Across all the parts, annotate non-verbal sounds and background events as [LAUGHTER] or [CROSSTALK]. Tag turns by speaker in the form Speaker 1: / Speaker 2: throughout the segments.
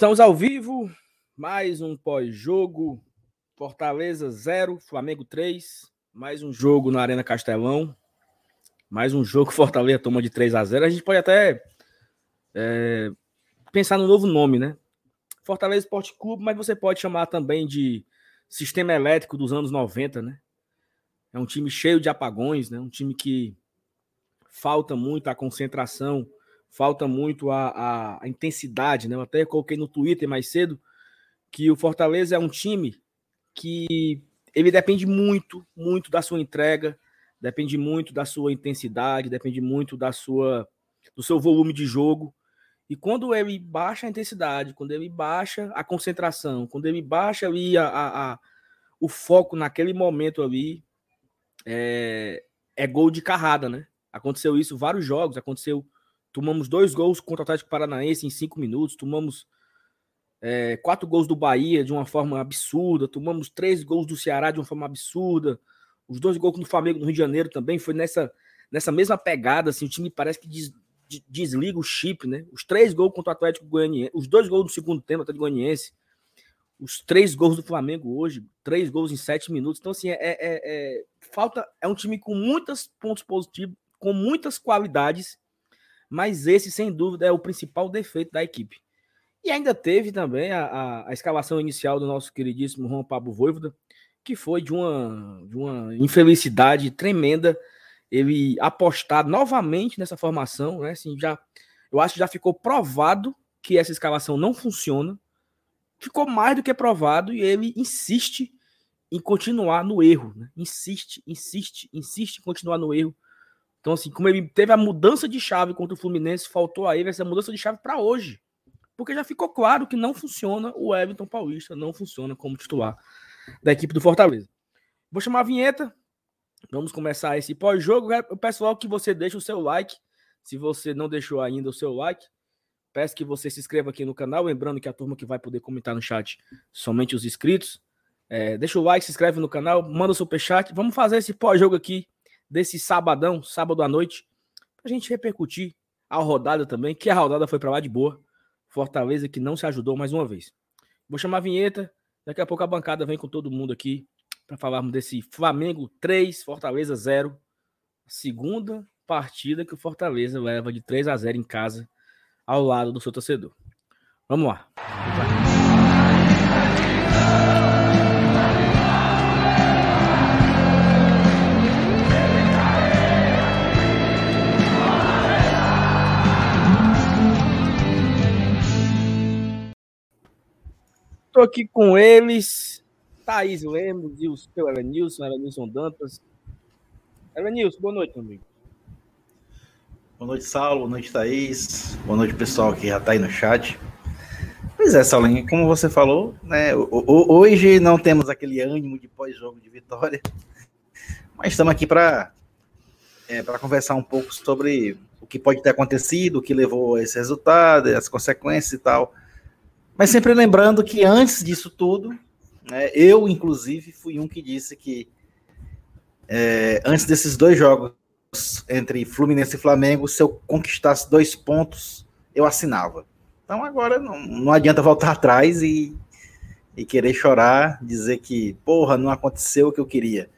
Speaker 1: Estamos ao vivo, mais um pós-jogo. Fortaleza 0, Flamengo 3. Mais um jogo na Arena Castelão. Mais um jogo Fortaleza toma de 3 a 0. A gente pode até é, pensar no novo nome, né? Fortaleza Esporte Clube, mas você pode chamar também de sistema elétrico dos anos 90, né? É um time cheio de apagões, né? Um time que falta muito a concentração falta muito a, a, a, intensidade, né? Eu até coloquei no Twitter mais cedo que o Fortaleza é um time que ele depende muito, muito da sua entrega, depende muito da sua intensidade, depende muito da sua do seu volume de jogo. E quando ele baixa a intensidade, quando ele baixa a concentração, quando ele baixa ali a, a, a o foco naquele momento ali, é, é gol de carrada, né? Aconteceu isso vários jogos, aconteceu Tomamos dois gols contra o Atlético Paranaense em cinco minutos. Tomamos é, quatro gols do Bahia de uma forma absurda. Tomamos três gols do Ceará de uma forma absurda. Os dois gols do Flamengo no Rio de Janeiro também foi nessa, nessa mesma pegada. Assim, o time parece que des, desliga o chip, né? Os três gols contra o Atlético Goianiense, os dois gols do segundo tempo, Atlético Goianiense, os três gols do Flamengo hoje, três gols em sete minutos. Então, assim, é, é, é falta. É um time com muitos pontos positivos, com muitas qualidades mas esse, sem dúvida, é o principal defeito da equipe. E ainda teve também a, a, a escalação inicial do nosso queridíssimo Juan Pablo Voivoda, que foi de uma, de uma infelicidade tremenda ele apostar novamente nessa formação, né? Assim, já, eu acho que já ficou provado que essa escalação não funciona. Ficou mais do que provado e ele insiste em continuar no erro, né? Insiste, insiste, insiste em continuar no erro. Então, assim, como ele teve a mudança de chave contra o Fluminense, faltou a ele essa mudança de chave para hoje. Porque já ficou claro que não funciona o Everton Paulista, não funciona como titular da equipe do Fortaleza. Vou chamar a vinheta. Vamos começar esse pós-jogo. O pessoal que você deixa o seu like. Se você não deixou ainda o seu like, peço que você se inscreva aqui no canal. Lembrando que a turma que vai poder comentar no chat somente os inscritos. É, deixa o like, se inscreve no canal, manda o superchat. Vamos fazer esse pós-jogo aqui desse sabadão, sábado à noite, para a gente repercutir a rodada também, que a rodada foi para lá de boa. Fortaleza que não se ajudou mais uma vez. Vou chamar a vinheta, daqui a pouco a bancada vem com todo mundo aqui para falarmos desse Flamengo 3, Fortaleza 0. Segunda partida que o Fortaleza leva de 3 a 0 em casa ao lado do seu torcedor. Vamos lá. Vamos lá. Estou aqui com eles, Thaís Lemos e o seu Elenilson, Elenilson Dantas. Elenilson, boa noite, amigo.
Speaker 2: Boa noite, Saulo. Boa noite, Thaís. Boa noite, pessoal que já está aí no chat. Pois é, Saulinho, como você falou, né, hoje não temos aquele ânimo de pós-jogo de vitória, mas estamos aqui para é, conversar um pouco sobre o que pode ter acontecido, o que levou a esse resultado, as consequências e tal. Mas sempre lembrando que antes disso tudo, né, eu, inclusive, fui um que disse que é, antes desses dois jogos entre Fluminense e Flamengo, se eu conquistasse dois pontos, eu assinava. Então agora não, não adianta voltar atrás e, e querer chorar, dizer que, porra, não aconteceu o que eu queria.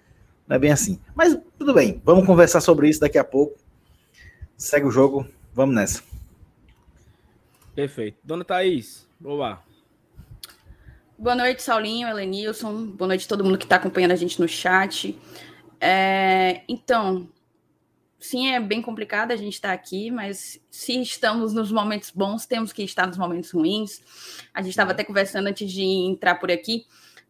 Speaker 2: Não é bem assim. Mas tudo bem, vamos conversar sobre isso daqui a pouco. Segue o jogo, vamos nessa.
Speaker 1: Perfeito. Dona Thaís, Boa.
Speaker 3: Boa noite, Saulinho, Helenilson. Boa noite a todo mundo que está acompanhando a gente no chat. É, então, sim, é bem complicado a gente estar tá aqui, mas se estamos nos momentos bons, temos que estar nos momentos ruins. A gente estava até conversando antes de entrar por aqui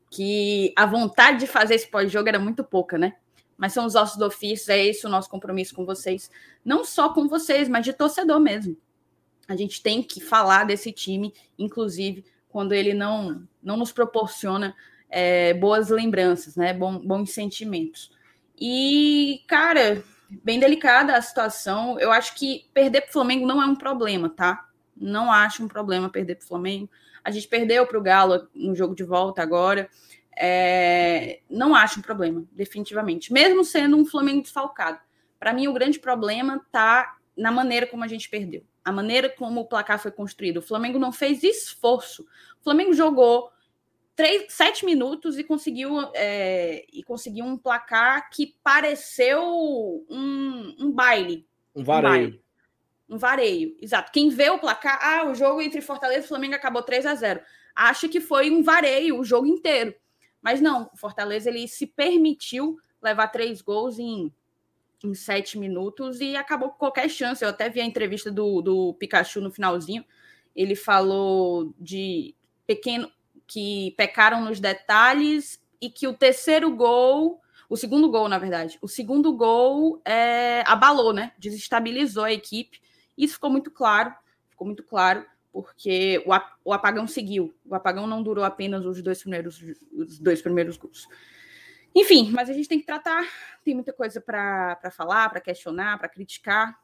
Speaker 3: que a vontade de fazer esse pós-jogo era muito pouca, né? Mas são os ossos do ofício, é esse o nosso compromisso com vocês. Não só com vocês, mas de torcedor mesmo. A gente tem que falar desse time, inclusive quando ele não, não nos proporciona é, boas lembranças, né? Bom, bons sentimentos. E, cara, bem delicada a situação. Eu acho que perder para o Flamengo não é um problema, tá? Não acho um problema perder para o Flamengo. A gente perdeu para o Galo no jogo de volta agora. É... Não acho um problema, definitivamente. Mesmo sendo um Flamengo desfalcado. Para mim, o grande problema tá na maneira como a gente perdeu, a maneira como o placar foi construído. O Flamengo não fez esforço. O Flamengo jogou três, sete minutos e conseguiu, é, e conseguiu um placar que pareceu um, um baile.
Speaker 1: Um vareio. Um, baile.
Speaker 3: um vareio, exato. Quem vê o placar, ah, o jogo entre Fortaleza e Flamengo acabou 3 a 0 Acha que foi um vareio o jogo inteiro. Mas não, o Fortaleza ele se permitiu levar três gols em em sete minutos e acabou com qualquer chance. Eu até vi a entrevista do, do Pikachu no finalzinho. Ele falou de pequeno que pecaram nos detalhes e que o terceiro gol, o segundo gol, na verdade, o segundo gol é, abalou, né? Desestabilizou a equipe. Isso ficou muito claro, ficou muito claro, porque o, o apagão seguiu. O apagão não durou apenas os dois primeiros, os dois primeiros gols. Enfim, mas a gente tem que tratar, tem muita coisa para falar, para questionar, para criticar.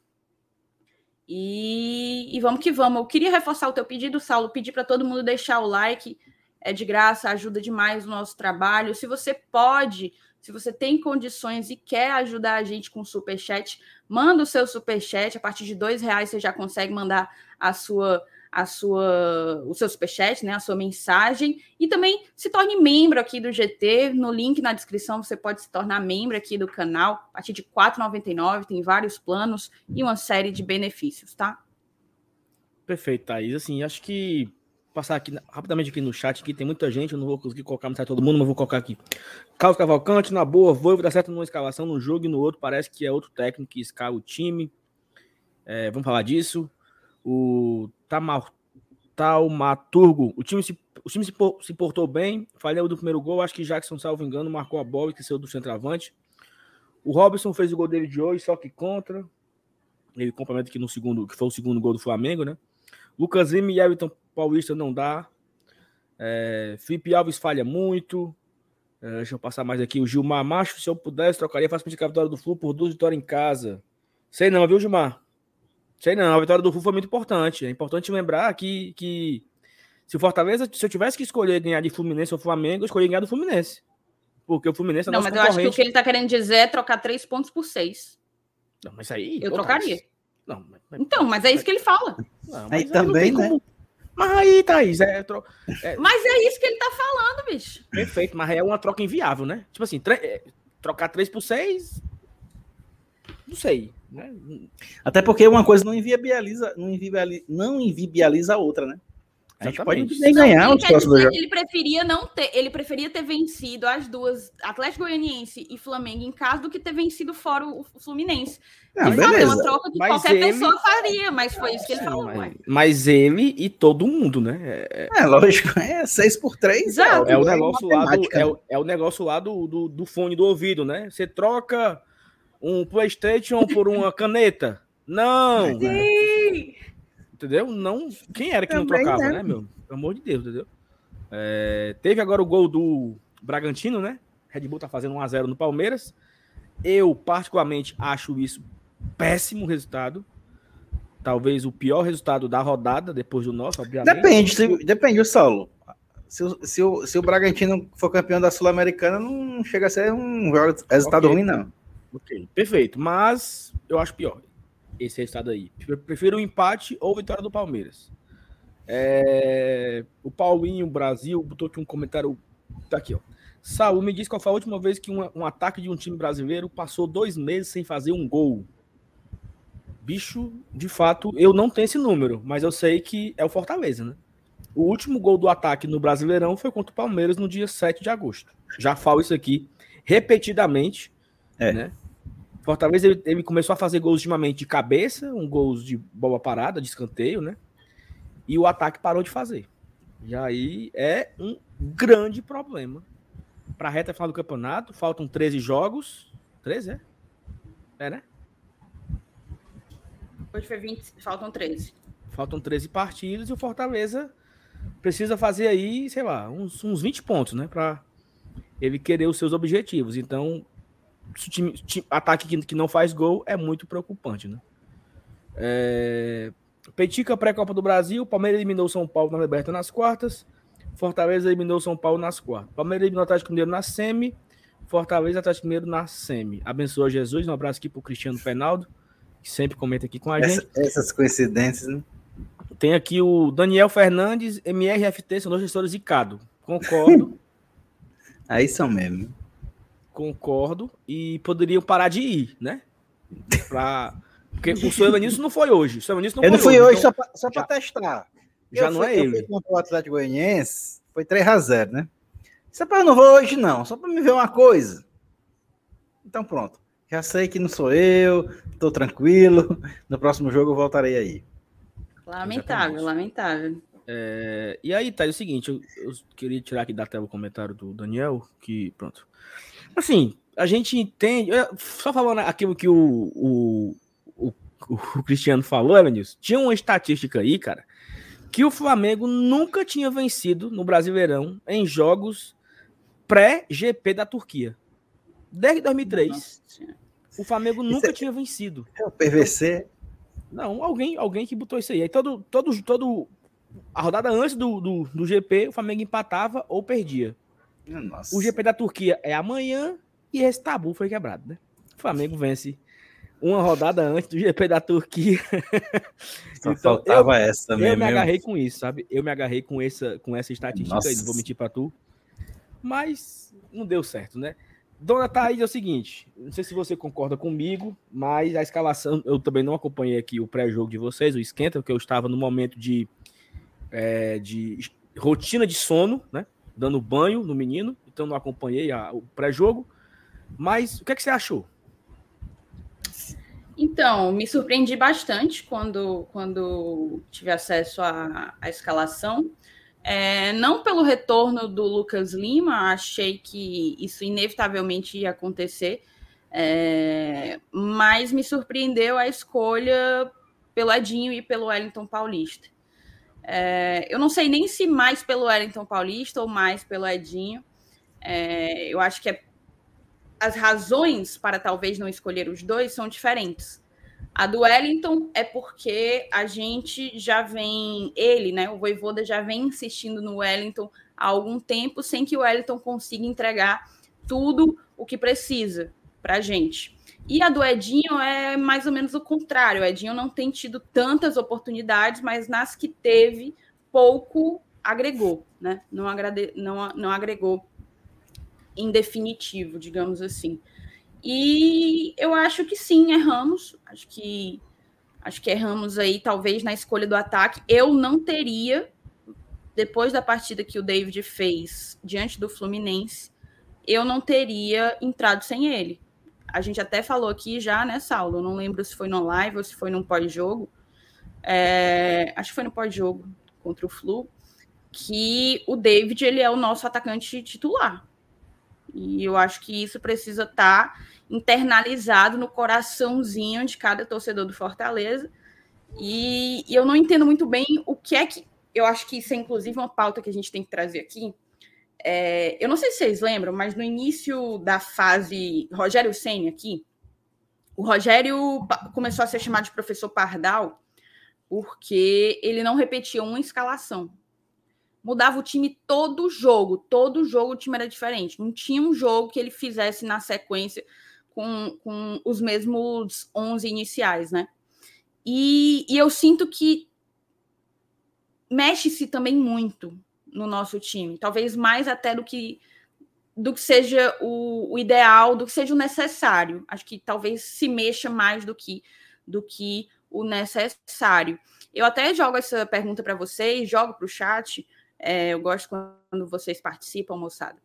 Speaker 3: E, e, vamos que vamos. Eu queria reforçar o teu pedido, Saulo, pedir para todo mundo deixar o like, é de graça, ajuda demais o nosso trabalho. Se você pode, se você tem condições e quer ajudar a gente com o superchat, manda o seu superchat. A partir de dois reais você já consegue mandar a sua a sua, o seu superchat, né, a sua mensagem, e também se torne membro aqui do GT. No link na descrição você pode se tornar membro aqui do canal. A partir de R$ 4,99 tem vários planos e uma série de benefícios, tá?
Speaker 1: Perfeito, Thaís. Assim, acho que passar aqui rapidamente aqui no chat, aqui tem muita gente, eu não vou conseguir colocar mensagem todo mundo, mas vou colocar aqui. Carlos Cavalcante, na boa, vou dar certo numa escalação num jogo e no outro parece que é outro técnico que escala o time. É, vamos falar disso. O Taumaturgo, o time, se, o time se, se portou bem, falhou do primeiro gol, acho que Jackson, salvo engano, marcou a bola e esqueceu do centroavante. O Robson fez o gol dele de hoje, só que contra. Ele complementa aqui no segundo, que foi o segundo gol do Flamengo, né? Lucas Lima e Everton Paulista não dá. É, Felipe Alves falha muito. É, deixa eu passar mais aqui. O Gilmar Macho, se eu pudesse, trocaria facilmente a vitória do Flu por duas vitórias em casa. Sei não, viu, Gilmar? Sei não, a vitória do Flu foi muito importante. É importante lembrar que, que se o Fortaleza, se eu tivesse que escolher ganhar de Fluminense ou Flamengo, eu escolhi ganhar do Fluminense. Porque o Fluminense é
Speaker 3: Não, mas eu acho que o que ele está querendo dizer é trocar três pontos por seis.
Speaker 1: Não, mas aí.
Speaker 3: Eu trocaria. Não, mas, então, mas é isso que ele fala.
Speaker 2: Não, aí também, né? Como...
Speaker 1: Mas aí, Thaís, é, tro...
Speaker 3: é... Mas é isso que ele tá falando, bicho.
Speaker 1: Perfeito, mas é uma troca inviável, né? Tipo assim, tre... É, trocar três por seis. Não sei. Né?
Speaker 2: Até porque uma coisa não inviabiliza, não inviabiliza, não inviabiliza a outra, né? A gente pode nem ganhar
Speaker 3: os próximos jogos. Ele preferia não ter, ele preferia ter vencido as duas, Atlético Goianiense e Flamengo em casa, do que ter vencido fora o Fluminense.
Speaker 2: Ah, beleza. É
Speaker 3: uma troca que mas qualquer ele... pessoa faria, mas foi isso que ele falou.
Speaker 1: Mas, mas, ele e todo mundo, né?
Speaker 2: É, é, é lógico, é 6 por 3
Speaker 1: é, é, o negócio lá, do, é, o, é o negócio lá do, do, do fone do ouvido, né? Você troca um PlayStation por uma [LAUGHS] caneta. Não! Sim. Entendeu? Não. Quem era que Também não trocava, né, meu? Pelo amor de Deus, entendeu? É, teve agora o gol do Bragantino, né? Red Bull tá fazendo 1x0 no Palmeiras. Eu, particularmente, acho isso péssimo resultado. Talvez o pior resultado da rodada, depois do nosso,
Speaker 2: obviamente. Depende, se, depende, Saulo. Se, se, o, se o Bragantino for campeão da Sul-Americana, não chega a ser um resultado okay. ruim, não.
Speaker 1: Ok, perfeito. Mas eu acho pior esse resultado aí. Prefiro o um empate ou vitória do Palmeiras. É... O Paulinho Brasil botou aqui um comentário. Tá aqui, ó. Saúl me diz qual foi a última vez que um, um ataque de um time brasileiro passou dois meses sem fazer um gol. Bicho, de fato, eu não tenho esse número, mas eu sei que é o Fortaleza, né? O último gol do ataque no Brasileirão foi contra o Palmeiras no dia 7 de agosto. Já falo isso aqui repetidamente é. Né? Fortaleza ele, ele, começou a fazer gols ultimamente de cabeça, um gols de bola parada, de escanteio, né? E o ataque parou de fazer. E aí é um grande problema. Para a reta final do campeonato, faltam 13 jogos. 13, é? É, né?
Speaker 3: Hoje foi 20, faltam 13.
Speaker 1: Faltam 13 partidas e o Fortaleza precisa fazer aí, sei lá, uns, uns 20 pontos, né? Para ele querer os seus objetivos. Então, time, time, ataque que, que, não faz gol é muito preocupante, né? É, Petica pré-Copa do Brasil, Palmeiras eliminou São Paulo na Liberta nas quartas, Fortaleza eliminou São Paulo nas quartas, Palmeiras eliminou o Atlético Mineiro na semi, Fortaleza Atlético Mineiro na semi. Abençoa Jesus, um abraço aqui pro Cristiano Penaldo, que sempre comenta aqui com a
Speaker 2: Essa,
Speaker 1: gente.
Speaker 2: essas coincidências, né?
Speaker 1: Tem aqui o Daniel Fernandes, MRFT, são dois gestores e Cado. Concordo, [LAUGHS]
Speaker 2: Aí são mesmo.
Speaker 1: Concordo. E poderiam parar de ir, né? Pra... Porque o seu Evanilson não foi hoje. O seu Evanilson não
Speaker 2: eu não
Speaker 1: foi
Speaker 2: fui hoje
Speaker 1: então
Speaker 2: só pra testar.
Speaker 1: já
Speaker 2: Eu
Speaker 1: não
Speaker 2: fui-
Speaker 1: é ele.
Speaker 2: contra o Atlético Goianiense, foi 3x0, né? Isso é eu não vou hoje, não. Só pra me ver uma coisa. Então pronto. Já sei que não sou eu, tô tranquilo. No próximo jogo eu voltarei aí.
Speaker 3: Lamentável, lamentável.
Speaker 1: É, e aí, tá, é o seguinte, eu, eu queria tirar aqui da tela o comentário do Daniel, que, pronto. Assim, a gente entende, só falando aquilo que o, o, o, o Cristiano falou, Elenilson, tinha uma estatística aí, cara, que o Flamengo nunca tinha vencido no Brasileirão em jogos pré-GP da Turquia. Desde 2003,
Speaker 3: Nossa
Speaker 1: o Flamengo nunca
Speaker 2: é-
Speaker 1: tinha vencido.
Speaker 2: É o PVC.
Speaker 1: Não, alguém, alguém que botou isso aí. Aí todo, todo, todo a rodada antes do, do, do GP, o Flamengo empatava ou perdia.
Speaker 2: Nossa.
Speaker 1: O GP da Turquia é amanhã e esse tabu foi quebrado, né? O Flamengo vence uma rodada antes do GP da Turquia. [LAUGHS]
Speaker 2: Só
Speaker 1: Então,
Speaker 2: faltava essa
Speaker 1: Eu
Speaker 2: mesmo.
Speaker 1: me agarrei com isso, sabe? Eu me agarrei com essa, com essa estatística aí, não vou
Speaker 2: Nossa.
Speaker 1: mentir pra tu. Mas não deu certo, né? Dona Thaís, é o seguinte, não sei se você concorda comigo, mas a escalação, eu também não acompanhei aqui o pré-jogo de vocês, o esquenta, porque eu estava no momento de, é, de rotina de sono, né? Dando banho no menino, então não acompanhei a- o pré-jogo. Mas o que, é que você achou?
Speaker 3: Então, me surpreendi bastante quando, quando tive acesso à, à escalação. É, não pelo retorno do Lucas Lima, achei que isso inevitavelmente ia acontecer, é, mas me surpreendeu a escolha pelo Edinho e pelo Wellington Paulista. É, eu não sei nem se mais pelo Wellington Paulista ou mais pelo Edinho. É, eu acho que é as razões para talvez não escolher os dois são diferentes. A do Wellington é porque a gente já vem, ele, né, o Voivoda já vem insistindo no Wellington há algum tempo, sem que o Wellington consiga entregar tudo o que precisa para a gente. E a do Edinho é mais ou menos o contrário. O Edinho não tem tido tantas oportunidades, mas nas que teve, pouco agregou, né? Não, agrade... não, não agregou em definitivo, digamos assim. E eu acho que sim, erramos. Acho que acho que erramos aí, talvez, na escolha do ataque. Eu não teria, depois da partida que o David fez diante do Fluminense, eu não teria entrado sem ele. A gente até falou aqui já, né, Saulo? Eu não lembro se foi no live ou se foi num pós-jogo. É, acho que foi no pós-jogo contra o Flu, que o David ele é o nosso atacante titular. E eu acho que isso precisa estar tá internalizado no coraçãozinho de cada torcedor do Fortaleza. E, e, eu não entendo muito bem o que é que. Eu acho que isso é inclusive uma pauta que a gente tem que trazer aqui. É, eu não sei se vocês lembram, mas no início da fase Rogério Senna aqui, o Rogério começou a ser chamado de professor Pardal porque ele não repetia uma escalação mudava o time todo jogo. Todo jogo o time era diferente. Não tinha um jogo que ele fizesse na sequência com, com os mesmos 11 iniciais, né? E, e eu sinto que mexe-se também muito no nosso time. Talvez mais até do que do que seja o, o, ideal, do que seja o necessário. Acho que talvez se mexa mais do que do que o necessário. Eu até jogo essa pergunta para vocês, jogo para o chat. É, eu gosto quando vocês participam, moçada.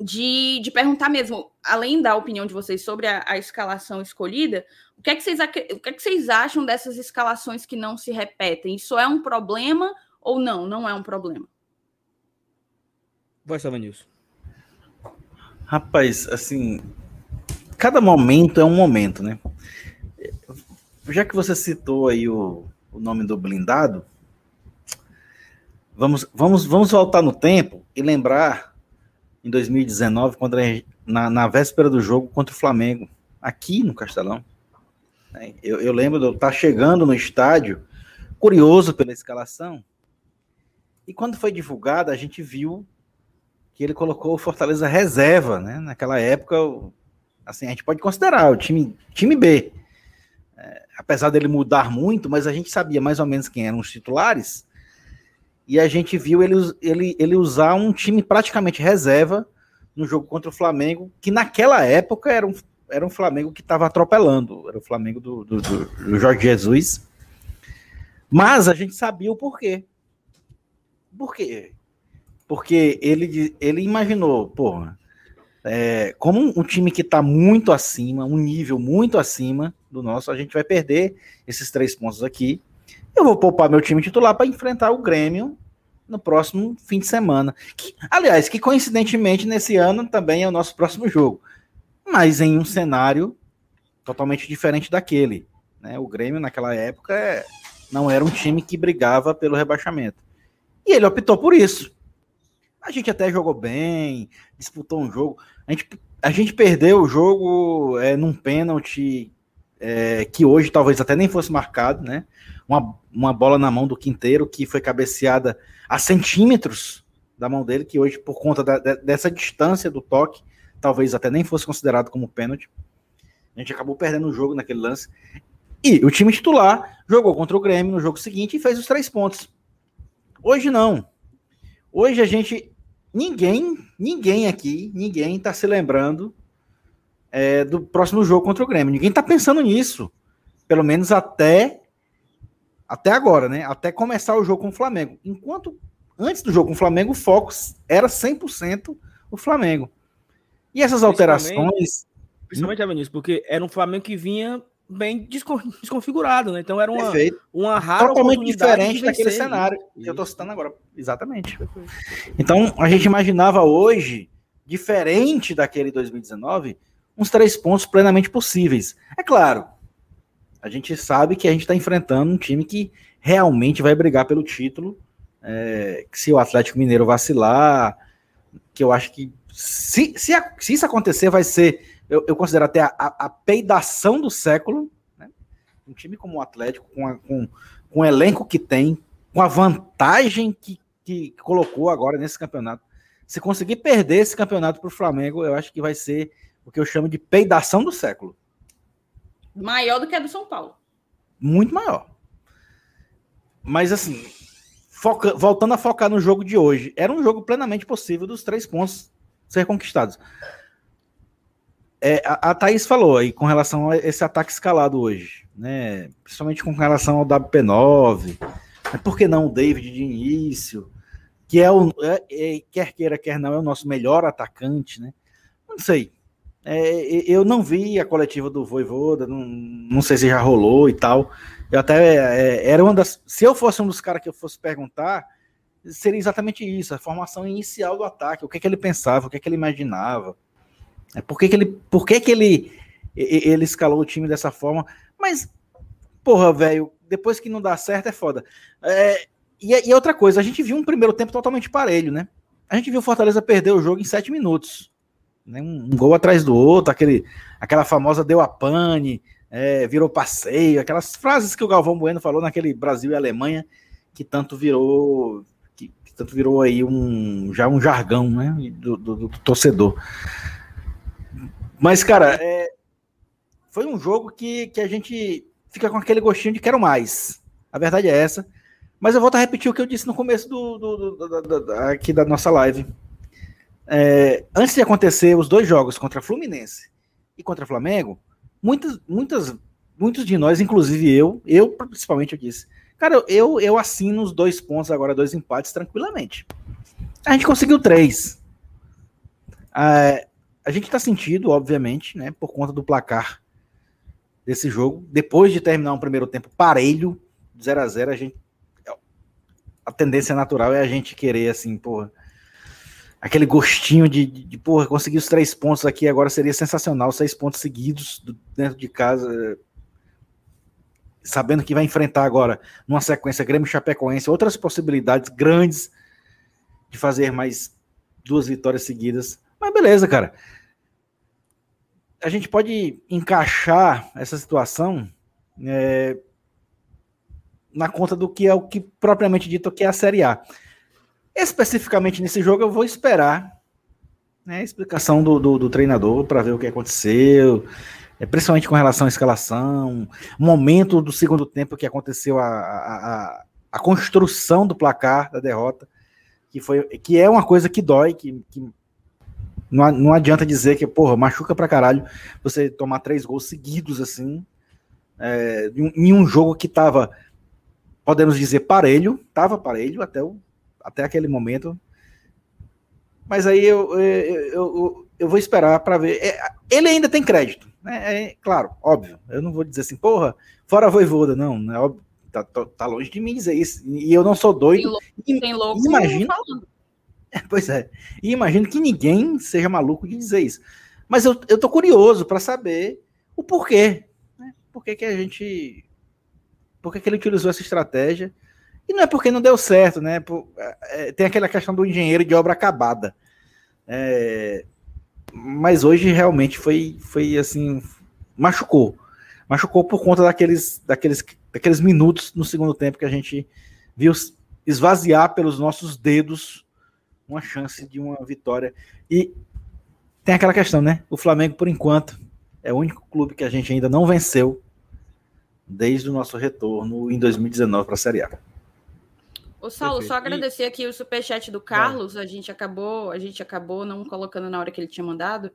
Speaker 3: De, de perguntar mesmo, além da opinião de vocês sobre a, a escalação escolhida, o que, é que vocês, o que é que vocês acham dessas escalações que não se repetem? Isso é um problema ou não? Não é um problema?
Speaker 1: Vai, Savanilson.
Speaker 2: Rapaz, assim, cada momento é um momento, né? Já que você citou aí o, o nome do blindado, Vamos, vamos, vamos voltar no tempo e lembrar em 2019, quando gente, na, na, véspera do jogo contra o Flamengo, aqui no Castelão. Né? Eu, eu, lembro de eu estar chegando no estádio, curioso pela escalação, e quando foi divulgada, a gente viu que ele colocou o Fortaleza reserva, né? Naquela época, assim, a gente pode considerar o time, time B. é, apesar dele mudar muito, mas a gente sabia mais ou menos quem eram os titulares, e a gente viu ele, ele, ele usar um time praticamente reserva no jogo contra o Flamengo, que naquela época era um, era um Flamengo que estava atropelando, era o Flamengo do, do, do, Jorge Jesus. Mas a gente sabia o porquê. Por quê? Porque ele, ele imaginou, porra, é, como um, time que está muito acima, um nível muito acima do nosso, a gente vai perder esses três pontos aqui eu vou poupar meu time titular para enfrentar o Grêmio no próximo fim de semana. Que, aliás, que coincidentemente nesse ano também é o nosso próximo jogo, mas em um cenário totalmente diferente daquele. Né? O Grêmio naquela época é, não era um time que brigava pelo rebaixamento. E ele optou por isso. A gente até jogou bem, disputou um jogo. A gente, a gente perdeu o jogo é, num pênalti é, que hoje talvez até nem fosse marcado, né? Uma, uma bola na mão do Quinteiro que foi cabeceada a centímetros da mão dele, que hoje, por conta da, dessa distância do toque, talvez até nem fosse considerado como pênalti. A gente acabou perdendo o jogo naquele lance. E o time titular jogou contra o Grêmio no jogo seguinte e fez os três pontos. Hoje não. Hoje a gente. Ninguém, ninguém aqui, ninguém está se lembrando é, do próximo jogo contra o Grêmio. Ninguém está pensando nisso. Pelo menos até até agora, né? Até começar o jogo com o Flamengo. Enquanto antes do jogo com o Flamengo, o foco era 100% o Flamengo. E essas alterações.
Speaker 1: Principalmente, Vinícius, porque era um Flamengo que vinha bem desconfigurado, né? Então era uma, uma rara
Speaker 2: Totalmente diferente daquele cenário que eu tô citando agora. Exatamente. Então a gente imaginava hoje, diferente daquele 2019, uns três pontos plenamente possíveis. É claro, a gente sabe que a gente está enfrentando um time que realmente vai brigar pelo título. É, se o Atlético Mineiro vacilar, que eu acho que se, se, se isso acontecer, vai ser, eu, eu considero até a, a, a peidação do século. Né? Um time como o Atlético, com, a, com, com o elenco que tem, com a vantagem que, que colocou agora nesse campeonato. Se conseguir perder esse campeonato para o Flamengo, eu acho que vai ser o que eu chamo de peidação do século.
Speaker 3: Maior do que a do São Paulo.
Speaker 2: Muito maior. Mas assim, foca, voltando a focar no jogo de hoje, era um jogo plenamente possível dos três pontos ser conquistados. É, a, a Thaís falou aí com relação a esse ataque escalado hoje, né? Principalmente com relação ao WP9. Por que não o David de início? Que é o. É, é, quer queira, quer não, é o nosso melhor atacante, né? Não sei. É, eu não vi a coletiva do Voivoda, não, não sei se já rolou e tal. Eu até é, era uma das. Se eu fosse um dos caras que eu fosse perguntar, seria exatamente isso, a formação inicial do ataque, o que, que ele pensava, o que, que ele imaginava. É, por que, que ele. Por que, que ele, ele escalou o time dessa forma? Mas, porra, velho, depois que não dá certo é foda. É, e, e outra coisa, a gente viu um primeiro tempo totalmente parelho, né? A gente viu o Fortaleza perder o jogo em sete minutos né, um, gol atrás do outro, aquele, aquela famosa deu a pane, é, virou passeio, aquelas frases que o Galvão Bueno falou naquele Brasil e Alemanha, que tanto virou que, que tanto virou aí um já um jargão né, do, do, do torcedor. Mas, cara, é, foi um jogo que, que a gente fica com aquele gostinho de quero mais. A verdade é essa. Mas eu volto a repetir o que eu disse no começo do, do, do, do aqui da nossa live é, antes de acontecer os dois jogos contra Fluminense e contra Flamengo, muitas, muitas, muitos de nós, inclusive eu, eu principalmente eu disse, cara, eu, eu assino os dois pontos agora, dois empates tranquilamente. A gente conseguiu três. É, a gente está sentindo, obviamente, né, por conta do placar desse jogo. Depois de terminar um primeiro tempo parelho, 0 a 0 a gente a tendência natural é a gente querer assim, porra, aquele gostinho de, de, de, porra, conseguir os três pontos aqui agora seria sensacional, seis pontos seguidos do, dentro de casa, sabendo que vai enfrentar agora, numa sequência Grêmio Chapecoense, outras possibilidades grandes de fazer mais duas vitórias seguidas. Mas beleza, cara. A gente pode encaixar essa situação é, na conta do que é o que propriamente dito que é a Série A. Especificamente nesse jogo, eu vou esperar né, a explicação do, do, do treinador para ver o que aconteceu. É, principalmente com relação à escalação, momento do segundo tempo que aconteceu a, a, a, construção do placar da derrota, que foi que é uma coisa que dói, que, que não, não adianta dizer que, porra, machuca pra caralho você tomar três gols seguidos assim, é, em um jogo que tava, podemos dizer, parelho, tava parelho até, o, até aquele momento. Mas aí eu, eu, eu, eu vou esperar para ver. É, ele ainda tem crédito é, é, claro, óbvio. Eu não vou dizer assim, porra, fora a voivoda, não, né? Óbvio, tá, tá, longe de mim dizer isso. E eu não sou doido. Tem louco,
Speaker 3: tem louco
Speaker 2: imagino, [LAUGHS] pois é. E imagino que ninguém seja maluco de dizer isso. Mas eu, eu tô curioso para saber o porquê. Né? Por que, que a gente. Por que, que ele utilizou essa estratégia? E não é porque não deu certo, né? Por, é, tem aquela questão do engenheiro de obra acabada. É, mas hoje realmente foi, foi assim, machucou. Machucou por conta daqueles, daqueles, daqueles minutos no segundo tempo que a gente viu esvaziar pelos nossos dedos uma chance de uma vitória. E tem aquela questão, né? O Flamengo, por enquanto, é o único clube que a gente ainda não venceu desde o nosso retorno em 2019 para a Série A.
Speaker 3: Ô, Saulo, Perfeito. só agradecer aqui o superchat do Carlos. A gente acabou, a gente acabou não colocando na hora que ele tinha mandado.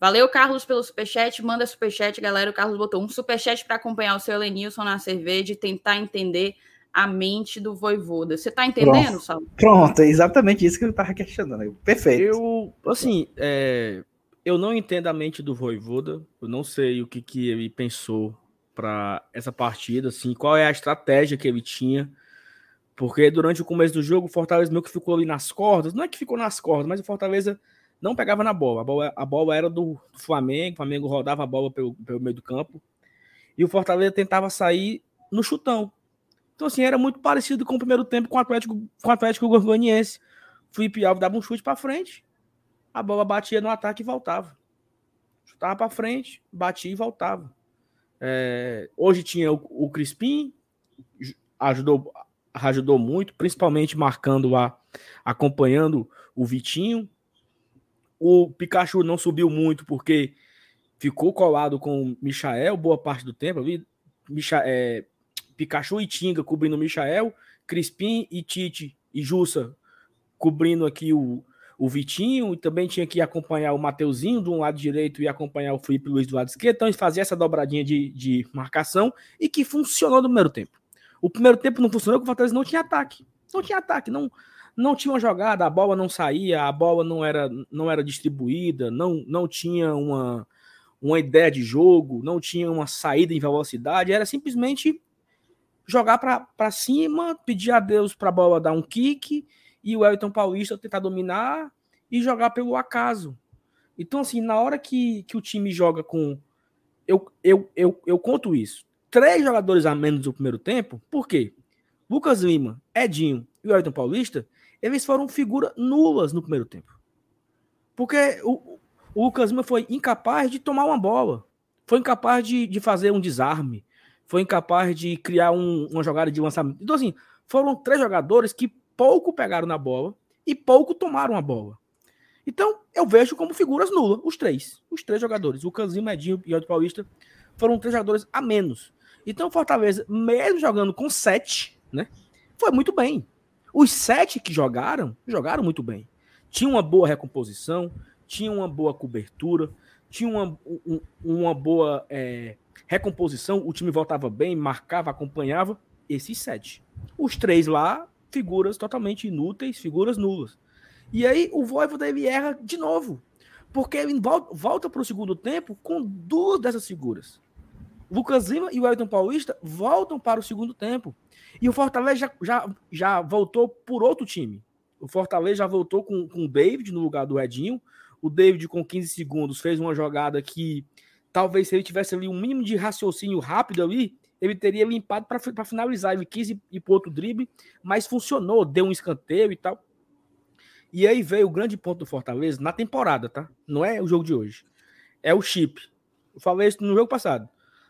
Speaker 3: Valeu, Carlos, pelo superchat. Manda superchat, galera. O Carlos botou um superchat para acompanhar o seu Elenilson na cerveja e tentar entender a mente do Voivoda. Você tá entendendo, Pronto. Saulo?
Speaker 2: Pronto, é exatamente isso que eu tava questionando. Perfeito.
Speaker 1: Eu, assim, é, eu não entendo a mente do Voivoda. Eu não sei o que, que ele pensou para essa partida, assim, qual é a estratégia que ele tinha porque durante o começo do jogo, o Fortaleza meio que ficou ali nas cordas. Não é que ficou nas cordas, mas o Fortaleza não pegava na bola. A bola, a bola era do, do Flamengo, o Flamengo rodava a bola pelo, pelo meio do campo. E o Fortaleza tentava sair no chutão. Então, assim, era muito parecido com o primeiro tempo com o Atlético, com o Atlético Goianiense. Felipe Alves dava um chute para frente, a bola batia no ataque e voltava. Chutava para frente, batia e voltava. É, hoje tinha o, o Crispim, ajudou ajudou muito, principalmente marcando a acompanhando o Vitinho. O Pikachu não subiu muito porque ficou colado com o Michael boa parte do tempo. Ali, é, Pikachu e Tinga cobrindo o Michael, Crispim e Tite e Jussa cobrindo aqui o, o Vitinho, e também tinha que acompanhar o Mateuzinho do um lado direito e acompanhar o Felipe Luiz do lado esquerdo. Então, eles faziam essa dobradinha de, de marcação e que funcionou no primeiro tempo. O primeiro tempo não funcionou porque o Fortaleza não tinha ataque. Não tinha ataque, não, não tinha uma jogada, a bola não saía, a bola não era, não era distribuída, não, não tinha uma, uma ideia de jogo, não tinha uma saída em velocidade, era simplesmente jogar para cima, pedir a Deus para a bola dar um kick e o Elton Paulista tentar dominar e jogar pelo acaso. Então, assim, na hora que, que o time joga com. Eu, eu, eu, eu conto isso três jogadores a menos no primeiro tempo. Por quê? Lucas Lima, Edinho e o Ayrton Paulista, eles foram figuras nulas no primeiro tempo. Porque o, o Lucas Lima foi incapaz de tomar uma bola, foi incapaz de, de fazer um desarme, foi incapaz de criar um, uma jogada de lançamento. Então, assim, foram três jogadores que pouco pegaram na bola e pouco tomaram a bola. Então, eu vejo como figuras nulas, os três. Os três jogadores, Lucas Lima, Edinho e o Paulista, foram três jogadores a menos. Então o Fortaleza, mesmo jogando com sete, né, foi muito bem. Os sete que jogaram, jogaram muito bem. Tinha uma boa recomposição, tinha uma boa cobertura, tinha uma, um, uma boa é, recomposição, o time voltava bem, marcava, acompanhava. Esses sete. Os três lá, figuras totalmente inúteis, figuras nulas. E aí o Voivoda ele erra de novo. Porque ele volta para o segundo tempo com duas dessas figuras. Lucas Lima e o Elton Paulista voltam para o segundo tempo. E o Fortaleza já, já, já voltou por outro time. O Fortaleza já voltou com, com o David no lugar do Edinho. O David, com 15 segundos, fez uma jogada que talvez se ele tivesse ali um mínimo de raciocínio rápido ali, ele teria limpado para finalizar. Ele quis ir, ir para outro drible, mas funcionou, deu um escanteio e tal. E aí veio o grande ponto do Fortaleza na temporada, tá? Não é o jogo de hoje. É o chip. Eu falei isso no jogo passado.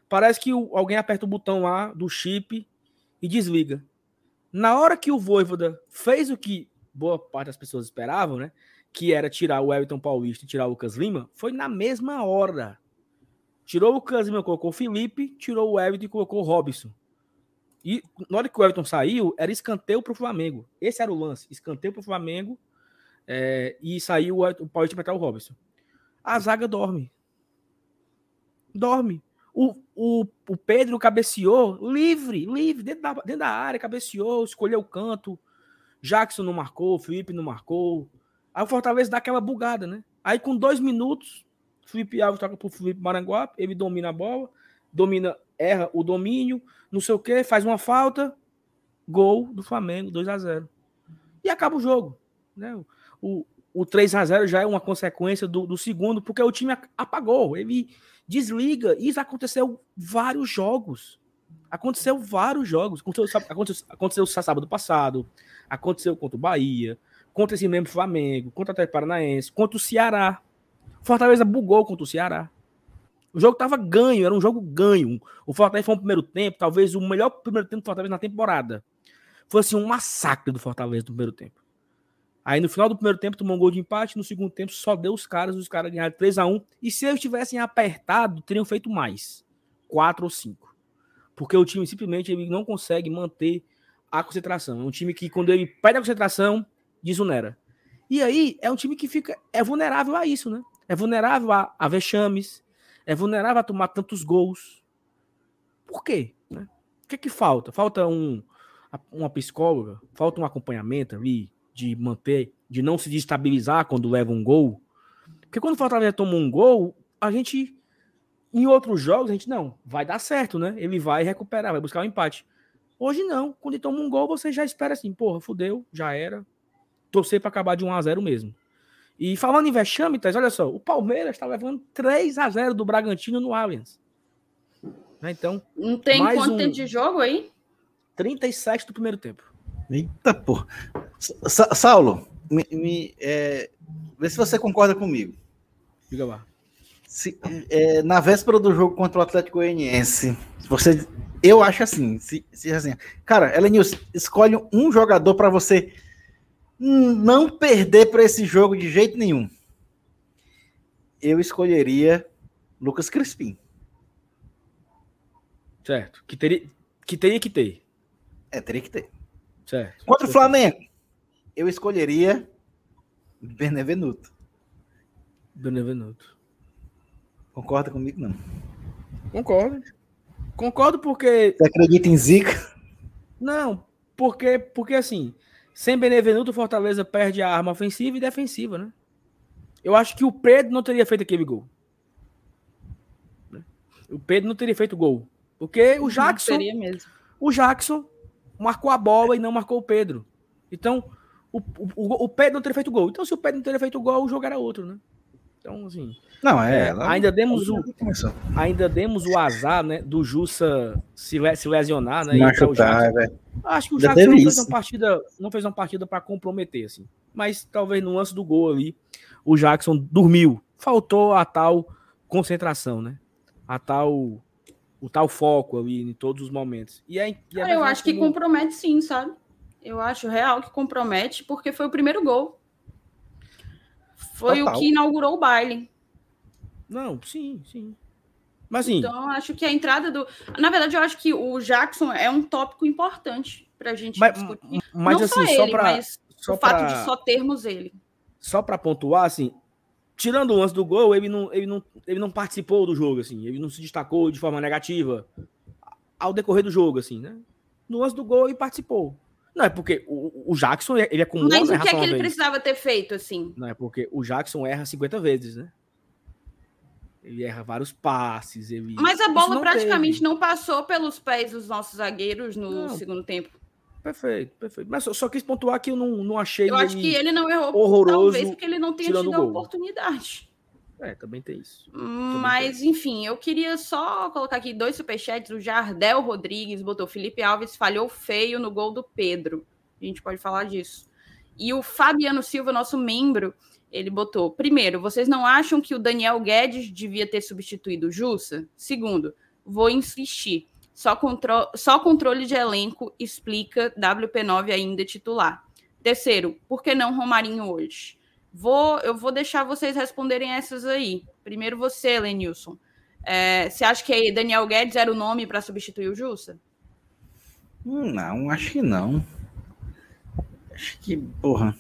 Speaker 1: Parece que o, alguém aperta o botão lá do chip e desliga. Na hora que o Voivoda fez o que boa parte das pessoas esperavam, né? Que era tirar o Everton Paulista e tirar o Lucas Lima, foi na mesma hora. Tirou o Casimiro, colocou o Felipe, tirou o Everton e colocou o Robson. E na hora que o Everton saiu, era escanteio para o Flamengo. Esse era o lance. Escanteio para o Flamengo. É, e saiu o, o Paulo para o Robson. A zaga dorme. Dorme. O, o, o Pedro cabeceou livre, livre, dentro da, dentro da área, cabeceou, escolheu o canto. Jackson não marcou, Felipe não marcou. Aí o Fortaleza dá aquela bugada, né? Aí com dois minutos, Felipe Alves toca pro Felipe Maranguape, ele domina a bola, domina, erra o domínio, não sei o que, faz uma falta, gol do Flamengo, 2 a 0 E acaba o jogo. Né? O, o 3 a 0 já é uma consequência do, do segundo, porque o time apagou, ele desliga. Isso aconteceu vários jogos. Aconteceu vários jogos. Aconteceu, aconteceu, aconteceu sábado passado, aconteceu contra o Bahia, contra esse mesmo Flamengo, contra o Atlético Paranaense, contra o Ceará. Fortaleza bugou contra o Ceará. O jogo estava ganho, era um jogo ganho. O Fortaleza foi um primeiro tempo, talvez o melhor primeiro tempo do Fortaleza na temporada. Foi assim um massacre do Fortaleza no primeiro tempo. Aí no final do primeiro tempo tomou um gol de empate, no segundo tempo só deu os caras, os caras ganharam 3 a 1 E se eles tivessem apertado, teriam feito mais. 4 ou 5. Porque o time simplesmente ele não consegue manter a concentração. É um time que quando ele perde a concentração, desonera. E aí é um time que fica é vulnerável a isso, né? É vulnerável a, a vexames, é vulnerável a tomar tantos gols. Por quê? Né? O que é que falta? Falta um, uma psicóloga, falta um acompanhamento ali de manter, de não se destabilizar quando leva um gol. Porque quando o Fortaleza toma um gol, a gente em outros jogos a gente não, vai dar certo, né? Ele vai recuperar, vai buscar o um empate. Hoje não, quando ele toma um gol, você já espera assim, porra, fudeu, já era. Torcer para acabar de 1 a 0 mesmo. E falando em vexame, olha só, o Palmeiras está levando 3 a 0 do Bragantino no Allianz. Né, então,
Speaker 3: não tem quanto um... tempo de jogo aí?
Speaker 1: 37 do primeiro tempo.
Speaker 2: Eita, pô. Sa Saulo, me, me é... vê se você concorda comigo.
Speaker 1: Diga lá.
Speaker 2: Se, é, na véspera do jogo contra o Atlético Goianiense, você, eu acho assim, se, se assim, cara, Elenilson, escolhe um jogador para você não perder para esse jogo de jeito nenhum, eu escolheria Lucas Crispim.
Speaker 1: Certo. Que teria que, teria que ter.
Speaker 2: É, teria que ter.
Speaker 1: Certo.
Speaker 2: Contra o Flamengo, eu escolheria Benevenuto.
Speaker 1: Benevenuto.
Speaker 2: Concorda comigo, não?
Speaker 1: Concordo. Concordo porque.
Speaker 2: Você acredita em Zica?
Speaker 1: Não, porque, porque assim, sem Benevenuto, o Fortaleza perde a arma ofensiva e defensiva, né? Eu acho que o Pedro não teria feito aquele gol. O Pedro não teria feito gol. Porque o Jackson. O Jackson marcou a bola e não marcou o Pedro. Então, o, o, o Pedro não teria feito gol. Então, se o Pedro não teria feito gol, o jogo era outro, né? Então, assim.
Speaker 2: Não, é.
Speaker 1: é ainda demos o ainda demos o azar, né, do Jussa se, se lesionar, né?
Speaker 2: Machucar, velho.
Speaker 1: Acho que o Jackson não fez uma partida, não fez uma partida para comprometer, assim. Mas talvez no lance do gol ali, o Jackson dormiu. Faltou a tal concentração, né? A tal o tal foco ali em todos os momentos. E é,
Speaker 3: e é eu acho que compromete sim, sabe? Eu acho real que compromete porque foi o primeiro gol. Foi Total. o que inaugurou o baile.
Speaker 1: Não, sim, sim. Mas sim.
Speaker 3: Então, acho que a entrada do. Na verdade, eu acho que o Jackson é um tópico importante para a gente
Speaker 1: mas, discutir. Mas, Não assim, só, ele, pra, mas
Speaker 3: só o pra... fato de só termos ele.
Speaker 1: Só para pontuar, assim, tirando o lance do gol, ele não, ele, não, ele não participou do jogo, assim, ele não se destacou de forma negativa ao decorrer do jogo, assim, né? No lance do gol, ele participou. Não, é porque o, o Jackson, ele acumula
Speaker 3: Mas o que é que ele vez. precisava ter feito, assim?
Speaker 1: Não, é porque o Jackson erra 50 vezes, né? Ele erra vários passes. Ele...
Speaker 3: Mas a bola não praticamente teve. não passou pelos pés dos nossos zagueiros no não. segundo tempo.
Speaker 1: Perfeito, perfeito. Mas só, só, quis pontuar que eu não, não achei.
Speaker 3: Eu acho que ele não errou
Speaker 1: horroroso,
Speaker 3: talvez porque ele não tenha tido a oportunidade.
Speaker 1: É, também tem isso.
Speaker 3: Mas, tem. enfim, eu queria só colocar aqui dois superchats. O Jardel Rodrigues botou Felipe Alves falhou feio no gol do Pedro. A gente pode falar disso. E o Fabiano Silva, nosso membro, ele botou: primeiro, vocês não acham que o Daniel Guedes devia ter substituído o Jussa? Segundo, vou insistir. Só, contro só controle de elenco explica WP9 ainda titular. Terceiro, por que não Romarinho hoje? Vou, eu vou deixar vocês responderem essas aí. Primeiro você, Lenilson. É, você acha que Daniel Guedes era o nome para substituir o Jussa?
Speaker 2: Não, acho que não. Acho que, porra.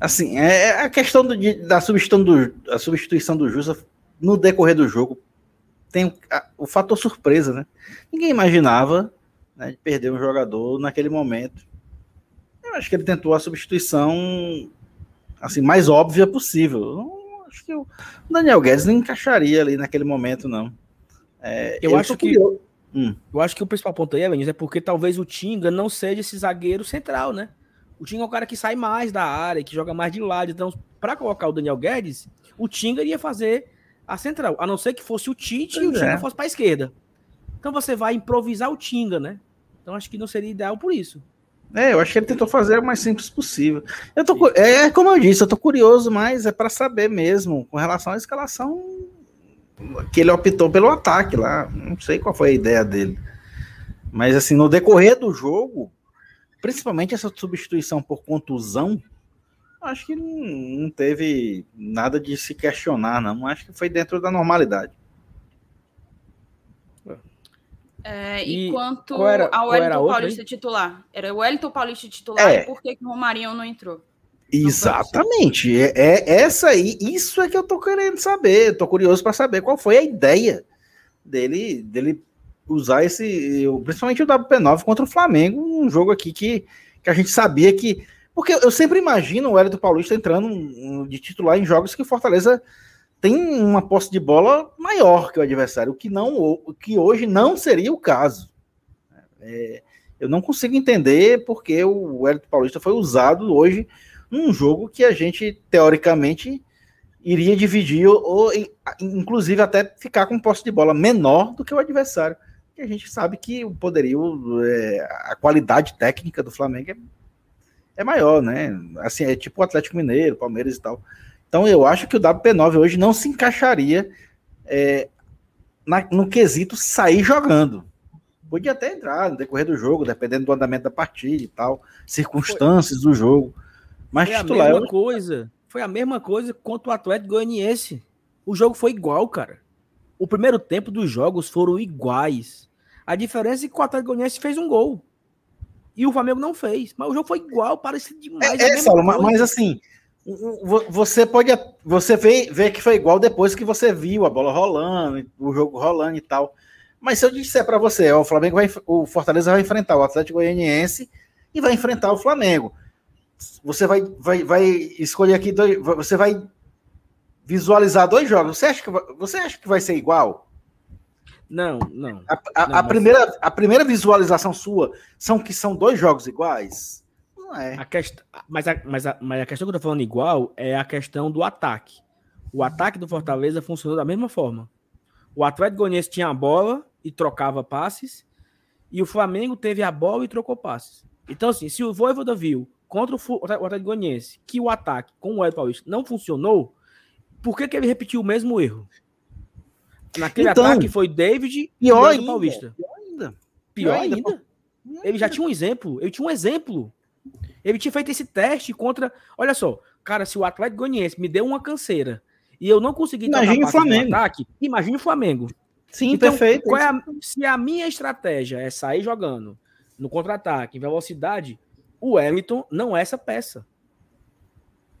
Speaker 2: Assim, é, é a questão do, da substituição do, a substituição do Jussa no decorrer do jogo tem o, a, o fator surpresa, né? Ninguém imaginava né, de perder um jogador naquele momento. Eu acho que ele tentou a substituição assim mais óbvia possível. Não, acho que o Daniel Guedes não encaixaria ali naquele momento, não.
Speaker 1: É, eu, eu acho que hum. eu acho que o principal ponto aí, Elenils, é porque talvez o Tinga não seja esse zagueiro central, né? O Tinga é um cara que sai mais da área, que joga mais de lado. Então, para colocar o Daniel Guedes, o Tinga iria fazer a central, a não ser que fosse o Tite pois e o Tinga é. fosse para a esquerda. Então você vai improvisar o Tinga, né? Então acho que não seria ideal por isso.
Speaker 2: É, eu acho que ele tentou fazer o mais simples possível. Eu tô, é, é como eu disse, eu tô curioso, mas é para saber mesmo com relação à escalação que ele optou pelo ataque lá. Não sei qual foi a ideia dele. Mas assim, no decorrer do jogo, principalmente essa substituição por contusão, acho que não, não teve nada de se questionar, não. Acho que foi dentro da normalidade.
Speaker 3: É, e enquanto era, a Wellington Paulista titular. Era o Wellington Paulista titular é. e por que, que o Romarinho não entrou?
Speaker 2: Exatamente. É, é, essa aí, isso é que eu tô querendo saber. Tô curioso para saber qual foi a ideia dele, dele usar esse, principalmente o WP9 contra o Flamengo, um jogo aqui que, que a gente sabia que. Porque eu sempre imagino o Wellington Paulista entrando de titular em jogos que Fortaleza tem uma posse de bola maior que o adversário, o que, não, o que hoje não seria o caso. É, eu não consigo entender porque o Wellington Paulista foi usado hoje num jogo que a gente, teoricamente, iria dividir, ou, inclusive até ficar com posse de bola menor do que o adversário. E a gente sabe que o poderio, é, a qualidade técnica do Flamengo é, é maior, né? Assim, é tipo o Atlético Mineiro, Palmeiras e tal. Então eu acho que o WP9 hoje não se encaixaria é, na, no quesito sair jogando. Podia até entrar no decorrer do jogo, dependendo do andamento da partida e tal, circunstâncias foi, do jogo. Mas
Speaker 1: foi titular, a mesma eu... coisa. Foi a mesma coisa contra o Atlético Goianiense. O jogo foi igual, cara. O primeiro tempo dos jogos foram iguais. A diferença é que o Atlético Goianiense fez um gol. E o Flamengo não fez. Mas o jogo foi igual, parecido demais.
Speaker 2: É, é Saulo, mas assim, você pode você vê, vê que foi igual depois que você viu a bola rolando, o jogo rolando e tal. Mas se eu disser para você, ó, o Flamengo vai, o Fortaleza vai enfrentar o Atlético Goianiense e vai enfrentar o Flamengo. Você vai, vai, vai escolher aqui dois, você vai visualizar dois jogos. Você acha que você acha que vai ser igual?
Speaker 1: Não, não.
Speaker 2: A, a, não, a primeira, a primeira visualização sua são que são dois jogos iguais?
Speaker 1: Não é. A quest... mas, a, mas, a, mas a questão que eu tô falando igual é a questão do ataque. O ataque do Fortaleza funcionou da mesma forma. O Atlético Goianiense tinha a bola e trocava passes, e o Flamengo teve a bola e trocou passes. Então, assim, se o Voivoda viu contra o Atlético Goianiense que o ataque com o Hélio Paulista não funcionou, por que, que ele repetiu o mesmo erro? Naquele então, ataque foi David
Speaker 2: e o
Speaker 1: Paulista.
Speaker 2: Pior ainda.
Speaker 1: Pior, pior ainda. ainda. Ele já tinha um exemplo. Ele tinha um exemplo. Ele tinha feito esse teste contra. Olha só, cara, se o Atlético Goianiense me deu uma canseira e eu não consegui
Speaker 2: imagine o Flamengo.
Speaker 1: ataque, imagine o Flamengo.
Speaker 2: Sim, então, perfeito.
Speaker 1: É a, se a minha estratégia é sair jogando no contra-ataque, em velocidade, o Wellington não é essa peça.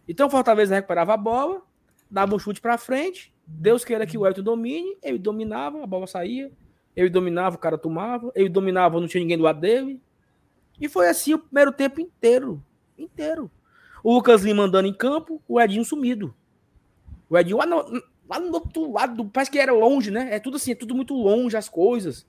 Speaker 1: Então o Fortaleza recuperava a bola, dava um chute para frente, Deus queira que o Wellington domine, ele dominava, a bola saía, ele dominava, o cara tomava, ele dominava, não tinha ninguém do lado dele, e foi assim o primeiro tempo inteiro. Inteiro. O Lucas Lima andando em campo, o Edinho sumido. O Edinho lá no, lá no outro lado, parece que era longe, né? É tudo assim, é tudo muito longe as coisas.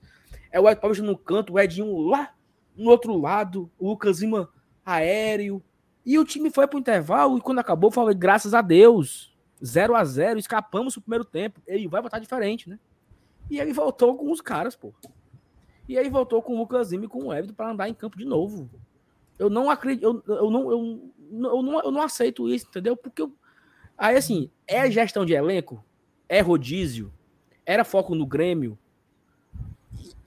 Speaker 1: É o Ed Paulista no canto, o Edinho lá no outro lado, o Lucas Lima aéreo. E o time foi pro intervalo e quando acabou, falei, graças a Deus, 0 a 0 escapamos pro primeiro tempo. Ele vai botar diferente, né? E ele voltou com os caras, pô. E aí voltou com o Lucas e com o Everton para andar em campo de novo. Eu não acredito, eu, eu, não, eu, eu, não, eu não aceito isso, entendeu? Porque eu, aí assim, é gestão de elenco, é rodízio, era foco no Grêmio.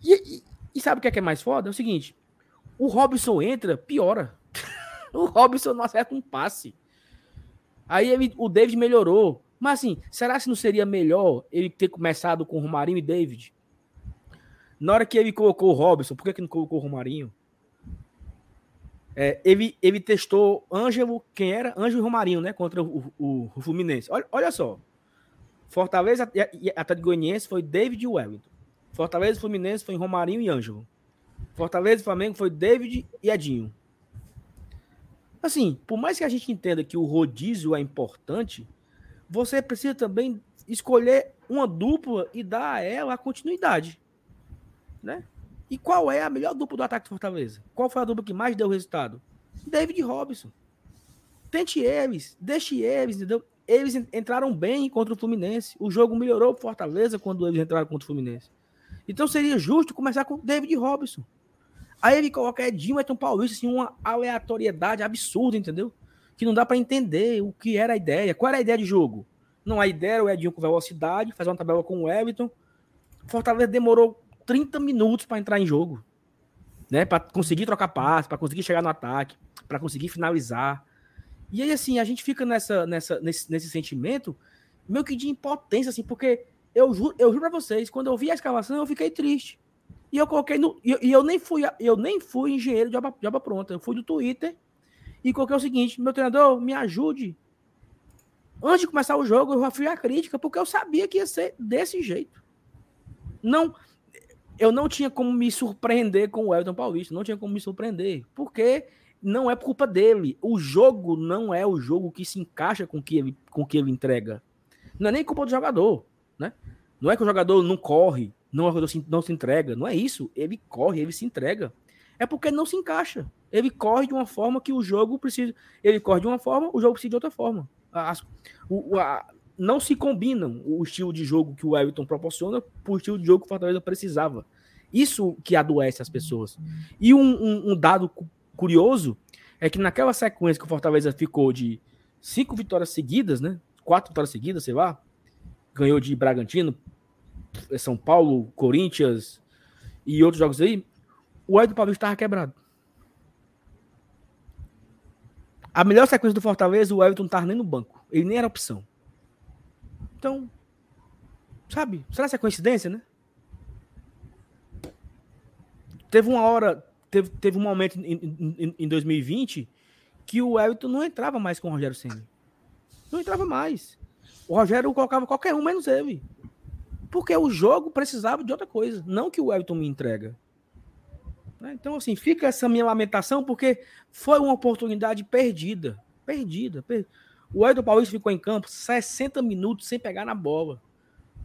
Speaker 1: E, e, e sabe o que é, que é mais foda? É o seguinte: o Robson entra, piora. [LAUGHS] o Robson não acerta um passe. Aí ele, o David melhorou. Mas assim, será que não seria melhor ele ter começado com Romarinho e David? Na hora que ele colocou o Robson, por que, que não colocou o Romarinho? É, ele, ele testou Ângelo, quem era? Ângelo e Romarinho, né? Contra o, o, o Fluminense. Olha, olha só. Fortaleza e Atlético Goianiense foi David e Wellington. Fortaleza e Fluminense foi Romarinho e Ângelo. Fortaleza e Flamengo foi David e Edinho. Assim, por mais que a gente entenda que o rodízio é importante, você precisa também escolher uma dupla e dar a ela a continuidade. Né? E qual é a melhor dupla do ataque do Fortaleza? Qual foi a dupla que mais deu resultado? David Robson. Tente eles, deixe eles, entendeu? Eles entraram bem contra o Fluminense. O jogo melhorou o Fortaleza quando eles entraram contra o Fluminense. Então seria justo começar com David Robson. Aí ele coloca Edinho Edson Paulista, assim, uma aleatoriedade absurda, entendeu? Que não dá para entender o que era a ideia. Qual era a ideia de jogo? Não, a ideia era o Edinho com velocidade, fazer uma tabela com o Everton. Fortaleza demorou 30 minutos para entrar em jogo, né? Para conseguir trocar passe, para conseguir chegar no ataque, para conseguir finalizar. E aí assim, a gente fica nessa, nessa nesse, nesse sentimento meio que de impotência assim, porque eu juro, eu juro para vocês, quando eu vi a escalação, eu fiquei triste. E eu coloquei no e eu, eu nem fui eu nem fui engenheiro de obra, de obra pronta, eu fui do Twitter e coloquei o seguinte: meu treinador, me ajude. Antes de começar o jogo, eu já fui a crítica, porque eu sabia que ia ser desse jeito. Não, eu não tinha como me surpreender com o Elton Paulista, não tinha como me surpreender, porque não é culpa dele. O jogo não é o jogo que se encaixa com que ele, com que ele entrega. Não é nem culpa do jogador, né? Não é que o jogador não corre, não, não se entrega, não é isso. Ele corre, ele se entrega. É porque não se encaixa. Ele corre de uma forma que o jogo precisa. Ele corre de uma forma, o jogo precisa de outra forma. O, a, não se combinam o estilo de jogo que o Everton proporciona com o estilo de jogo que o Fortaleza precisava. Isso que adoece as pessoas. E um, um, um, dado curioso é que naquela sequência que o Fortaleza ficou de cinco vitórias seguidas, né? Quatro vitórias seguidas, sei lá, ganhou de Bragantino, São Paulo, Corinthians e outros jogos aí, o Edson Paulista estava quebrado. A melhor sequência do Fortaleza, o Everton não estava nem no banco. Ele nem era opção. Então, sabe? Será que é coincidência, né? Teve uma hora, teve, teve um momento em, em, em 2020 que o Everton não entrava mais com o Rogério Senna. Não entrava mais. O Rogério colocava qualquer um menos ele. Porque o jogo precisava de outra coisa, não que o Everton me entrega. Né? Então, assim, fica essa minha lamentação, porque foi uma oportunidade perdida. Perdida. perdida. O Edson Paulista ficou em campo 60 minutos sem pegar na bola.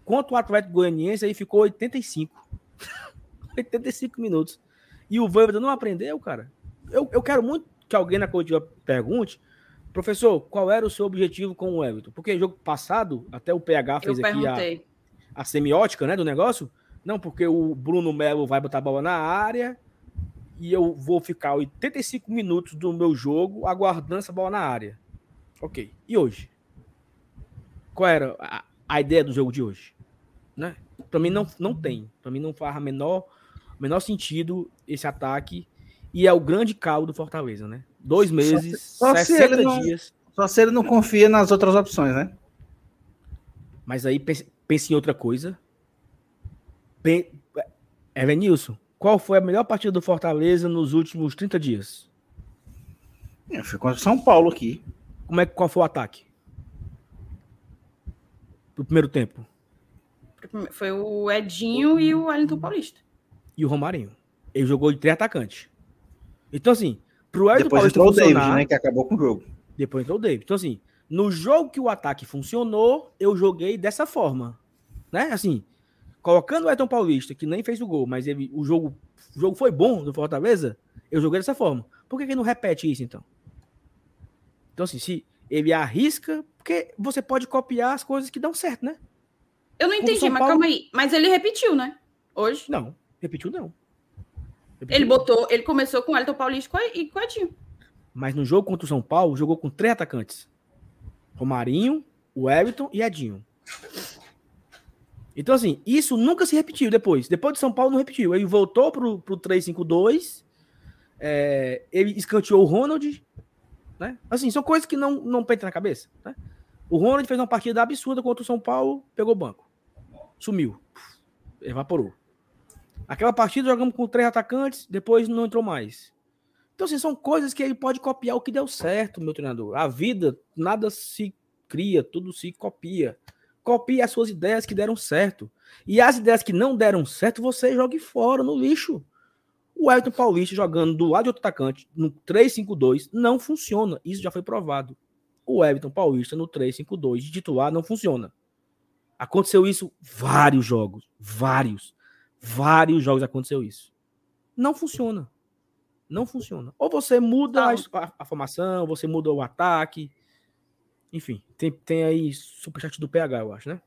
Speaker 1: Quanto o Atlético Goianiense aí ficou 85. 85 [LAUGHS] minutos. E o Voivoda não aprendeu, cara. Eu, eu quero muito que alguém na coletiva pergunte, professor, qual era o seu objetivo com o Everton? Porque jogo passado, até o PH fez eu aqui a, a semiótica né, do negócio. Não, porque o Bruno Melo vai botar a bola na área e eu vou ficar 85 minutos do meu jogo aguardando essa bola na área. Ok. E hoje? Qual era a, a ideia do jogo de hoje? Né? Para mim não, não tem. Para mim não faz a menor, menor sentido esse ataque. E é o grande caldo do Fortaleza, né? Dois meses, só, só 60
Speaker 2: se não,
Speaker 1: dias.
Speaker 2: Só se ele não confia nas outras opções, né?
Speaker 1: Mas aí pense, pense em outra coisa. Evanilson, qual foi a melhor partida do Fortaleza nos últimos 30 dias?
Speaker 2: Eu fui contra São Paulo aqui.
Speaker 1: Como é, qual foi o ataque? Pro primeiro tempo.
Speaker 3: Foi o Edinho e o Wellington Paulista.
Speaker 1: E o Romarinho. Ele jogou de três atacantes. Então, assim, pro Wellington
Speaker 2: Depois
Speaker 1: Paulista
Speaker 2: entrou o David, né? Que acabou com o jogo.
Speaker 1: Depois entrou o David. Então, assim, no jogo que o ataque funcionou, eu joguei dessa forma. Né? Assim, colocando o Elton Paulista, que nem fez o gol, mas ele, o, jogo, o jogo foi bom do Fortaleza, eu joguei dessa forma. Por que, que ele não repete isso, então? Então, assim, se ele arrisca, porque você pode copiar as coisas que dão certo, né?
Speaker 3: Eu não entendi, mas Paulo... calma aí. Mas ele repetiu, né? Hoje?
Speaker 1: Não, repetiu não.
Speaker 3: Repetiu. Ele botou, ele começou com o Elton Paulista e com o Edinho.
Speaker 1: Mas no jogo contra o São Paulo, jogou com três atacantes. Romarinho, o Everton e Edinho. Então, assim, isso nunca se repetiu depois. Depois de São Paulo, não repetiu. Ele voltou pro, pro 3-5-2, é, ele escanteou o Ronald, né? Assim, são coisas que não, não pentam na cabeça, né? O Ronald fez uma partida absurda contra o São Paulo, pegou banco. Sumiu. Evaporou. Aquela partida jogamos com três atacantes, depois não entrou mais. Então, assim, são coisas que ele pode copiar o que deu certo, meu treinador. A vida, nada se cria, tudo se copia. Copie as suas ideias que deram certo. E as ideias que não deram certo, você jogue fora, no lixo. O Everton Paulista jogando do lado de outro atacante, no 3-5-2, não funciona. Isso já foi provado. O Everton Paulista no 3-5-2 de titular não funciona. Aconteceu isso vários jogos. Vários. Vários jogos aconteceu isso. Não funciona. Não funciona. Ou você muda a, a, a, formação, você muda o ataque. Enfim, tem, tem aí superchat do PH, eu acho, né?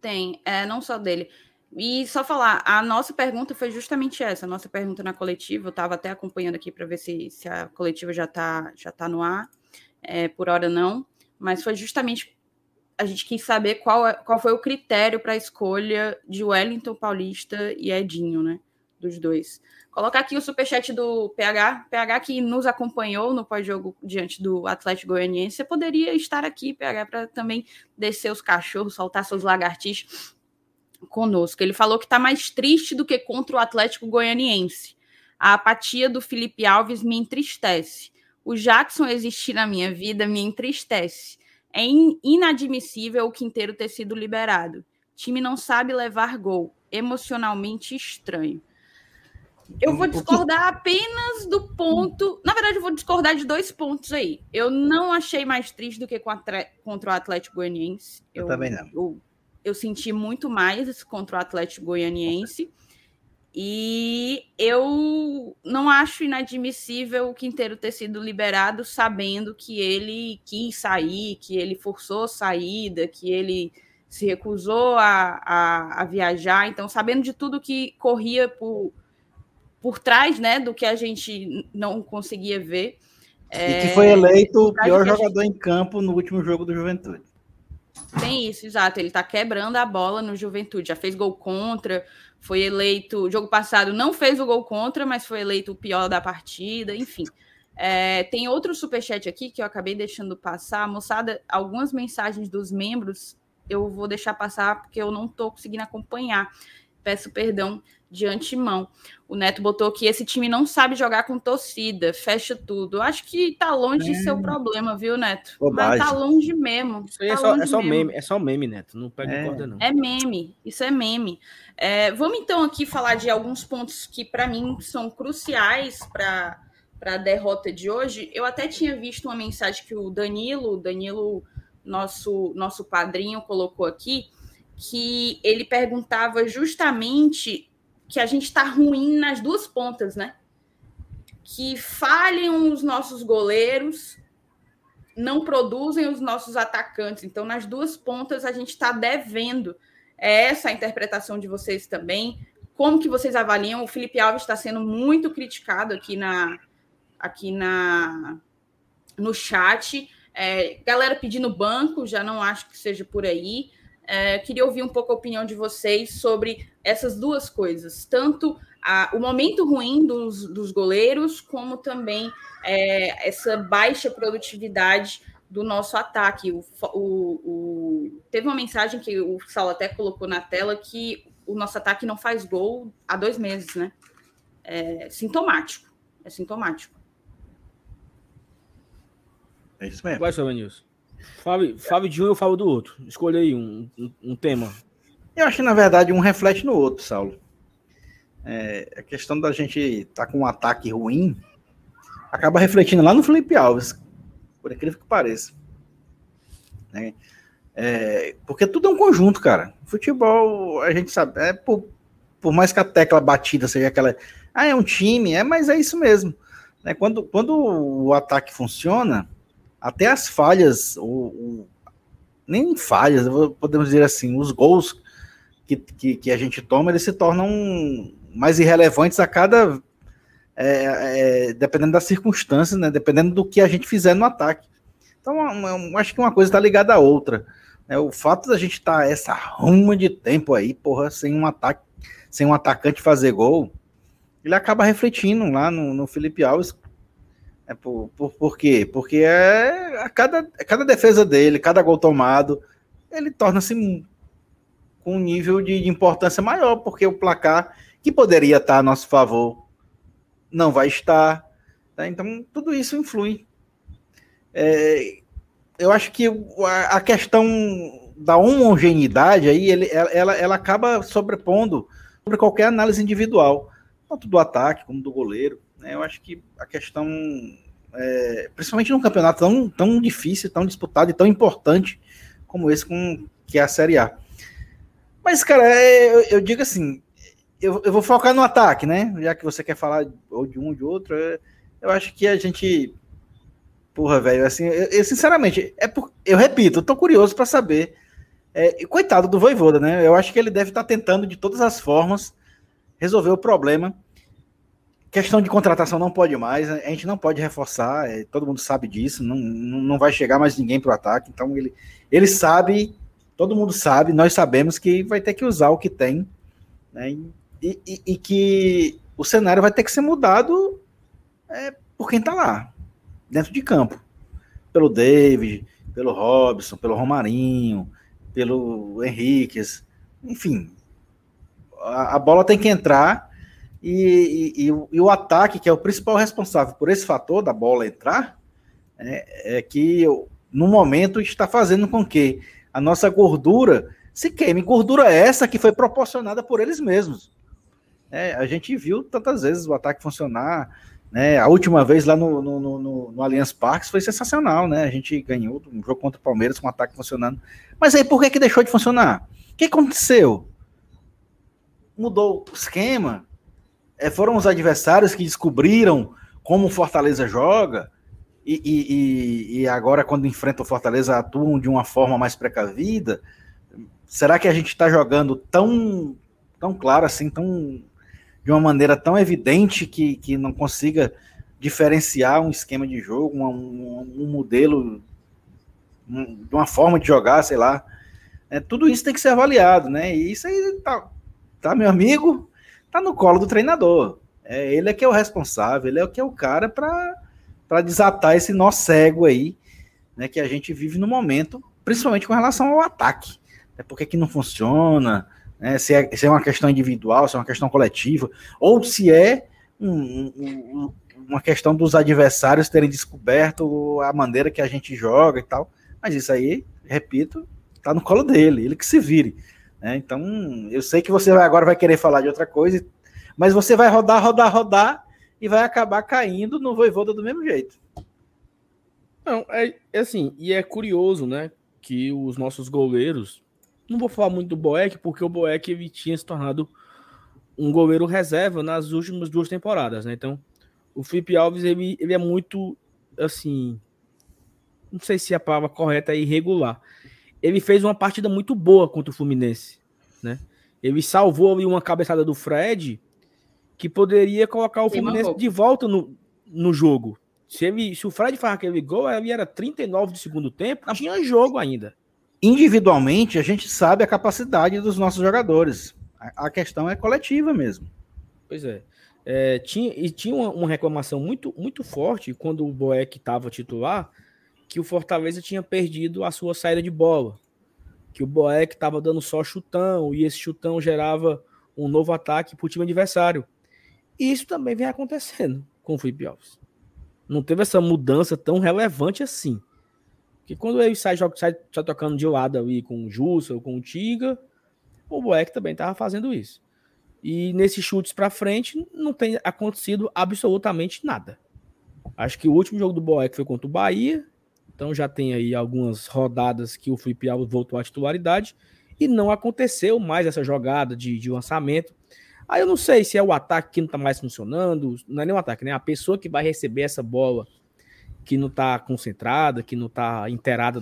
Speaker 3: Tem, é, não só dele. E só falar, a nossa pergunta foi justamente essa, a nossa pergunta na coletiva, eu estava até acompanhando aqui para ver se, se a coletiva já está já tá no ar, é, por hora não, mas foi justamente a gente quis saber qual, é, qual foi o critério para a escolha de Wellington Paulista e Edinho, né? Dos dois. Colocar aqui o superchat do PH, PH que nos acompanhou no pós-jogo diante do Atlético Goianiense. Você poderia estar aqui, PH, para também descer os cachorros, soltar seus lagartixos conosco. Ele falou que está mais triste do que contra o Atlético Goianiense. A apatia do Felipe Alves me entristece. O Jackson existir na minha vida me entristece. É inadmissível o Quinteiro ter sido liberado. Time não sabe levar gol. Emocionalmente estranho. Eu vou discordar apenas do ponto. Na verdade, eu vou discordar de dois pontos aí. Eu não achei mais triste do que contra o Atlético Goianiense.
Speaker 2: Eu, eu também não.
Speaker 3: Eu, eu senti muito mais contra o Atlético Goianiense. E eu não acho inadmissível o Quinteiro ter sido liberado sabendo que ele quis sair, que ele forçou saída, que ele se recusou a, a, a viajar. Então, sabendo de tudo que corria por, por trás né, do que a gente não conseguia ver.
Speaker 2: E que foi eleito o pior jogador gente... em campo no último jogo do Juventude.
Speaker 3: Tem isso, exato. Ele está quebrando a bola no Juventude. Já fez gol contra, foi eleito. Jogo passado não fez o gol contra, mas foi eleito o pior da partida, enfim. É, tem outro superchat aqui que eu acabei deixando passar. Moçada, algumas mensagens dos membros eu vou deixar passar porque eu não estou conseguindo acompanhar. Peço perdão de antemão. O Neto botou que esse time não sabe jogar com torcida, fecha tudo. Acho que tá longe é. de ser o problema, viu, Neto?
Speaker 2: Bobagem.
Speaker 3: Mas tá longe mesmo.
Speaker 1: Isso aí tá é, só, é só meme, é só meme, Neto. Não pega é. corda, não.
Speaker 3: É meme, isso é meme. É, vamos então aqui falar de alguns pontos que, para mim, são cruciais para a derrota de hoje. Eu até tinha visto uma mensagem que o Danilo, Danilo, nosso, nosso padrinho, colocou aqui, que ele perguntava justamente que a gente está ruim nas duas pontas, né? Que falhem os nossos goleiros, não produzem os nossos atacantes. Então, nas duas pontas, a gente está devendo. É essa a interpretação de vocês também. Como que vocês avaliam? O Felipe Alves está sendo muito criticado aqui na aqui na no chat. É, galera pedindo banco, já não acho que seja por aí. É, queria ouvir um pouco a opinião de vocês sobre essas duas coisas, tanto a, o momento ruim dos, dos goleiros, como também é, essa baixa produtividade do nosso ataque. O, o, o, teve uma mensagem que o Saulo até colocou na tela que o nosso ataque não faz gol há dois meses, né? É sintomático. É sintomático.
Speaker 1: É isso mesmo. Vai, Nilson. Fábio, Fábio de um e o Fábio do outro. Escolha aí um, um, um, tema.
Speaker 2: Eu acho que, na verdade, um reflete no outro, Saulo. É, a questão da gente estar tá com um ataque ruim acaba refletindo lá no Felipe Alves, por incrível que pareça. Né? É, porque tudo é um conjunto, cara. Futebol, a gente sabe, é por, por mais que a tecla batida seja aquela. Ah, é um time, é, mas é isso mesmo. Né? Quando, quando o ataque funciona, até as falhas, o, o, nem falhas, podemos dizer assim, os gols que, que, que, a gente toma, eles se tornam mais irrelevantes a cada. É, é, dependendo das circunstâncias, né? Dependendo do que a gente fizer no ataque. Então, eu acho que uma coisa está ligada à outra. Né? O fato da gente estar tá essa ruma de tempo aí, porra, sem um ataque, sem um atacante fazer gol, ele acaba refletindo lá no, no Felipe Alves, É por, por, por quê? Porque é a cada, a cada defesa dele, cada gol tomado, ele torna-se com um nível de, de, importância maior, porque o placar que poderia estar a nosso favor não vai estar. Tá? Então, tudo isso influi. É, eu acho que a, a, questão da homogeneidade aí, ele, ela, ela acaba sobrepondo sobre qualquer análise individual, tanto do ataque como do goleiro. Né? Eu acho que a questão, é, principalmente num campeonato tão, tão difícil, tão disputado e tão importante como esse, com, que é a Série A. Mas, cara, é, eu, eu digo assim, eu, eu, vou focar no ataque, né? Já que você quer falar ou de um ou de outro, eu, eu acho que a gente. Porra, velho, assim, eu, eu, sinceramente, é por, eu repito, eu tô curioso para saber. É, coitado do Voivoda, né? Eu acho que ele deve estar tá tentando de todas as formas resolver o problema. Questão de contratação não pode mais, a gente não pode reforçar, é, todo mundo sabe disso, não, não vai chegar mais ninguém para o ataque, então ele, ele sabe, todo mundo sabe, nós sabemos que vai ter que usar o que tem, né? E, e, e que o cenário vai ter que ser mudado é, por quem está lá, dentro de campo. Pelo David, pelo Robson, pelo Romarinho, pelo Henriquez, enfim. A, a bola tem que entrar e, e, e, o ataque, que é o principal responsável por esse fator da bola entrar, é, é que no momento está fazendo com que a nossa gordura se queime. Gordura essa que foi proporcionada por eles mesmos. É, a gente viu tantas vezes o ataque funcionar. Né? A última vez lá no, no, no, no Allianz Parques foi sensacional, né? A gente ganhou um jogo contra o Palmeiras com o ataque funcionando. Mas aí por que, que deixou de funcionar? O que aconteceu? Mudou o esquema? É, foram os adversários que descobriram como o Fortaleza joga e, e, e, agora, quando enfrenta o Fortaleza, atuam de uma forma mais precavida. Será que a gente está jogando tão, tão claro assim, tão, de uma maneira tão evidente que, que não consiga diferenciar um esquema de jogo, um, um, um modelo, um, uma forma de jogar, sei lá. É, tudo isso tem que ser avaliado, né? E isso aí tá, tá meu amigo, tá no colo do treinador. É, ele é que é o responsável, ele é o que é o cara para desatar esse nó cego aí, né, que a gente vive no momento, principalmente com relação ao ataque. É porque que não funciona, né, se, é, se é uma questão individual, se é uma questão coletiva, ou se é um, um, uma questão dos adversários terem descoberto a maneira que a gente joga e tal. Mas isso aí, repito, tá no colo dele, ele que se vire. Né? Então, eu sei que você agora vai querer falar de outra coisa, mas você vai rodar, rodar, rodar e vai acabar caindo no Voivoda do mesmo jeito.
Speaker 1: Não, é, é assim, e é curioso, né, que os nossos goleiros, não vou falar muito do Boeck, porque o Boeck ele tinha se tornado um goleiro reserva nas últimas duas temporadas, né? Então, o Felipe Alves ele, ele é muito assim, não sei se a palavra correta é irregular ele fez uma partida muito boa contra o Fluminense, né? Ele salvou ali uma cabeçada do Fred que poderia colocar o Fluminense de volta no, no jogo. Se, ele, se o Fred faz aquele gol, ele era 39 de segundo tempo, não tinha jogo ainda.
Speaker 2: Individualmente, a gente sabe a capacidade dos nossos jogadores. A, a questão é coletiva mesmo.
Speaker 1: Pois é. é tinha, e tinha uma, uma, reclamação muito, muito forte quando o Boeck estava titular, que o Fortaleza tinha perdido a sua saída de bola. Que o Boeck estava dando só chutão e esse chutão gerava um novo ataque para o time adversário. E isso também vem acontecendo com o Felipe Alves. Não teve essa mudança tão relevante assim. Que quando ele sai, sai, sai tocando de lado ali com o Jussa ou com o Tiga, o Boeck também estava fazendo isso. E nesses chutes para frente não tem acontecido absolutamente nada. Acho que o último jogo do Boeck foi contra o Bahia então já tem aí algumas rodadas que o Felipe Alves voltou à titularidade e não aconteceu mais essa jogada de, de lançamento. Aí eu não sei se é o ataque que não está mais funcionando, não é nem o ataque, né? A pessoa que vai receber essa bola que não está concentrada, que não está inteirada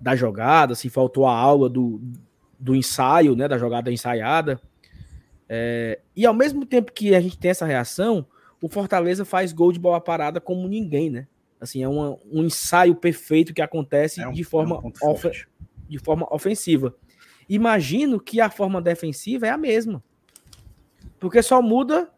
Speaker 1: da jogada, se faltou a aula do, do ensaio, né? Da jogada ensaiada. É, e ao mesmo tempo que a gente tem essa reação, o Fortaleza faz gol de bola parada como ninguém, né? Assim, é uma, um ensaio perfeito que acontece é um, de, forma é um de forma ofensiva. Imagino que a forma defensiva é a mesma. Porque só muda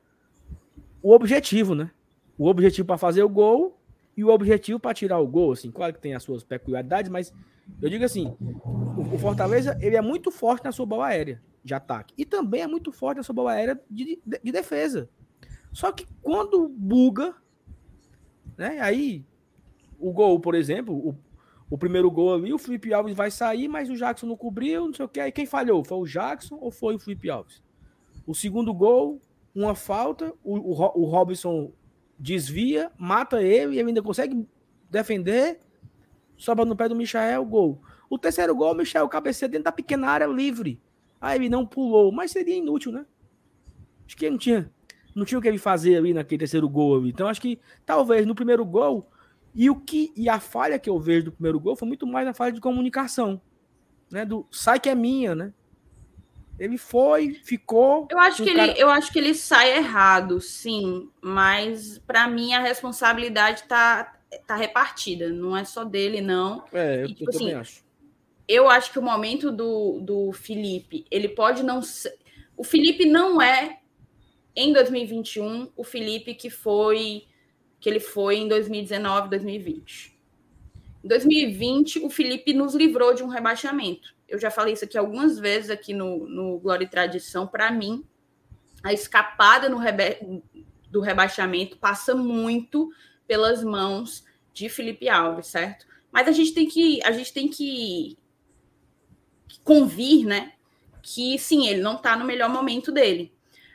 Speaker 1: o objetivo, né? o objetivo para fazer o gol e o objetivo para tirar o gol. Assim, claro que tem as suas peculiaridades, mas eu digo assim: o, Fortaleza ele é muito forte na sua bola aérea de ataque e também é muito forte na sua bola aérea de, de, de defesa. Só que quando buga, né? Aí o gol, por exemplo, o, o primeiro gol ali, o Felipe Alves vai sair, mas o Jackson não cobriu, não sei o que. Aí quem falhou? Foi o Jackson ou foi o Felipe Alves? O segundo gol, uma falta, o, o, o Robson desvia, mata ele e ele ainda consegue defender, sobra no pé do Michael, gol. O terceiro gol, o Michael cabeceia dentro da pequena área livre. Aí ele não pulou, mas seria inútil, né? Acho que ele não tinha, não tinha o que ele fazer ali naquele terceiro gol ali. Então acho que talvez no primeiro gol e o que e a falha que eu vejo do primeiro gol foi muito mais a falha de comunicação, né? Do sai que é minha, né? Ele foi, ficou.
Speaker 3: Eu acho que cara... ele, eu acho que ele sai errado, sim, mas para mim a responsabilidade tá tá repartida, não é só dele não.
Speaker 1: É, eu, e, tipo, eu assim, também acho.
Speaker 3: Eu acho que o momento do, do Felipe, ele pode não ser, o Felipe não é em 2021 o Felipe que foi que ele foi em 2019, 2020. Em 2020, o Felipe nos livrou de um rebaixamento. Eu já falei isso aqui algumas vezes aqui no, no Glória e Tradição. Para mim, a escapada do rebaixamento passa muito pelas mãos de Felipe Alves, certo? Mas a gente tem que a gente tem que convir, né? Que sim, ele não está no melhor momento dele.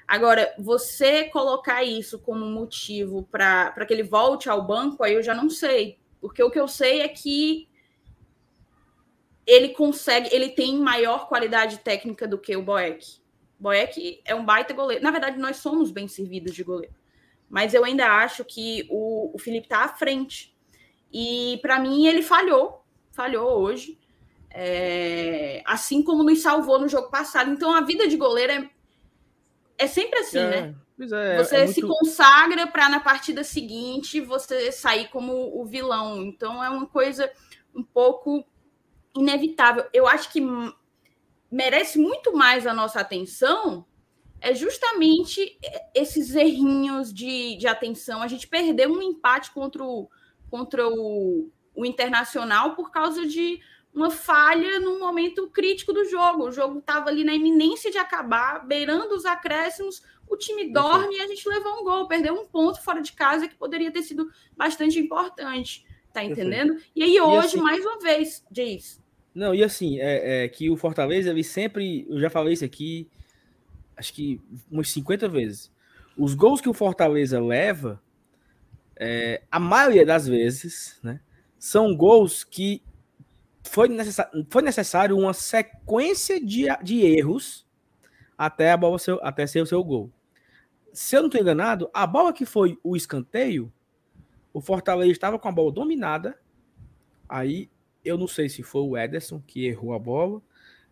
Speaker 3: Agora, você colocar isso como motivo para que ele volte ao banco, aí eu já não sei. Porque o que eu sei é que ele consegue, ele tem maior qualidade técnica do que o Boeck. Boeck é um baita goleiro. Na verdade, nós somos bem servidos de goleiro. Mas eu ainda acho que o, o Felipe está à frente. E para mim ele falhou, falhou hoje. É, assim como nos salvou no jogo passado. Então a vida de goleiro é, é sempre assim, é, né? É, você é se consagra para na partida seguinte você sair como o vilão. Então é uma coisa um pouco inevitável. Eu acho que merece muito mais a nossa atenção é justamente esses errinhos de, de atenção. A gente perdeu um empate contra o, contra o, o Internacional por causa de uma falha num momento crítico do jogo. O jogo estava ali na iminência de acabar, beirando os acréscimos, o time dorme e a gente levou um gol, perdeu um ponto fora de casa que poderia ter sido bastante importante. Tá entendendo? E aí hoje, e assim, mais uma vez, diz.
Speaker 1: Não, e assim, é, é, que o Fortaleza, ele sempre, eu já falei isso aqui, acho que umas 50 vezes. Os gols que o Fortaleza leva, é, a maioria das vezes, né, são gols que foi, necessário, foi necessário uma sequência de, de erros até a bola ser, até ser o seu gol. Se eu não estou enganado, a bola que foi o escanteio, o Fortaleza estava com a bola dominada. Aí eu não sei se foi o Ederson que errou a bola,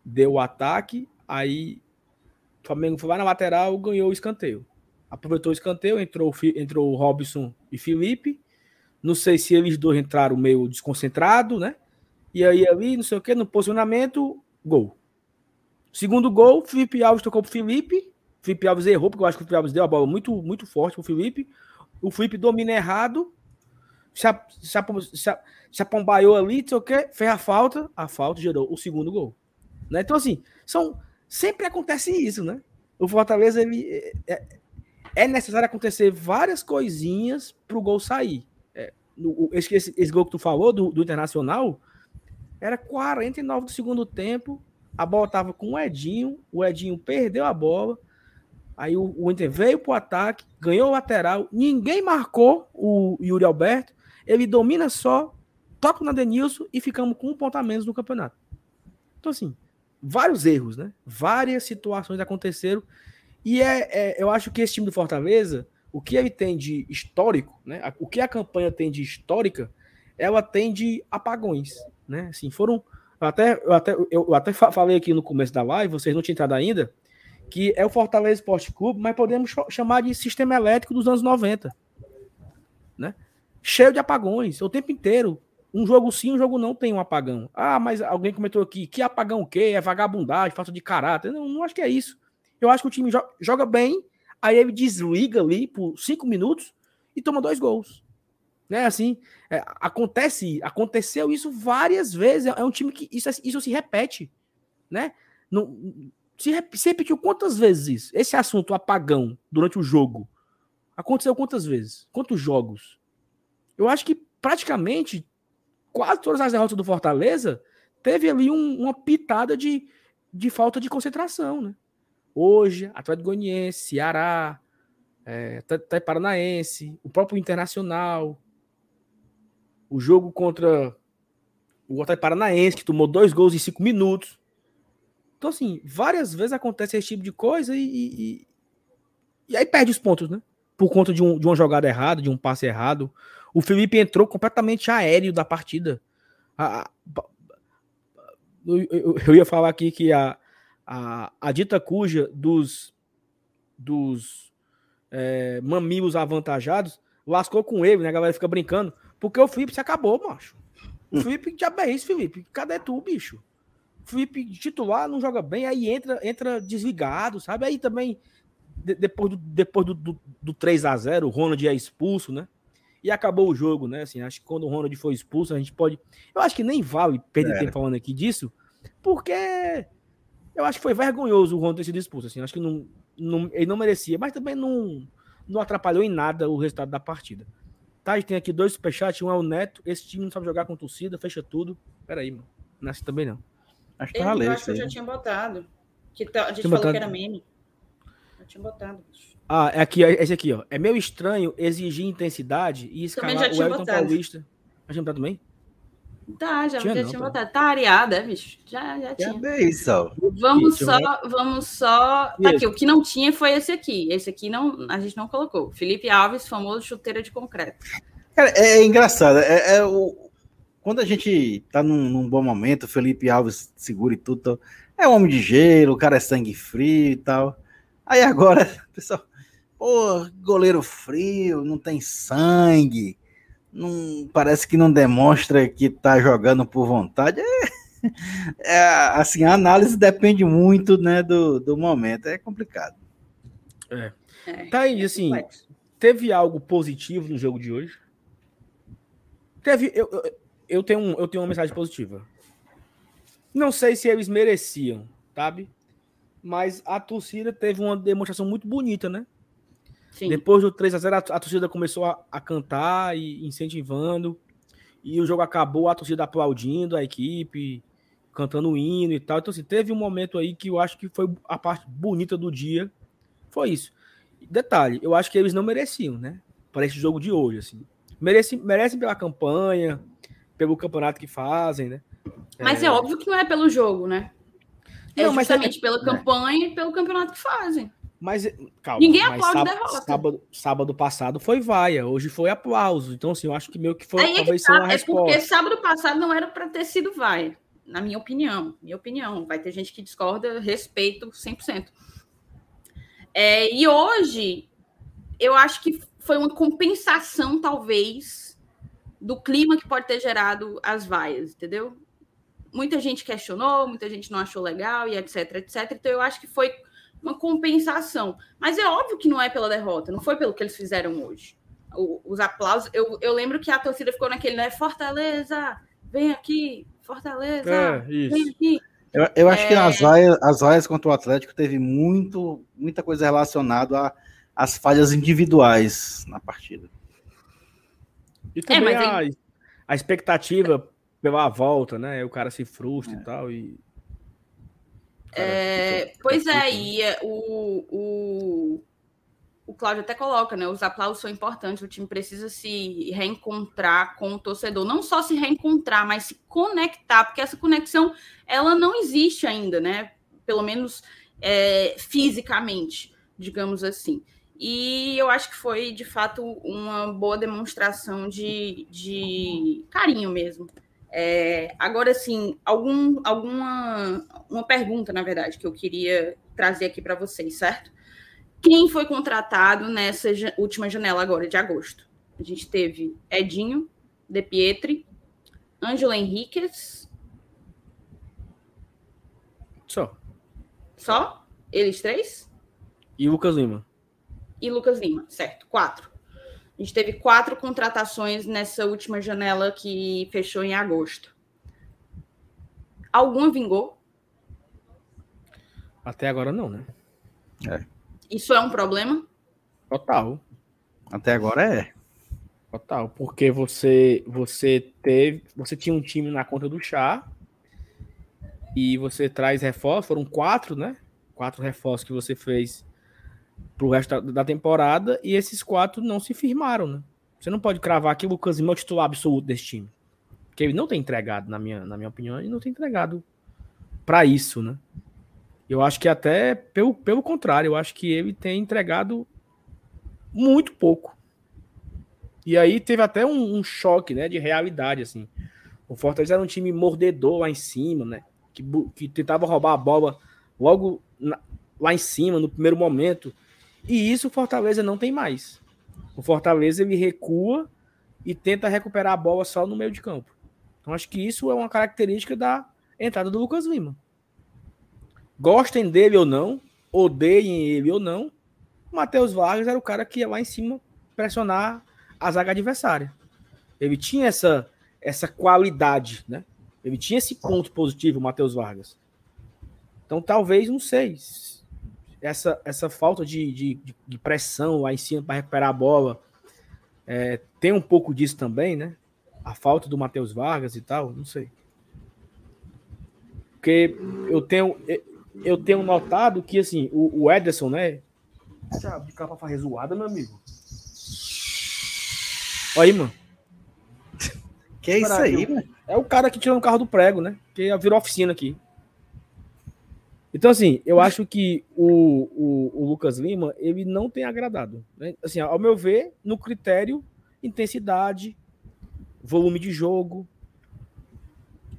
Speaker 1: deu o ataque, aí o Flamengo foi lá na lateral, ganhou o escanteio. Aproveitou o escanteio, entrou, entrou o Robson e Felipe. Não sei se eles dois entraram meio desconcentrado, né? E aí ali, não sei o que, no posicionamento, gol. Segundo gol, Felipe Alves tocou pro Felipe. Felipe Alves errou, porque eu acho que o Felipe Alves deu a bola muito, muito forte pro Felipe. O Felipe domina errado. Se, se, se, se apombaiou ali, não sei o que, fez a falta. A falta gerou o segundo gol. Né? Então, assim, são, sempre acontece isso, né? O Fortaleza, ele, é, é, é necessário acontecer várias coisinhas pro gol sair. É, no, esse, esse, esse, gol que tu falou do, do Internacional, era 49 do segundo tempo. A bola tava com o Edinho. O Edinho perdeu a bola. Aí o, o Inter veio pro ataque, ganhou o lateral. Ninguém marcou o Yuri Alberto. Ele domina só, toca na Denilson e ficamos com um ponto a menos no campeonato. Então, assim, vários erros, né? Várias situações aconteceram. E é, é, eu acho que esse time do Fortaleza, o que ele tem de histórico, né? O que a campanha tem de histórica, ela tem de apagões né? Assim, foram. Até, eu até, eu até falei aqui no começo da live, vocês não tinham entrado ainda, que é o Fortaleza Esporte Clube, mas podemos chamar de sistema elétrico dos anos 90. Né? Cheio de apagões, o tempo inteiro. Um jogo sim, um jogo não tem um apagão. Ah, mas alguém comentou aqui, que apagão o quê? É vagabundagem, falta de caráter. Não, não acho que é isso. Eu acho que o time joga bem, aí ele desliga ali por cinco minutos e toma dois gols. Né, assim, é, acontece, aconteceu isso várias vezes. É um time que isso, isso se repete, né? Não, se, se repetiu quantas vezes isso? Esse assunto apagão durante o jogo aconteceu quantas vezes? Quantos jogos? Eu acho que praticamente quase todas as derrotas do Fortaleza teve ali um, uma pitada de, de falta de concentração, né? Hoje, Atlético Goianiense, Ceará, é, Paranaense, o próprio Internacional, o jogo contra o Atlético Paranaense, que tomou dois gols em cinco minutos. Então, assim, várias vezes acontece esse tipo de coisa e, e, e aí perde os pontos, né? Por conta de, um, de uma jogada errada, de um passe errado. O Felipe entrou completamente aéreo da partida. A, a, eu, eu, ia falar aqui que a, a, a dita cuja dos, dos é, mamilos avantajados lascou com ele, né? A galera fica brincando. Porque o Felipe se acabou, macho. O. Felipe, já é isso, Felipe? Cadê tu, bicho? O Felipe titular não joga bem, aí entra, entra desligado, sabe? Aí também, de, depois, do, depois do, do, do 3 a 0 o Ronald é expulso, né? E acabou o jogo, né? Assim, acho que quando o Ronald foi expulso, a gente pode. Eu acho que nem vale perder é. tempo falando aqui disso, porque eu acho que foi vergonhoso o Ronald ter sido expulso. Assim, acho que não, não, ele não merecia, mas também não, não atrapalhou em nada o resultado da partida. Tá, a gente tem aqui dois superchats, um é o Neto. Esse time não sabe jogar com torcida, fecha tudo. Peraí, mano. Nasce também não.
Speaker 3: Acho que, eu acho que eu já tinha botado. Que tá, a gente tinha falou botado... que era meme. Eu tinha botado.
Speaker 1: Ah, é aqui, é esse aqui, ó. É meio estranho exigir intensidade e escalar o Elton botado. Paulista. Botado também?
Speaker 3: Tá, já, tinha, já não, tinha tá. botado. Tá areada, bicho. Já, já tinha.
Speaker 2: É isso.
Speaker 3: Vamos só, vamos só. Tá aqui, o que não tinha foi esse aqui. Esse aqui não, a gente não colocou. Felipe Alves, famoso chuteira de concreto.
Speaker 2: Cara, é, é engraçado. É, é, o... Quando a gente tá num, num, bom momento, Felipe Alves segura e tudo. É um homem de gelo, o cara é sangue frio e tal. Aí agora, [LAUGHS] pessoal, pô, goleiro frio, não tem sangue não parece que não demonstra que está jogando por vontade. É, [LAUGHS] é, assim, a análise depende muito né, do, do momento. É complicado.
Speaker 1: É. é tá aí, assim, teve algo positivo no jogo de hoje? Teve. Eu, eu, eu, tenho, um, eu tenho uma mensagem positiva. Não sei se eles mereciam, sabe? Mas a torcida teve uma demonstração muito bonita, né? Sim. Depois do 3 a 0 a, torcida começou a, a, cantar e incentivando. E o jogo acabou, a torcida aplaudindo a equipe, cantando o hino e tal. Então, assim, teve um momento aí que eu acho que foi a parte bonita do dia. Foi isso. Detalhe, eu acho que eles não mereciam, né? Para esse jogo de hoje, assim. Merecem, merecem pela campanha, pelo campeonato que fazem, né?
Speaker 3: Mas é, é óbvio que não é pelo jogo, né? É não, justamente é... pela campanha e pelo campeonato que fazem.
Speaker 1: Mas, calma.
Speaker 3: Ninguém
Speaker 1: mas
Speaker 3: aplaude
Speaker 1: sábado, derrota. Sábado, sábado, passado foi vaia, hoje foi aplauso. Então, assim, eu acho que meio que foi
Speaker 3: Aí é talvez uma é resposta. porque sábado passado não era para ter sido vaia, na minha opinião. Minha opinião. Vai ter gente que discorda, respeito 100%. É, e hoje, eu acho que foi uma compensação, talvez, do clima que pode ter gerado as vaias, entendeu? Muita gente questionou, muita gente não achou legal e etc, etc. Então, eu acho que foi uma compensação. Mas é óbvio que não é pela derrota, não foi pelo que eles fizeram hoje. O, os aplausos, eu, eu lembro que a torcida ficou naquele, né? Fortaleza, vem aqui, Fortaleza, é, vem aqui.
Speaker 2: Eu, eu acho é... que as vaias, as vaias contra o Atlético teve muito, muita coisa relacionada às falhas individuais na partida.
Speaker 1: E também é, a, a expectativa pela volta, né? O cara se frustra é. e tal. E
Speaker 3: é, pois é, e é, o, o, o Cláudio até coloca, né? Os aplausos são importantes, o time precisa se reencontrar com o torcedor. Não só se reencontrar, mas se conectar, porque essa conexão ela não existe ainda, né? Pelo menos é, fisicamente, digamos assim. E eu acho que foi, de fato, uma boa demonstração de, de carinho mesmo é, agora, sim, algum, alguma uma pergunta, na verdade, que eu queria trazer aqui para vocês, certo? Quem foi contratado nessa última janela agora, de agosto? A gente teve Edinho, De Pietri, Ângelo Henriquez.
Speaker 1: Só.
Speaker 3: Só? Eles três?
Speaker 1: E Lucas Lima.
Speaker 3: E Lucas Lima, certo. Quatro. A gente teve quatro contratações nessa última janela que fechou em agosto. Alguma vingou?
Speaker 1: Até agora não, né?
Speaker 3: É. Isso é um problema?
Speaker 1: Total.
Speaker 2: Até agora é.
Speaker 1: Total, porque você você teve, você tinha um time na conta do chá e você traz reforços, foram quatro, né? Quatro reforços que você fez pro resto da temporada e esses quatro não se firmaram, né? Você não pode cravar que o Lucas Lima é o titular absoluto desse time. Porque ele não tem entregado, na minha, na minha opinião, ele não tem entregado para isso, né? Eu acho que até pelo, pelo contrário, eu acho que ele tem entregado muito pouco. E aí teve até um, um, choque, né, de realidade, assim. O Fortaleza era um time mordedor lá em cima, né, que, que tentava roubar a bola logo na, lá em cima, no primeiro momento. E isso o Fortaleza não tem mais. O Fortaleza, ele recua e tenta recuperar a bola só no meio de campo. Então acho que isso é uma característica da entrada do Lucas Lima. Gostem dele ou não, odeiem ele ou não, o Matheus Vargas era o cara que ia lá em cima pressionar a zaga adversária. Ele tinha essa, essa qualidade, né? Ele tinha esse ponto positivo, o Matheus Vargas. Então, talvez, não sei, essa, essa falta de, de, de pressão lá em cima para recuperar a bola é, tem um pouco disso também, né? A falta do Matheus Vargas e tal, não sei. Porque eu tenho, eu tenho notado que, assim, o, o Ederson, né? Deixa de capa pra zoada, meu amigo. Olha aí, mano.
Speaker 2: Que é isso aí, mano?
Speaker 1: É o cara que tirou o carro do prego, né? Que virou oficina aqui. Então, assim, eu acho que o, o, o, Lucas Lima, ele não tem agradado. Né? Assim, ao meu ver, no critério intensidade, volume de jogo,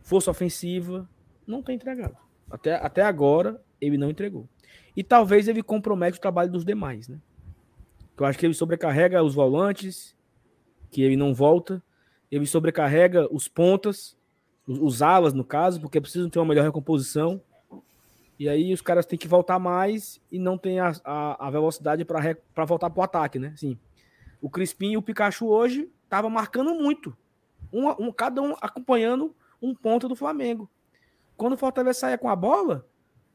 Speaker 1: força ofensiva, não tem entregado. Até, até agora, ele não entregou. E talvez ele compromete o trabalho dos demais, né? Eu acho que ele sobrecarrega os volantes, que ele não volta. Ele sobrecarrega os pontas, os, os alas, no caso, porque precisam ter uma melhor recomposição. E aí os caras têm que voltar mais e não tem a, a, a velocidade para voltar para o ataque, né? Assim, o Crispim e o Pikachu hoje estavam marcando muito. Um, um, cada um acompanhando um ponto do Flamengo. Quando o Fortaleza saia com a bola,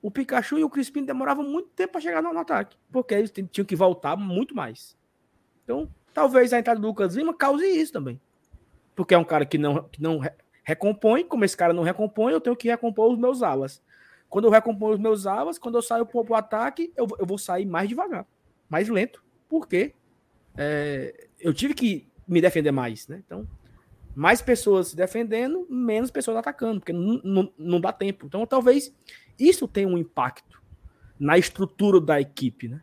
Speaker 1: o Pikachu e o Crispim demoravam muito tempo para chegar no, no, ataque, porque eles tinham que voltar muito mais. Então, talvez a entrada do Lucas Lima cause isso também. Porque é um cara que não, que não recompõe, como esse cara não recompõe, eu tenho que recompor os meus alas. Quando eu recomponho os meus alas, quando eu saio para o ataque, eu, eu vou sair mais devagar, mais lento. Porque é, eu tive que me defender mais, né? Então, mais pessoas se defendendo, menos pessoas atacando, porque não, dá tempo. Então, talvez isso tenha um impacto na estrutura da equipe, né?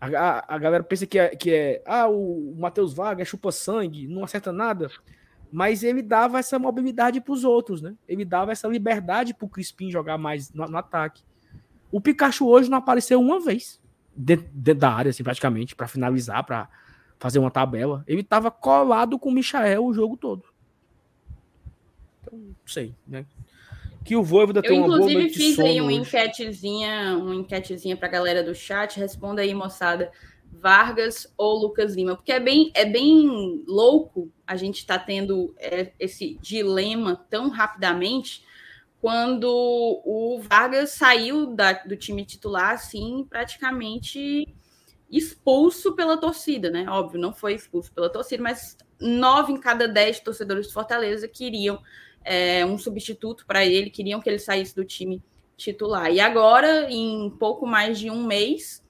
Speaker 1: A, a, a galera pensa que é, que é ah, o, Matheus Vargas é chupa sangue, não acerta nada mas ele dava essa mobilidade para os outros, né? Ele dava essa liberdade para o Crispim jogar mais no, no, ataque. O Pikachu hoje não apareceu uma vez dentro, dentro da área, assim, praticamente, para finalizar, para fazer uma tabela. Ele estava colado com o Michael o jogo todo. Então, não sei, né? Que o Voivoda tem uma boa
Speaker 3: Eu, inclusive, fiz aí uma hoje. enquetezinha, uma enquetezinha para a galera do chat. Responda aí, moçada. Vargas ou Lucas Lima, porque é bem, é bem louco a gente estar tá tendo é, esse dilema tão rapidamente quando o Vargas saiu da, do time titular assim praticamente expulso pela torcida, né? Óbvio, não foi expulso pela torcida, mas nove em cada dez torcedores do Fortaleza queriam é, um substituto para ele, queriam que ele saísse do time titular. E agora, em pouco mais de um mês,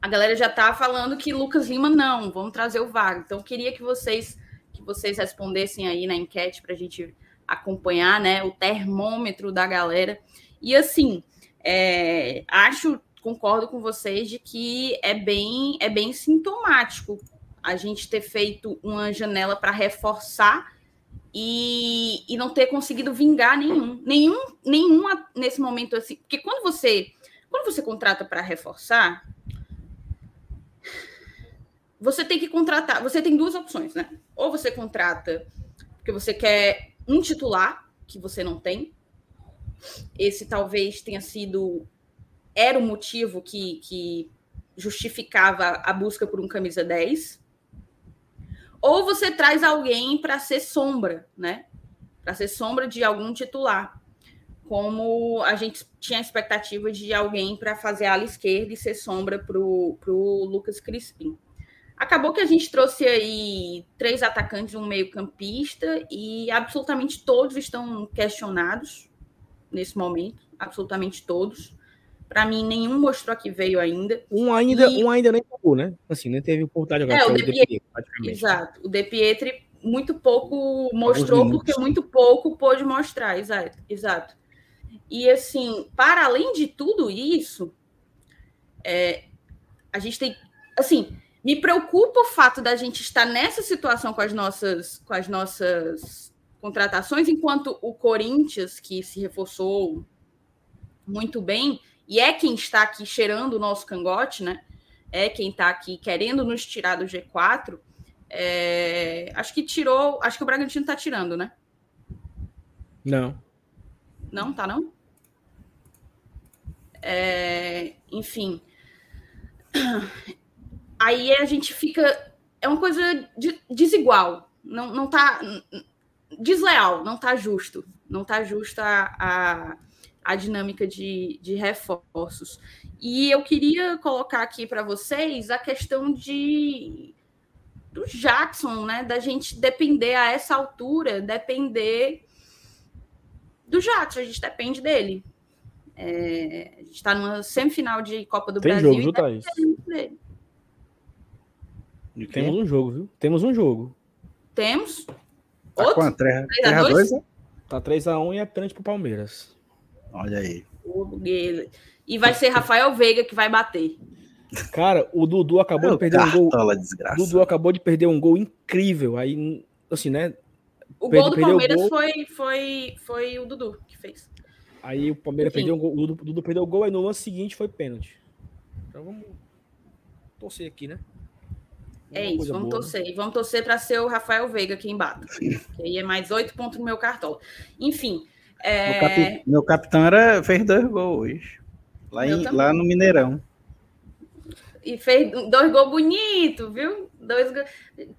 Speaker 3: a galera já está falando que Lucas Lima não, vamos trazer o Vargas. Então, queria que vocês que vocês respondessem aí na enquete para a gente acompanhar, né, o termômetro da galera. E assim, é, acho, concordo com vocês de que é bem, é bem sintomático a gente ter feito uma janela para reforçar e, e não ter conseguido vingar nenhum, nenhum, nenhum nesse momento assim, porque quando você quando você contrata para reforçar, você tem que contratar. Você tem duas opções, né? Ou você contrata porque você quer um titular que você não tem. Esse talvez tenha sido. Era o motivo que, que justificava a busca por um camisa 10. ou você traz alguém para ser sombra, né? Para ser sombra de algum titular. Como a gente tinha a expectativa de alguém para fazer a ala esquerda e ser sombra para o Lucas Crispim. Acabou que a gente trouxe aí três atacantes um meio-campista, e absolutamente todos estão questionados nesse momento. Absolutamente todos. Para mim, nenhum mostrou que veio ainda.
Speaker 1: Um ainda, e... um ainda nem jogou, né? Assim, nem teve oportunidade de
Speaker 3: jogar. É, o, De Pietri, exato. O De Pietri muito pouco mostrou, porque muito pouco pôde mostrar. Exato. exato. E assim, para além de tudo isso, é, a gente tem. Assim, me preocupa o fato da gente estar nessa situação com as nossas, com as nossas contratações, enquanto o Corinthians, que se reforçou muito bem, e é quem está aqui cheirando o nosso cangote, né? É quem está aqui querendo nos tirar do G4. É... Acho que tirou. Acho que o Bragantino está tirando, né?
Speaker 1: Não.
Speaker 3: Não, tá não? É... Enfim. Aí a gente fica. É uma coisa de, desigual. Não, não tá. Desleal, não tá justo. Não tá justa a, a a dinâmica de, de reforços. E eu queria colocar aqui para vocês a questão de do Jackson, né? Da gente depender a essa altura, depender do Jackson, a gente depende dele. É, a gente está numa semifinal de Copa do
Speaker 1: Tem
Speaker 3: Brasil.
Speaker 1: Jogo, viu, Thaís? Dele. Temos um jogo, viu? Temos um jogo.
Speaker 3: Temos.
Speaker 2: Tá Outro? quanto? 3 a 2?
Speaker 1: Tá 3x1 e é pênalti pro Palmeiras.
Speaker 2: Olha aí.
Speaker 3: E vai ser Rafael Veiga que vai bater.
Speaker 1: Cara, o Dudu acabou de perder um gol. Desgraça. Dudu acabou de perder um gol incrível. Aí, assim, né?
Speaker 3: O gol do Palmeiras gol. Foi, foi, foi o Dudu que fez.
Speaker 1: Aí o Palmeiras Enfim. perdeu um gol, o Dudu, o Dudu perdeu o gol, aí no lance seguinte foi pênalti. Então vamos torcer aqui, né?
Speaker 3: É isso, vamos boa. torcer. E vamos torcer para ser o Rafael Veiga quem bata. Que aí é mais oito pontos no meu cartão. Enfim, é...
Speaker 2: Meu, capi... Meu, capitão era, fez dois gols hoje. Lá, em, lá no Mineirão.
Speaker 3: E fez dois gols bonitos, viu? Dois go...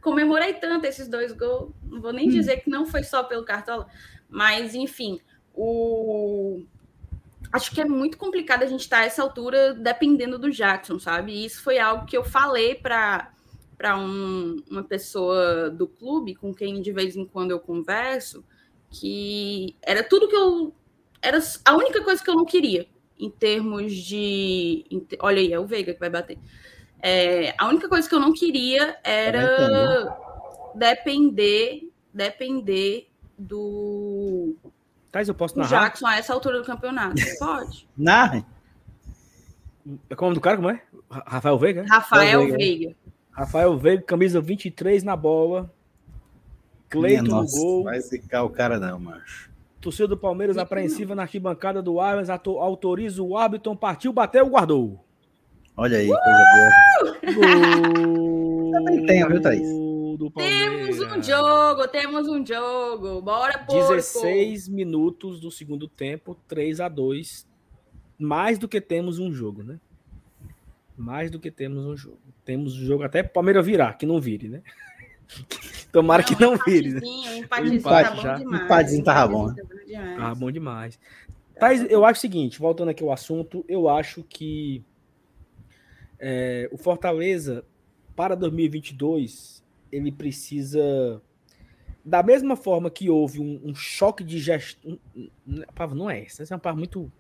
Speaker 3: Comemorei tanto esses dois gols. Não vou nem hum. dizer que não foi só pelo Cartola. Mas, enfim, o... acho que é muito complicado a gente estar a essa altura dependendo do Jackson, sabe? E isso foi algo que eu falei para para um, uma pessoa do clube com quem de vez em quando eu converso, que era tudo que eu. Era a única coisa que eu não queria em termos de. Olha aí, é o Veiga que vai bater. É, a única coisa que eu não queria era depender, depender do.
Speaker 1: Thais, eu posso
Speaker 3: narrar? Jackson a essa altura do campeonato. [LAUGHS] Pode?
Speaker 2: Narre.
Speaker 1: É como do cara, como é? Rafael Veiga?
Speaker 3: Rafael Veiga. Veiga.
Speaker 1: Rafael Veiga, camisa 23 na bola. Cleiton no gol.
Speaker 2: Vai ficar o cara não, macho.
Speaker 1: Torcida do Palmeiras apreensiva na arquibancada do Armas, autoriza o árbitro, partiu, bateu, guardou.
Speaker 2: Olha aí, coisa
Speaker 3: boa. Também tem, viu, Thaís? Temos um jogo, temos um jogo. Bora,
Speaker 1: porco. 16 minutos do segundo tempo, 3 a 2 Mais do que temos um jogo, né? Mais do que temos um jogo. Temos um jogo até Palmeiras virar, que não vire, né? [LAUGHS] Tomara não, que não vire. Né?
Speaker 3: Um empatezinho tá bom já. demais.
Speaker 2: Empatezinho tava bom.
Speaker 1: Tava bom demais. Mas eu acho o seguinte, voltando aqui ao assunto, eu acho que é, o Fortaleza, para 2022, ele precisa. Da mesma forma que houve um, um choque de gestão. Não é essa, essa é uma palavra muito.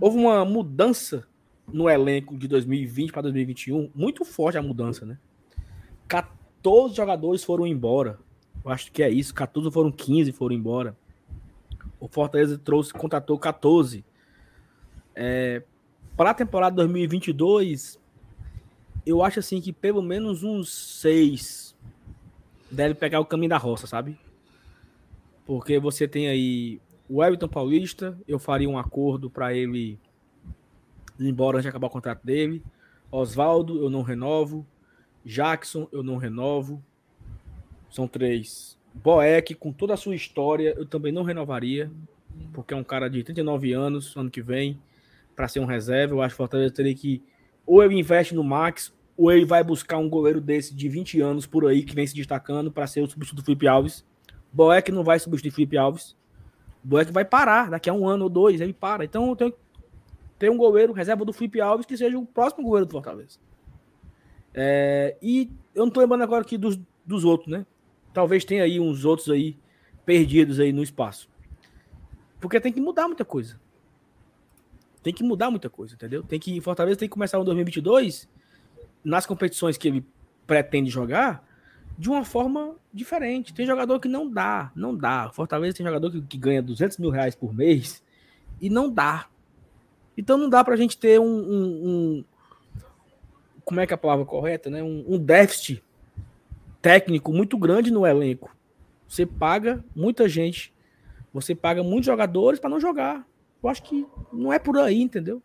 Speaker 1: Houve uma mudança no elenco de 2020 para 2021, muito forte a mudança, né? 14 jogadores foram embora. Eu acho que é isso. 14 foram 15 foram embora. O Fortaleza trouxe, contratou 14. É, para a temporada 2022, eu acho assim que pelo menos uns 6 deve pegar o caminho da roça, sabe? Porque você tem aí o Everton Paulista, eu faria um acordo para ele embora antes de acabar o contrato dele. Oswaldo, eu não renovo. Jackson, eu não renovo. São três. Boeck, com toda a sua história, eu também não renovaria, porque é um cara de 39 anos, ano que vem, para ser um reserva. Eu acho que o Fortaleza teria que. Ou eu investe no Max, ou ele vai buscar um goleiro desse de 20 anos por aí que vem se destacando para ser o substituto do Felipe Alves. Boeck não vai substituir Felipe Alves. Boeck vai parar daqui a um ano ou dois, ele para. Então tem, tem um goleiro, reserva do Felipe Alves, que seja o próximo goleiro do Fortaleza. É, e eu não tô lembrando agora aqui dos, dos outros, né? Talvez tenha aí uns outros aí perdidos aí no espaço. Porque tem que mudar muita coisa. Tem que mudar muita coisa, entendeu? Tem que Fortaleza tem que começar o 2022 nas competições que ele pretende jogar de uma forma diferente. Tem jogador que não dá, não dá. Fortaleza tem jogador que, que ganha 200 mil reais por mês e não dá. Então não dá para a gente ter um, um, um, como é que é a palavra correta, né? Um, um déficit técnico muito grande no elenco. Você paga muita gente, você paga muitos jogadores para não jogar. Eu acho que não é por aí, entendeu?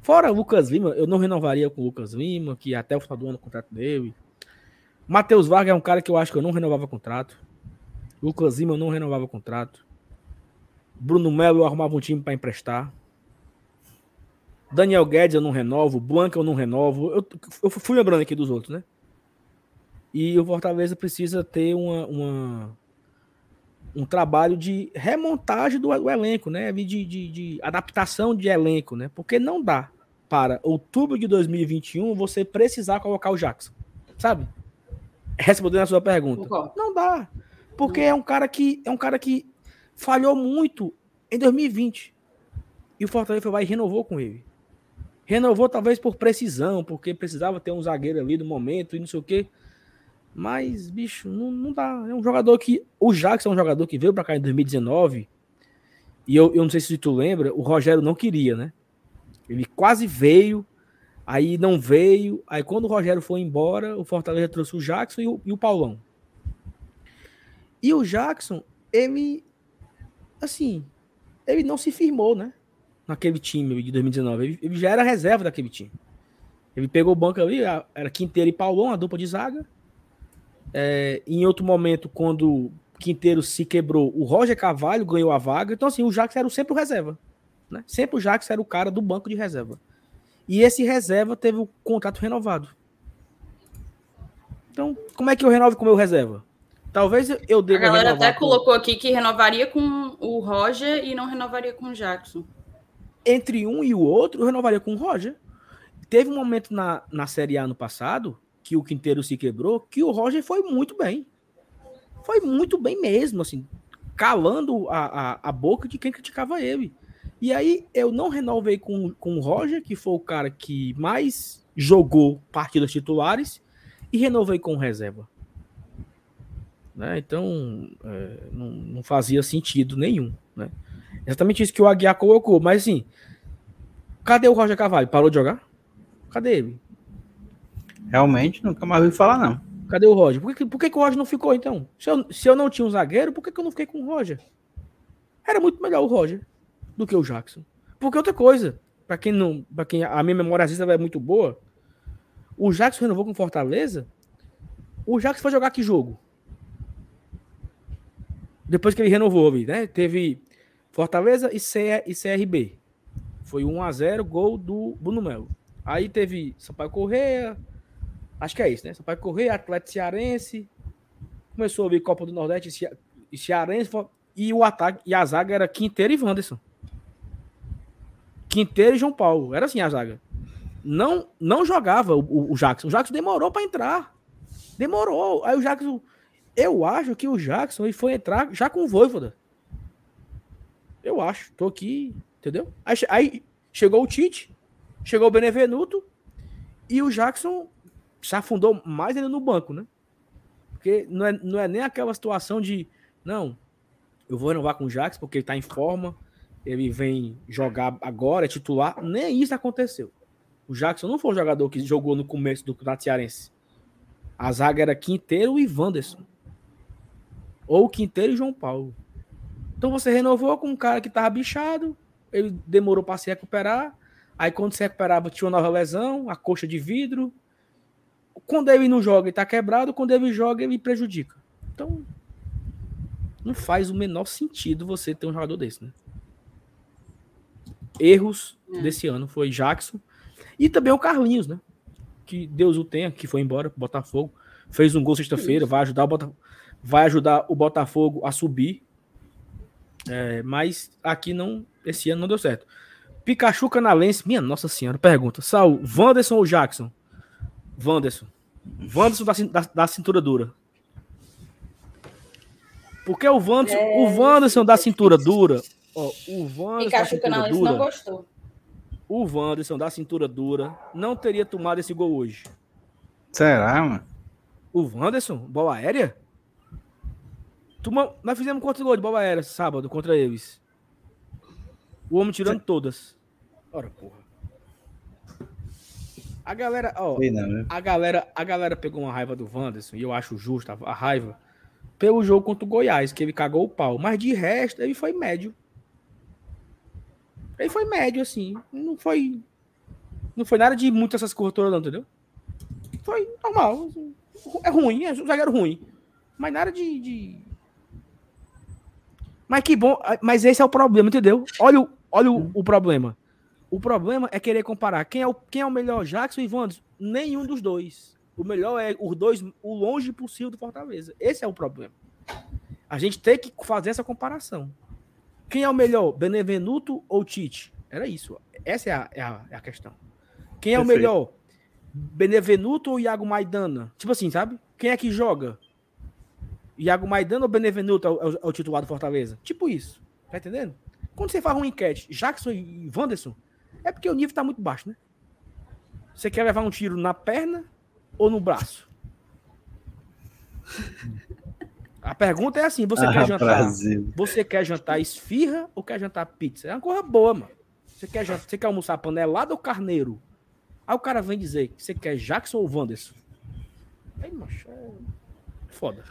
Speaker 1: Fora Lucas Lima, eu não renovaria com o Lucas Lima, que até o final do ano o contrato dele. Matheus Vargas é um cara que eu acho que eu não renovava contrato. Lucas Lima eu não renovava contrato. Bruno Melo eu arrumava um time para emprestar. Daniel Guedes eu não renovo. Blanca eu não renovo. Eu, eu fui lembrando aqui dos outros, né? E o Fortaleza precisa ter uma, uma um trabalho de remontagem do, do elenco, né? De, de, de, adaptação de elenco, né? Porque não dá para outubro de 2021 você precisar colocar o Jackson, sabe? Respondendo a sua pergunta. Não dá. Porque não. é um cara que é um cara que falhou muito em 2020. E o Fortaleza vai e renovou com ele. Renovou talvez por precisão, porque precisava ter um zagueiro ali no momento e não sei o quê. Mas, bicho, não, não dá. É um jogador que. O Jackson é um jogador que veio para cá em 2019. E eu, eu não sei se tu lembra, o Rogério não queria, né? Ele quase veio, aí não veio. Aí quando o Rogério foi embora, o Fortaleza trouxe o Jackson e o, e o Paulão. E o Jackson, ele. Assim, ele não se firmou, né? Naquele time de 2019. Ele, ele já era reserva daquele time. Ele pegou o banco ali, era Quinteiro e Paulão, a dupla de zaga. É, em outro momento, quando Quinteiro se quebrou, o Roger Carvalho ganhou a vaga. Então, assim, o Jackson era sempre o reserva. Né? Sempre o Jackson era o cara do banco de reserva. E esse reserva teve o contrato renovado. Então, como é que eu renovo com o meu reserva? Talvez eu deva.
Speaker 3: A galera até com... colocou aqui que renovaria com o Roger e não renovaria com o Jackson.
Speaker 1: Entre um e o outro, eu renovaria com o Roger. Teve um momento na, na Série A no passado que o Quinteiro se quebrou, que o Roger foi muito bem. Foi muito bem mesmo, assim, calando a, a, a boca de quem criticava ele. E aí eu não renovei com, com o Roger, que foi o cara que mais jogou partidas titulares, e renovei com reserva. Né? Então, é, não, não, fazia sentido nenhum. Né? Exatamente isso que o Aguiar colocou. Mas assim, cadê o Roger Carvalho? Parou de jogar? Cadê ele?
Speaker 2: Realmente, nunca mais ouvi falar, não.
Speaker 1: Cadê o Roger? Por que, por que, que o Roger não ficou, então? Se eu, se eu não tinha um zagueiro, por que, que eu não fiquei com o Roger? Era muito melhor o Roger do que o Jackson. Porque outra coisa, para quem não. para quem a minha memória às é muito boa, o Jackson renovou com Fortaleza. O Jackson foi jogar que jogo? Depois que ele renovou, né? Teve Fortaleza e, C, e CRB. Foi 1 a 0 gol do Bruno Melo. Aí teve Sampaio Correia, Acho que é isso, né? Sampaio Correia, Atlético Cearense. Começou a vir Copa do Nordeste e Cearense. E o ataque, e a zaga era Quinteiro e Wanderson. Quinteiro e João Paulo. Era assim a zaga. Não, não jogava o, o Jackson. O Jackson demorou para entrar. Demorou. Aí o Jackson. Eu acho que o Jackson foi entrar já com o Voivoda. Eu acho. Tô aqui. Entendeu? Aí, aí chegou o Tite. Chegou o Benevenuto. E o Jackson se afundou mais ainda no banco, né? Porque não é, não é nem aquela situação de, não, eu vou renovar com o Jax porque ele tá em forma, ele vem jogar agora, é titular. Nem isso aconteceu. O Jackson não foi o jogador que jogou no começo do Campeonato. A zaga era Quinteiro e Wanderson. Ou Quinteiro e João Paulo. Então você renovou com um cara que tava bichado, ele demorou para se recuperar. Aí quando se recuperava tinha uma nova lesão, a coxa de vidro, quando ele não joga, ele tá quebrado. Quando ele joga, ele prejudica. Então, não faz o menor sentido você ter um jogador desse, né? Erros é. desse ano foi Jackson e também o Carlinhos, né? que Deus o tenha, que foi embora pro Botafogo. Fez um gol sexta-feira, vai ajudar o Botafogo, vai ajudar o Botafogo a subir. É, mas aqui não, esse ano não deu certo. Pikachu Canalense, minha nossa senhora, pergunta. Saul, Wanderson ou Jackson? Wanderson. Wanderson da, da, da cintura dura. Porque o Wanderson, é, o Wanderson da cintura dura. Ó, o Wanderson
Speaker 3: Pikachu da cintura dura, não gostou.
Speaker 1: O Wanderson da cintura dura não teria tomado esse gol hoje.
Speaker 2: Será, mano?
Speaker 1: O Wanderson, bola aérea? Tuma, nós fizemos quantos gols de bola aérea sábado contra eles? O homem tirando Cê... todas. Ora, porra. A galera, ó, não, né? a galera, a galera pegou uma raiva do Wanderson, e eu acho justo a, raiva, pelo jogo contra o Goiás, que ele cagou o pau. Mas de resto, ele foi médio. Ele foi médio, assim. Não foi. Não foi nada de muitas essas corretoras, não, entendeu? Foi normal. É ruim, é um zagueiro ruim. Mas nada de, de, Mas que bom. Mas esse é o problema, entendeu? Olha, o, olha o, o problema. O problema é querer comparar quem é o, quem é o melhor, Jackson e Wanderson. Nenhum dos dois. O melhor é os dois, o longe possível do Fortaleza. Esse é o problema. A gente tem que fazer essa comparação. Quem é o melhor, Benevenuto ou Tite? Era isso. Essa é a, é a, é a questão. Quem é Perfeito. o melhor, Benevenuto ou Iago Maidana? Tipo assim, sabe? Quem é que joga? Iago Maidana ou Benevenuto é o, é o titular do Fortaleza? Tipo isso. Tá entendendo? Quando você faz uma enquete, Jackson e Wanderson, é porque o nível tá muito baixo, né? Você quer levar um tiro na perna ou no braço? A pergunta é assim: você ah, quer jantar? Brasil. Você quer jantar esfirra ou quer jantar pizza? É uma coisa boa, mano. Você quer, jantar, você quer almoçar panelada ou carneiro? Aí o cara vem dizer que você quer Jackson ou Wanderson. Aí, macho, é foda.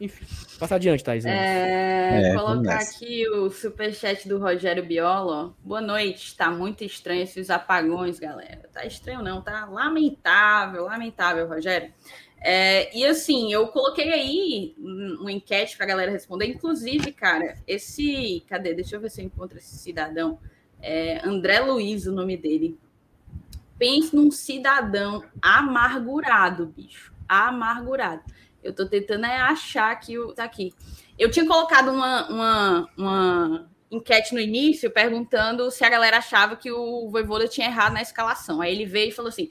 Speaker 1: Enfim, passa adiante, Thais.
Speaker 3: É, é, colocar aqui o superchat do Rogério Biolo. Boa noite. Tá muito estranho esses apagões, galera. Tá estranho, não, tá lamentável, lamentável, Rogério. É, e assim, eu coloquei aí uma enquete para a galera responder. Inclusive, cara, esse. Cadê? Deixa eu ver se eu encontro esse cidadão. É André Luiz, o nome dele. Pense num cidadão amargurado, bicho. Amargurado. Eu tô tentando é achar que o. Tá aqui. Eu tinha colocado uma, uma, uma enquete no início perguntando se a galera achava que o Voivoda tinha errado na escalação. Aí ele veio e falou assim: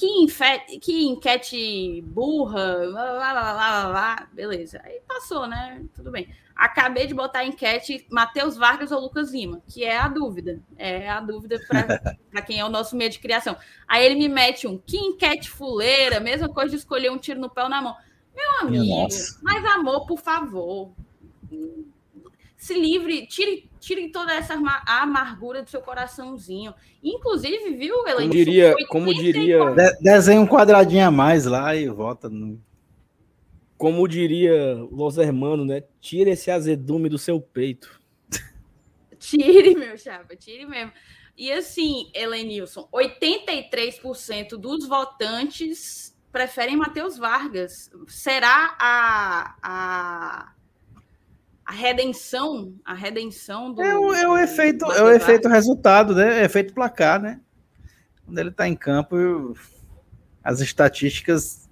Speaker 3: que, enquete, que enquete burra, lá, lá, lá, lá, lá, beleza. Aí passou, né? Tudo bem. Acabei de botar a enquete Matheus Vargas ou Lucas Lima, que é a dúvida. É a dúvida para [LAUGHS] quem é o nosso meio de criação. Aí ele me mete um que enquete fuleira, mesma coisa de escolher um tiro no pé ou na mão. Meu amigo, mais amor, por favor. Se livre, tire, tire toda essa amargura do seu coraçãozinho. Inclusive, viu,
Speaker 1: Elaine? Como diria, como diria...
Speaker 2: De, desenha um quadradinho a mais lá e volta no...
Speaker 1: Como diria Los Hermanos, né? Tire esse azedume do seu peito. [LAUGHS]
Speaker 3: Tire, meu chapa, tire mesmo. E assim, Helenilson, 83% dos votantes preferem Matheus Vargas. Será a, a, a redenção, a redenção do.
Speaker 2: É o, é o efeito, é o efeito resultado, né? É efeito placar, né? Quando ele está em campo, as estatísticas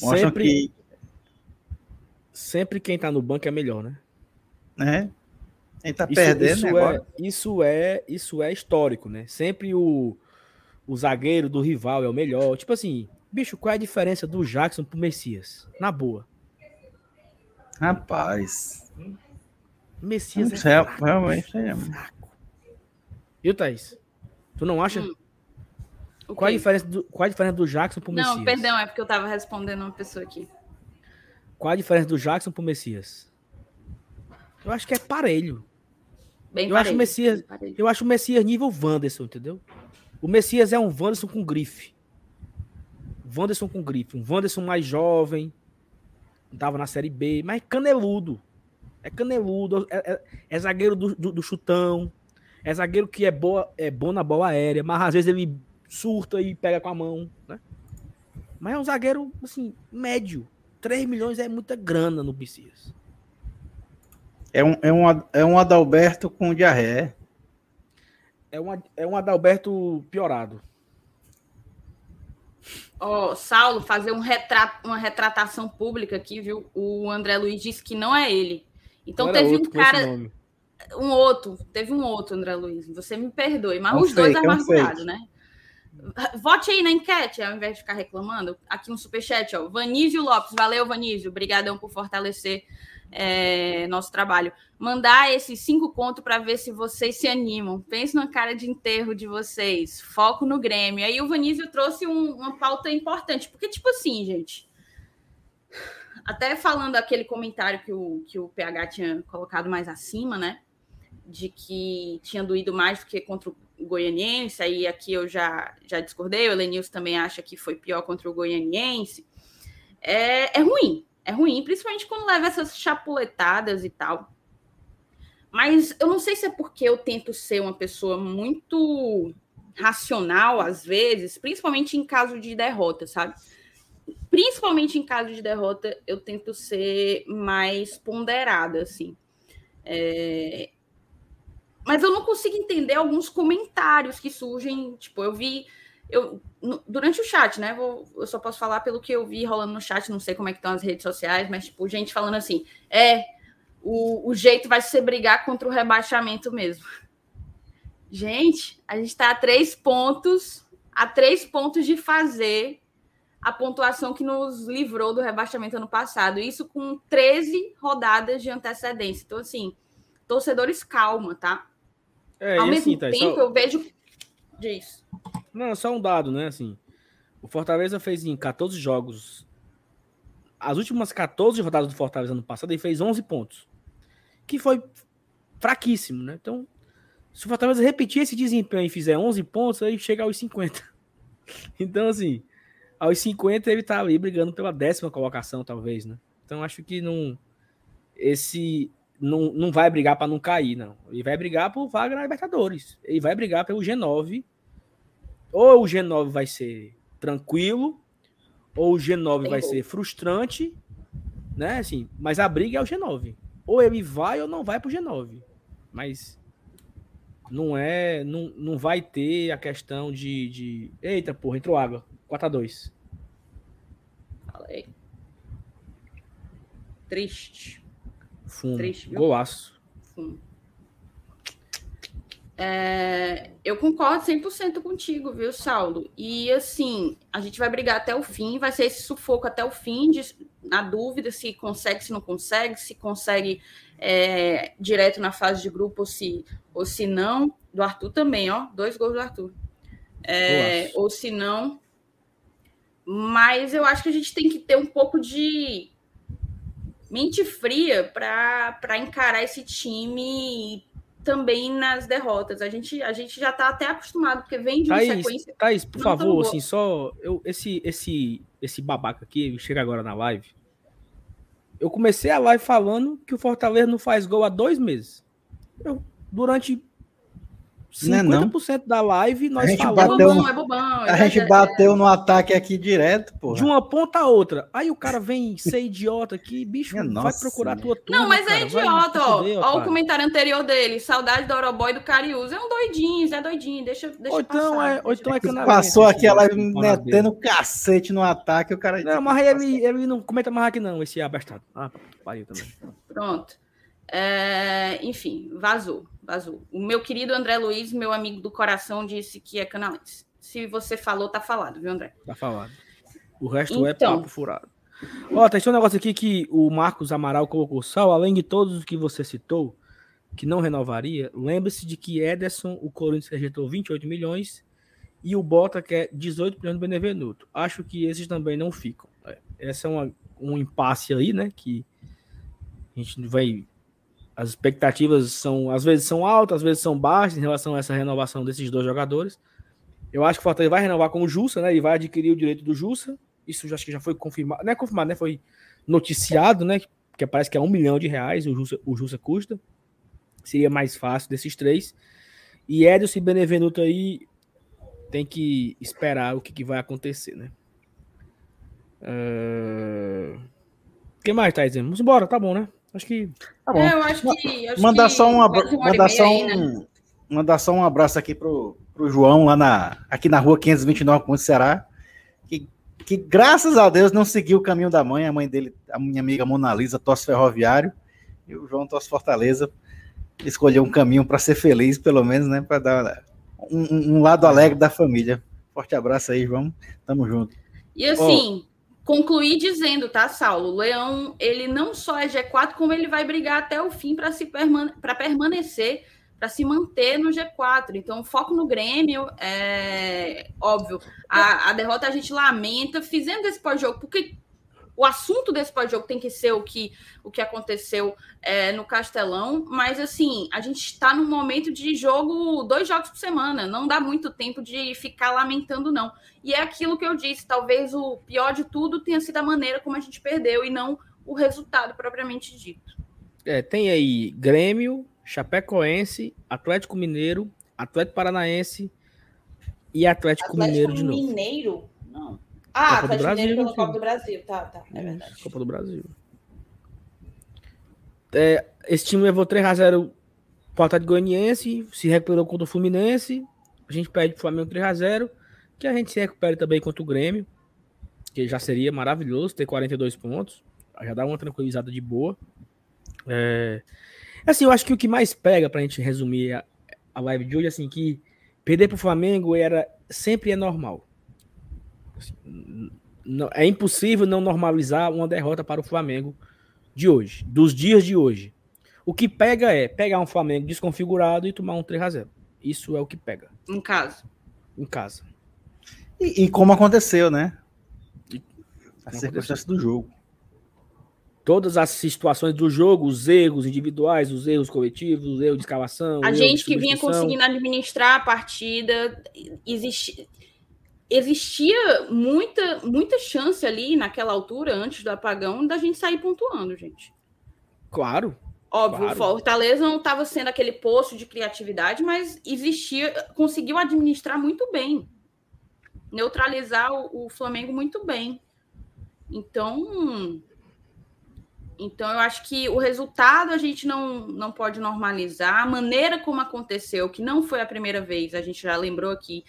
Speaker 2: mostram sempre, que.
Speaker 1: Sempre quem está no banco é melhor, né?
Speaker 2: É. Quem tá isso, perdendo
Speaker 1: isso é, isso é isso é histórico, né? Sempre o, o zagueiro do rival é o melhor. Tipo assim, Bicho, qual é a diferença do Jackson pro Messias? Na boa.
Speaker 2: Rapaz.
Speaker 1: Messias
Speaker 2: é fraco, realmente é fraco.
Speaker 1: Viu, Thaís? Tu não acha? Hum. Qual, a diferença do, qual a diferença do Jackson pro Messias?
Speaker 3: Não, perdão, é porque eu tava respondendo uma pessoa aqui.
Speaker 1: Qual a diferença do Jackson pro Messias? Eu acho que é parelho.
Speaker 3: Bem
Speaker 1: eu
Speaker 3: parelho,
Speaker 1: acho o Messias, eu acho o Messias nível Wanderson, entendeu? O Messias é um Wanderson com grife. Wanderson com grife. Um Wanderson mais jovem, tava na Série B, mas caneludo. É caneludo, é, é, é zagueiro do, do, do, chutão, é zagueiro que é, boa, é bom na bola aérea, mas às vezes ele surta e pega com a mão, né? Mas é um zagueiro, assim, médio. 3 milhões é muita grana no Bicias.
Speaker 2: É um, é, um, é um Adalberto com diarreia.
Speaker 1: É um, é um Adalberto piorado.
Speaker 3: Ó, oh, Saulo, fazer um uma retratação pública aqui, viu? O André Luiz disse que não é ele. Então teve um cara. Um outro, teve um outro, André Luiz. Você me perdoe, mas um os fake, dois é amargurados, né? Vote aí na enquete, ao invés de ficar reclamando. Aqui um superchat, ó. Vanísio Lopes, valeu, Vanísio. Obrigadão por fortalecer é, nosso trabalho. Mandar esses cinco contos para ver se vocês se animam. Pense na cara de enterro de vocês. Foco no Grêmio. Aí o Vanísio trouxe um, uma pauta importante, porque, tipo assim, gente. Até falando aquele comentário que o, que o PH tinha colocado mais acima, né? De que tinha doído mais do que contra o Goianiense, aí aqui eu já, já discordei, o Elenilson também acha que foi pior contra o Goianiense. É, é ruim, é ruim, principalmente quando leva essas chapuletadas e tal. Mas eu não sei se é porque eu tento ser uma pessoa muito racional às vezes, principalmente em caso de derrota, sabe? Principalmente em caso de derrota, eu tento ser mais ponderada, assim. É... Mas eu não consigo entender alguns comentários que surgem. Tipo, eu vi eu, durante o chat, né? Vou, eu só posso falar pelo que eu vi rolando no chat, não sei como é que estão as redes sociais, mas, tipo, gente falando assim, é, o, o jeito vai ser brigar contra o rebaixamento mesmo. Gente, a gente está a três pontos, a três pontos de fazer a pontuação que nos livrou do rebaixamento ano passado. Isso com 13 rodadas de antecedência. Então, assim, torcedores, calma, tá? É, Ao mesmo assim, tá, tempo, só... eu vejo. Diz.
Speaker 1: Não, só um dado, né? Assim, o Fortaleza fez em 14 jogos. As últimas 14 rodadas do Fortaleza ano passado, ele fez 11 pontos. Que foi fraquíssimo, né? Então, se o Fortaleza repetir esse desempenho e fizer 11 pontos, aí chega aos 50. [LAUGHS] Então, assim, aos 50 ele tá ali brigando pela décima colocação, talvez, né? Então, acho que não. Esse. Não, não vai brigar para não cair, não. Ele vai brigar por vaga na Libertadores. Ele vai brigar pelo G9 ou o G9 vai ser tranquilo, ou o G9 Tem vai gol. ser frustrante, né? Assim, mas a briga é o G9. Ou ele vai ou não vai pro G9. Mas não é, não, não vai ter a questão de, de eita, porra, entrou água. 4 a 2.
Speaker 3: Falei. Triste.
Speaker 1: Fundo. Triste, viu? Golaço.
Speaker 3: Fundo. É, eu concordo 100% contigo, viu, Saulo? E assim, a gente vai brigar até o fim, vai ser esse sufoco até o fim, de, na dúvida se consegue, se não consegue, se consegue é, direto na fase de grupo ou se, ou se não. Do Arthur também, ó, dois gols do Arthur. É, ou se não. Mas eu acho que a gente tem que ter um pouco de mente fria para encarar esse time também nas derrotas. A gente, a gente já está até acostumado, porque vem de uma Thaís, sequência.
Speaker 1: Thaís, por favor, assim, só. Eu, esse, esse, esse babaca aqui, chega agora na live. Eu comecei a live falando que o Fortaleza não faz gol há dois meses. Eu, durante 50% não, não. da live nós
Speaker 2: a gente falamos. Bateu, é bobão, é bobão, a gente é, bateu é, no ataque aqui direto, pô.
Speaker 1: De uma ponta a outra. Aí o cara vem [LAUGHS] ser idiota aqui, bicho, Minha vai procurar tua turma,
Speaker 3: Não, mas
Speaker 1: é
Speaker 3: cara, é idiota, ó. Ó o comentário anterior dele. Saudade do Oroboy do Cariús. É um doidinho, é doidinho. Deixa, deixa ou
Speaker 1: então
Speaker 3: passar,
Speaker 1: É, ou então é
Speaker 2: Passou aqui a live metendo cacete no ataque, o cara...
Speaker 1: Não, mas ele, ele não comenta mais aqui não, esse abestado. Ah, pariu também.
Speaker 3: Pronto. É, enfim, vazou, vazou. O meu querido André Luiz, meu amigo do coração, disse que é canalense. Se você falou, tá falado, viu, André?
Speaker 1: Tá falado. O resto é então, é papo furado. Ó, tem um negócio aqui que o Marcos Amaral colocou. Sal, além de todos os que você citou, que não renovaria, lembre-se de que Ederson, o Corinthians rejeitou 28 milhões e o Bota quer 18 milhões do Benevenuto. Acho que esses também não ficam. É, essa é uma, um impasse aí, né? Que a gente vai as expectativas são, às vezes são altas, às vezes são baixas em relação a essa renovação desses dois jogadores. Eu acho que o Fortaleza vai renovar com o Jussa, né? E vai adquirir o direito do Jussa. Isso já, acho que já foi confirmado. Não é confirmado, né? Foi noticiado, né? Que parece que é um milhão de reais o Jussa, o Jussa custa. Seria mais fácil desses três. E Edson e Benevenuto aí tem que esperar o que, que vai acontecer, né? Uh... O que mais dizendo? Vamos embora, tá bom, né? Acho que. Tá bom.
Speaker 3: É, eu acho que. Acho
Speaker 2: mandar, que só um abra... mandar, só um... Aí, né? mandar só um abraço aqui pro, pro João, lá na, aqui na rua 529, com o Ceará, que, que graças a Deus não seguiu o caminho da mãe. A mãe dele, a minha amiga Mona Lisa, tosse ferroviário, e o João tosse Fortaleza. Escolheu um caminho para ser feliz, pelo menos, né? Para dar um, um, lado alegre da família. Forte abraço aí, João. Tamo junto.
Speaker 3: E assim, oh. Concluir dizendo, tá, Saulo? O Leão, ele não só é G4, como ele vai brigar até o fim para permane permanecer para se manter no G4. Então, foco no Grêmio, é óbvio. A, a derrota a gente lamenta, fizendo esse pós-jogo, porque o assunto desse pós-jogo tem que ser o que, o que aconteceu é, no Castelão, mas assim, a gente está num momento de jogo, dois jogos por semana, não dá muito tempo de ficar lamentando, não. E é aquilo que eu disse, talvez o pior de tudo tenha sido a maneira como a gente perdeu e não o resultado propriamente dito.
Speaker 1: É, tem aí Grêmio, Chapecoense, Atlético Mineiro, Atlético Paranaense e Atlético, Atlético Mineiro de novo.
Speaker 3: Mineiro? Ah, Copa Atlético Brasil, Mineiro pela Copa do Brasil. Tá, tá. É verdade.
Speaker 1: Copa do Brasil. É, esse time levou 3x0 para o Atlético Goianiense, se recuperou contra o Fluminense. A gente perde o Flamengo 3x0. Que a gente se recupere também contra o Grêmio. Que já seria maravilhoso ter 42 pontos. Já dá uma tranquilizada de boa. É, Assim, eu acho que o que mais pega pra gente resumir a, a live de hoje, assim, que perder pro Flamengo era sempre é normal. Assim, não, é impossível não normalizar uma derrota para o Flamengo de hoje, dos dias de hoje. O que pega é pegar um Flamengo desconfigurado e tomar um 3 a 0 Isso é o que pega.
Speaker 3: Em casa.
Speaker 1: Em casa.
Speaker 2: E, e como aconteceu, né? A circunstância do jogo
Speaker 1: todas as situações do jogo, os erros individuais, os erros coletivos, os erros de escalação.
Speaker 3: A gente que vinha conseguindo administrar a partida, existia, existia muita, muita chance ali naquela altura, antes do apagão, da gente sair pontuando, gente.
Speaker 1: Claro.
Speaker 3: Óbvio,
Speaker 1: claro.
Speaker 3: o Fortaleza não estava sendo aquele poço de criatividade, mas existia, conseguiu administrar muito bem, neutralizar o, o Flamengo muito bem. Então, então, eu acho que o resultado a gente não, não pode normalizar. A maneira como aconteceu, que não foi a primeira vez, a gente já lembrou aqui,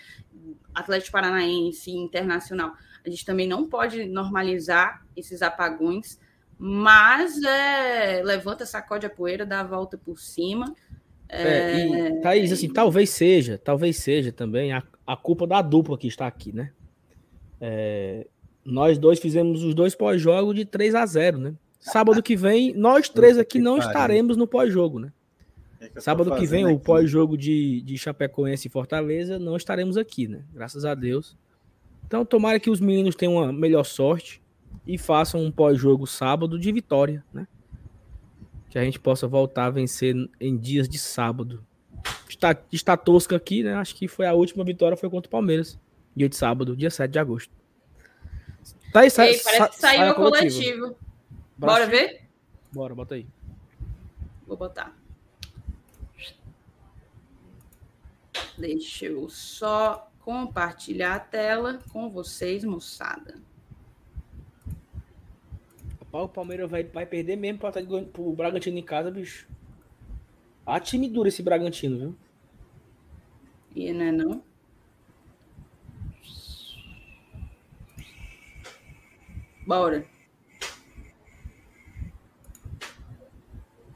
Speaker 3: Atlético Paranaense, Internacional, a gente também não pode normalizar esses apagões, mas é, levanta, sacode a poeira, dá a volta por cima.
Speaker 1: É, é, e, Thaís, assim, talvez seja, talvez seja também a, a culpa da dupla que está aqui, né? É, nós dois fizemos os dois pós-jogo de 3 a 0 né? Sábado que vem, nós três aqui não estaremos no pós-jogo, né? É Sábado que vem, o pós-jogo de, de Chapecoense e Fortaleza, não estaremos aqui, né? Graças a Deus. Então, tomara que os meninos tenham uma melhor sorte e façam um pós-jogo sábado de vitória, né? Que a gente possa voltar a vencer em dias de sábado. Está, está tosca aqui, né? Acho que foi a última vitória foi contra o Palmeiras. Dia de sábado, dia 7 de agosto.
Speaker 3: Tá aí, Ei, parece que saiu o coletivo. coletivo. Bora ver?
Speaker 1: Bora, bota aí.
Speaker 3: Vou botar. Deixa eu só compartilhar a tela com vocês, moçada.
Speaker 1: O Palmeiras vai, vai perder mesmo para o Bragantino em casa, bicho. A time dura esse Bragantino, viu?
Speaker 3: E não é não? Bora.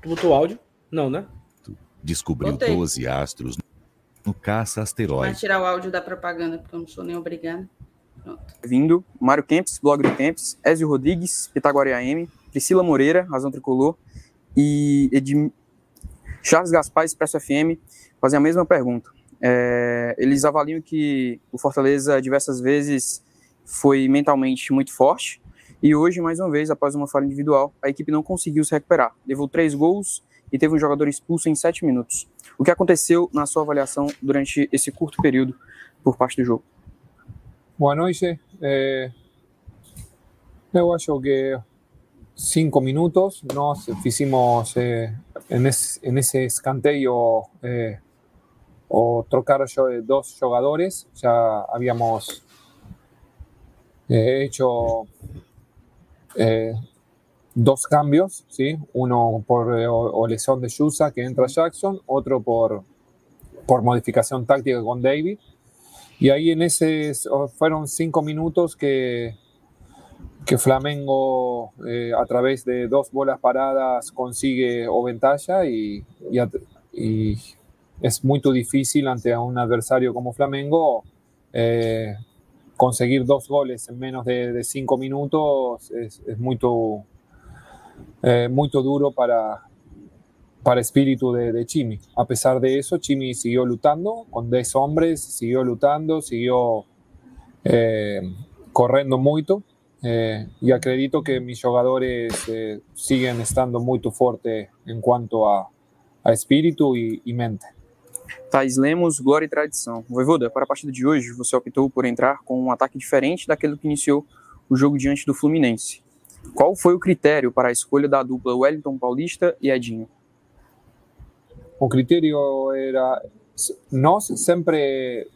Speaker 1: Tu botou áudio? Não, né?
Speaker 4: Descobriu Botei. 12 astros no caça asteroide.
Speaker 3: Vai tirar o áudio da propaganda, porque eu não sou nem obrigado.
Speaker 5: Pronto. Vindo, Mário Kempis, blog do Kempis, Ezio Rodrigues, Pitaguari AM, Priscila Moreira, Razão Tricolor, e Edim... Charles Gaspar, Expresso FM, fazem a mesma pergunta. É, eles avaliam que o Fortaleza diversas vezes foi mentalmente muito forte, e hoje, mais uma vez, após uma falha individual, a equipe não conseguiu se recuperar. Levou três gols e teve um jogador expulso em sete minutos. O que aconteceu na sua avaliação durante esse curto período por parte do jogo?
Speaker 6: Boa noite. É... Eu acho que cinco minutos nós fizemos eh, nesse escanteio eh, o trocar dos jogadores. Já havíamos eh, hecho Eh, dos cambios, ¿sí? uno por eh, lesión de Yusa que entra Jackson, otro por, por modificación táctica con David. y ahí en ese fueron cinco minutos que, que Flamengo eh, a través de dos bolas paradas consigue o ventaja y, y, es muy difícil ante un adversario como Flamengo eh, conseguir dos goles en menos de, cinco minutos es, muy, eh, muy duro para, para espíritu de, Chimi. A pesar de eso, Chimi siguió luchando con 10 hombres, siguió luchando, siguió eh, corriendo mucho. Eh, y acredito que mis jugadores eh, siguen estando muy fuertes en cuanto a, a espírito e, e mente.
Speaker 5: Thais Lemos, glória e tradição. Voivoda, para a partida de hoje, você optou por entrar com um ataque diferente daquele que iniciou o jogo diante do Fluminense. Qual foi o critério para a escolha da dupla Wellington Paulista e Edinho?
Speaker 6: O critério era nós sempre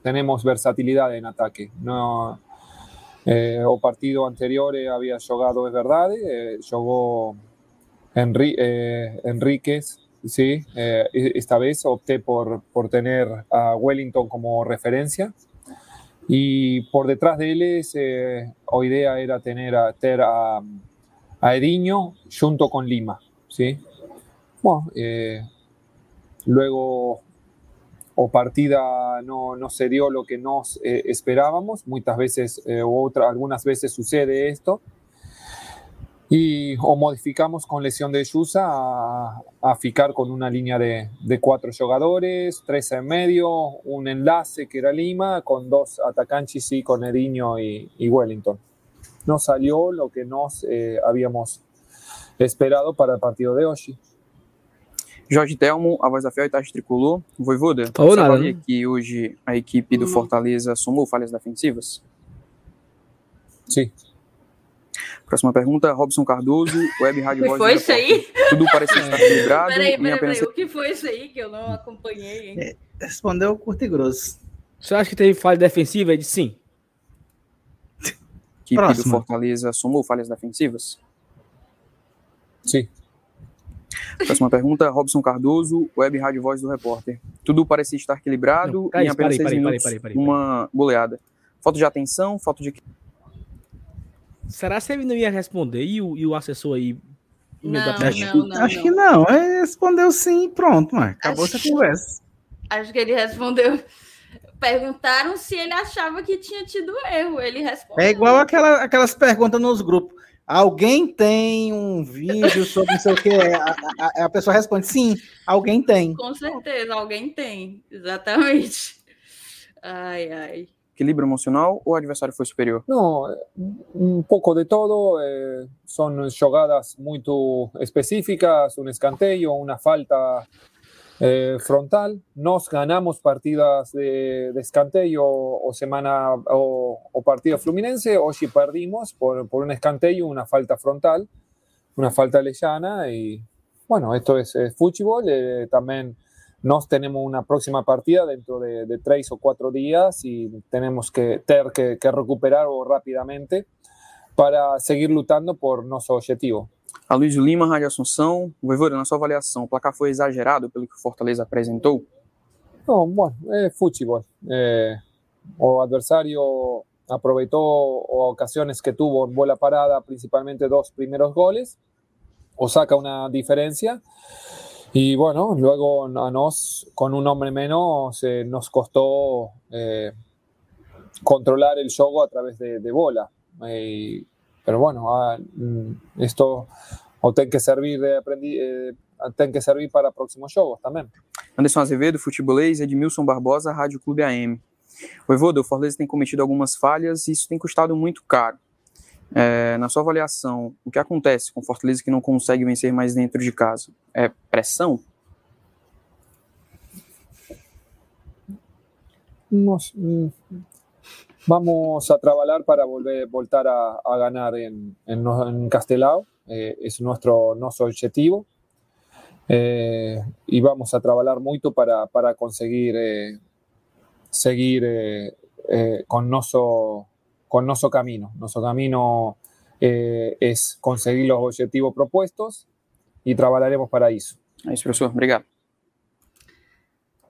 Speaker 6: temos versatilidade em ataque. No, eh, o partido anterior había jogado, es verdade, eh, jogou Henri, eh, Enríquez sí, eh, esta vez opté por, por tener a Wellington como referencia. Y por detrás de él, eh, la idea era tener a, ter a, a Ediño junto con Lima. ¿sí? Bueno, eh, luego o partida no, no, se dio lo que nos eh, esperábamos. Muchas veces, o otra, algunas veces sucede esto y o modificamos con lesión de Yusa a, a ficar con una línea de, de, cuatro jugadores, tres en medio, un enlace que era Lima, con dos atacantes y con Ediño y, y, Wellington. No salió lo que nos eh, habíamos esperado para el partido de hoje.
Speaker 5: Jorge Telmo, a voz da Fiel Itachi Tricolor. Voivoda, você nada, avalia que hoje a equipe do Fortaleza somou falhas defensivas?
Speaker 6: Sim.
Speaker 5: Próxima pergunta, Robson Cardoso, Web [LAUGHS] Rádio
Speaker 3: Voz. O que foi isso aí?
Speaker 5: Tudo parece estar equilibrado.
Speaker 3: Peraí, peraí, peraí. O que foi isso aí que eu não acompanhei, hein?
Speaker 2: É, respondeu curto e grosso.
Speaker 1: Você acha que teve falha defensiva? Ele sim.
Speaker 5: Próximo. do Fortaleza somou falhas defensivas?
Speaker 6: Sim.
Speaker 5: Próxima pergunta, Robson Cardoso, Web Rádio Voz do Repórter. Tudo parecia estar equilibrado não, em apenas seis minutos, parei, parei, uma goleada. Falta de atenção, falta de
Speaker 1: Será que ele não ia responder e o, e o assessor aí?
Speaker 3: Não, não, não,
Speaker 2: acho que não. Ele respondeu sim e pronto, mas acabou acho essa conversa.
Speaker 3: Acho que ele respondeu. Perguntaram se ele achava que tinha tido erro. Ele respondeu.
Speaker 2: É igual aquela, aquelas perguntas nos grupos. Alguém tem um vídeo sobre não sei o que? A, a, a, pessoa responde: sim, alguém tem.
Speaker 3: Com certeza, alguém tem. Exatamente. Ai, ai.
Speaker 5: Equilibrio emocional o adversario fue superior?
Speaker 6: No, un poco de todo. Eh, son jugadas muy específicas, un escanteio, una falta eh, frontal. Nos ganamos partidas de, de escanteio o semana o, o, partido fluminense. Hoy perdimos por, por un escanteio, una falta frontal, una falta lejana. Y bueno, esto es, es fútbol. Eh, también nos tenemos una próxima partida dentro de, de tres o cuatro días y tenemos que tener que, que recuperar rápidamente para seguir lutando por nosso objetivo.
Speaker 5: A Luiz Lima, Rádio Assunção. Voivoda, na sua avaliação, o placar foi exagerado pelo que o Fortaleza apresentou?
Speaker 6: Não, bom, é futebol. É, o adversário aproveitou ocasiões que tuvo en bola parada, principalmente dos primeiros goles, o saca uma diferença Y bueno, luego a nos, con un hombre menos, eh, nos costó eh, controlar el juego a través de, de bola. Eh, pero bueno, ah, mm, esto tem que servir de aprendi, eh, tem que servir para próximos jogos também.
Speaker 5: Anderson Azevedo, futebolês, Edmilson Barbosa, Rádio Clube AM. O Evodo, o Fortaleza tem cometido algumas falhas e isso tem custado muito caro. É, na sua avaliação, o que acontece com Fortaleza que não consegue vencer mais dentro de casa? É pressão?
Speaker 6: Nos, vamos a trabalhar para volver, voltar a, a ganar en, en, en Castelao, eh, es nuestro, nuestro objetivo. Eh, y vamos a trabajar mucho para, para conseguir eh, seguir eh, eh, con nuestro con nuestro camino. Nuestro camino eh, es conseguir los objetivos propuestos e trabalharemos para isso.
Speaker 5: É isso, professor. Obrigado.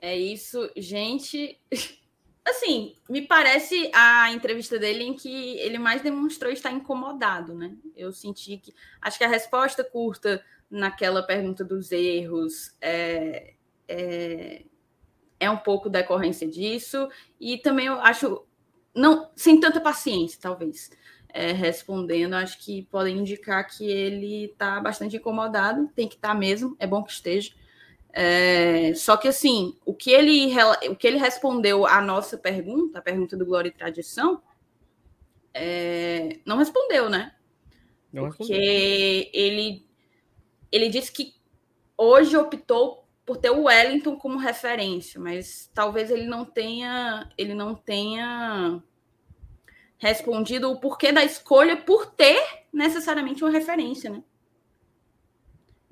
Speaker 3: É isso, gente. [LAUGHS] assim, me parece a entrevista dele em que ele mais demonstrou estar incomodado, né? Eu senti que. Acho que a resposta curta naquela pergunta dos erros é, é, é um pouco decorrência disso, e também eu acho. Não, sem tanta paciência, talvez. É, respondendo, acho que podem indicar que ele está bastante incomodado, tem que estar tá mesmo, é bom que esteja. É, só que assim, o que ele o que ele respondeu à nossa pergunta, a pergunta do Glória e Tradição, é, não respondeu, né? Não Porque respondeu. ele ele disse que hoje optou por ter o Wellington como referência, mas talvez ele não tenha ele não tenha respondido o porquê da escolha por ter necessariamente uma referência, né?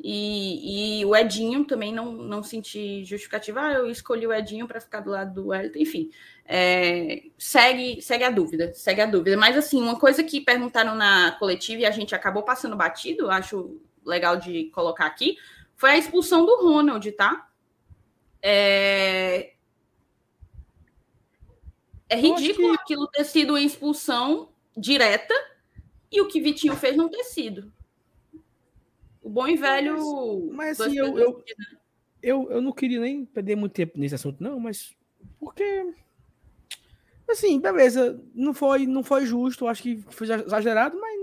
Speaker 3: E, e, o Edinho também não, não senti justificativa. Ah, eu escolhi o Edinho para ficar do lado do Wellington. Enfim, é, segue, segue a dúvida, segue a dúvida. Mas, assim, uma coisa que perguntaram na coletiva e a gente acabou passando batido, acho legal de colocar aqui, foi a expulsão do Ronald, tá? É, é ridículo que... aquilo ter sido uma expulsão direta e o que Vitinho fez não ter sido. O bom e velho.
Speaker 1: Mas, mas assim, eu, eu, eu, eu não queria nem perder muito tempo nesse assunto, não, mas. Porque. Assim, beleza. Não foi, não foi justo, acho que foi exagerado, mas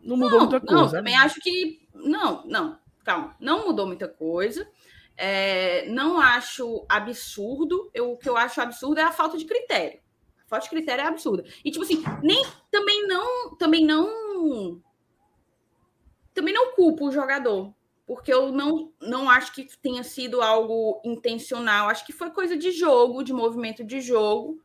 Speaker 1: não mudou não, muita coisa.
Speaker 3: Não, né? também acho que. Não, não, calma. Não mudou muita coisa. É, não acho absurdo. Eu, o que eu acho absurdo é a falta de critério. A falta de critério é absurda. E, tipo assim, nem também não. Também não também não culpo o jogador, porque eu não, não acho que tenha sido algo intencional. Acho que foi coisa de jogo, de movimento de jogo.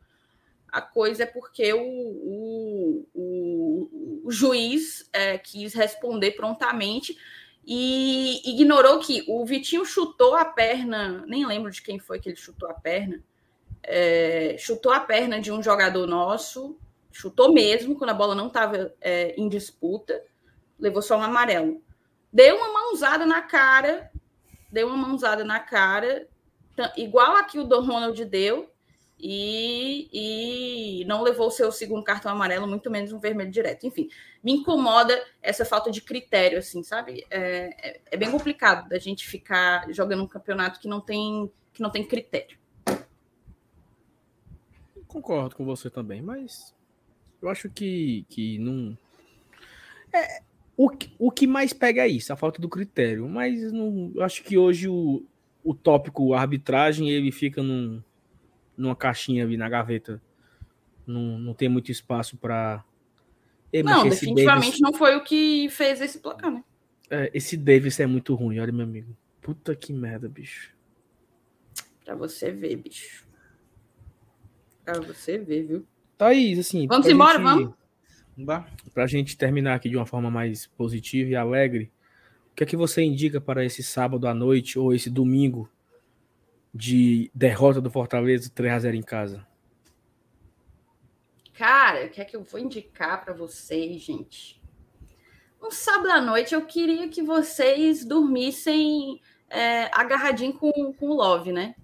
Speaker 3: A coisa é porque o, o, o, o juiz é, quis responder prontamente e ignorou que o Vitinho chutou a perna, nem lembro de quem foi que ele chutou a perna, é, chutou a perna de um jogador nosso, chutou mesmo, quando a bola não estava é, em disputa levou só um amarelo. Deu uma mãozada na cara, deu uma mãozada na cara, igual a que o Don Ronald deu, e, e não levou o seu segundo cartão amarelo, muito menos um vermelho direto. Enfim, me incomoda essa falta de critério, assim, sabe? É, é, é bem complicado da gente ficar jogando um campeonato que não tem, que não tem critério.
Speaker 1: Concordo com você também, mas eu acho que, que não. É, o, o que mais pega é isso, a falta do critério. Mas não, eu acho que hoje o, o tópico arbitragem ele fica num, numa caixinha ali na gaveta. Não, não tem muito espaço para.
Speaker 3: Não, definitivamente Davis... não foi o que fez esse placar, né?
Speaker 1: É, esse Davis é muito ruim, olha, meu amigo. Puta que merda, bicho.
Speaker 3: Pra você ver, bicho. Pra você ver, viu?
Speaker 1: Thaís, assim.
Speaker 3: Vamos embora, gente... vamos?
Speaker 1: Para a gente terminar aqui de uma forma mais positiva e alegre, o que é que você indica para esse sábado à noite ou esse domingo de derrota do Fortaleza 3 a 0 em casa?
Speaker 3: Cara, o que é que eu vou indicar para vocês, gente? Um sábado à noite eu queria que vocês dormissem é, agarradinho com, com o Love, né?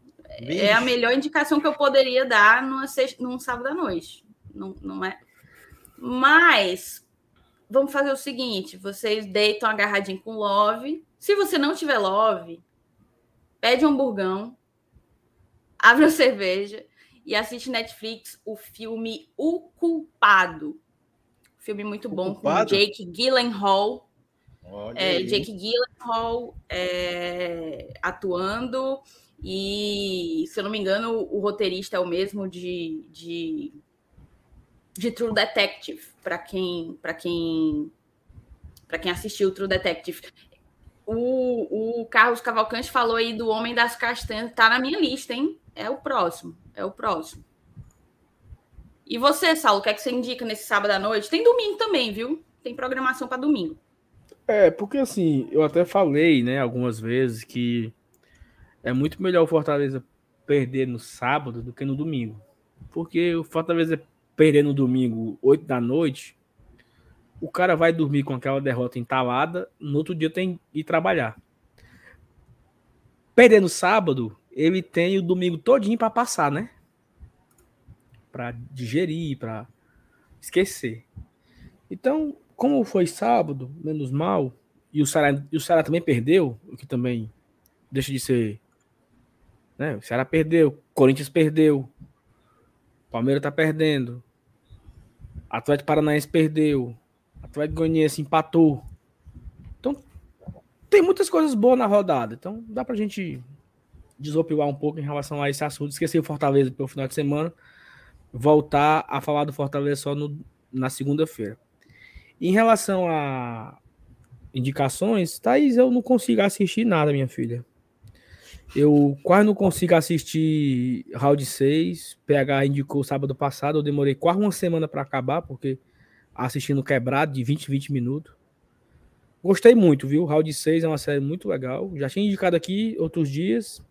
Speaker 3: Bicho. É a melhor indicação que eu poderia dar numa, num sábado à noite. Não, não é? Mas vamos fazer o seguinte: vocês deitam agarradinho com love. Se você não tiver love, pede um hamburgão, abre a cerveja e assiste Netflix o filme O Culpado. Filme muito bom com Jake Gyllenhaal. É, Jake Gyllenhaal é, atuando e, se eu não me engano, o roteirista é o mesmo de, de de True Detective, para quem, para quem, para quem assistiu True Detective. O, o Carlos Cavalcante falou aí do Homem das Castanhas, tá na minha lista, hein? É o próximo, é o próximo. E você, Saulo, o que é que você indica nesse sábado à noite? Tem domingo também, viu? Tem programação para domingo.
Speaker 1: É, porque assim, eu até falei, né, algumas vezes que é muito melhor o Fortaleza perder no sábado do que no domingo. Porque o Fortaleza perder no domingo, 8 da noite, o cara vai dormir com aquela derrota entalada, no outro dia tem que ir trabalhar. Perder no sábado, ele tem o domingo todinho para passar, né? para digerir, para esquecer. Então, como foi sábado, menos mal, e o Ceará, e o Ceará também perdeu, o que também deixa de ser. Né? O Ceará perdeu, Corinthians perdeu, Palmeiras tá perdendo, Atlético Paranaense perdeu, Atlético Goianiense empatou. Então, tem muitas coisas boas na rodada. Então, dá pra gente desopilar um pouco em relação a esse assunto. Esqueci o Fortaleza pelo final de semana. Voltar a falar do Fortaleza só no, na segunda-feira. Em relação a indicações, Thaís, eu não consigo assistir nada, minha filha. Eu quase não consigo assistir Round 6. PH indicou sábado passado. Eu demorei quase uma semana para acabar, porque assistindo quebrado de 20, 20 minutos. Gostei muito, viu? Round 6 é uma série muito legal. Já tinha indicado aqui outros dias.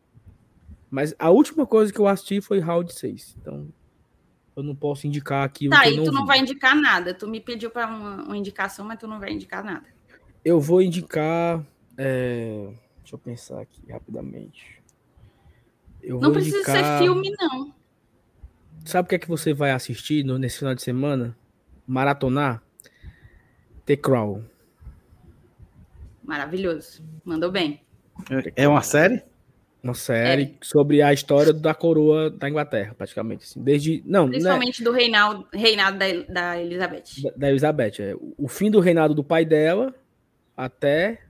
Speaker 1: Mas a última coisa que eu assisti foi Round 6. Então, eu não posso indicar aqui.
Speaker 3: Tá, e tu não vi. vai indicar nada. Tu me pediu para uma, uma, indicação, mas tu não vai indicar nada.
Speaker 1: Eu vou indicar. É... Deixa eu pensar aqui rapidamente.
Speaker 3: Eu não precisa indicar... ser filme, não.
Speaker 1: Sabe o que é que você vai assistir no, nesse final de semana? Maratonar? The Crown.
Speaker 3: Maravilhoso. Mandou bem.
Speaker 2: É uma série?
Speaker 1: Uma série é. sobre a história da coroa da Inglaterra, praticamente. Assim. Desde, não,
Speaker 3: né? Principalmente né? do reinado, reinado da, da Elizabeth.
Speaker 1: Da, da, Elizabeth, é. O fim do reinado do pai dela até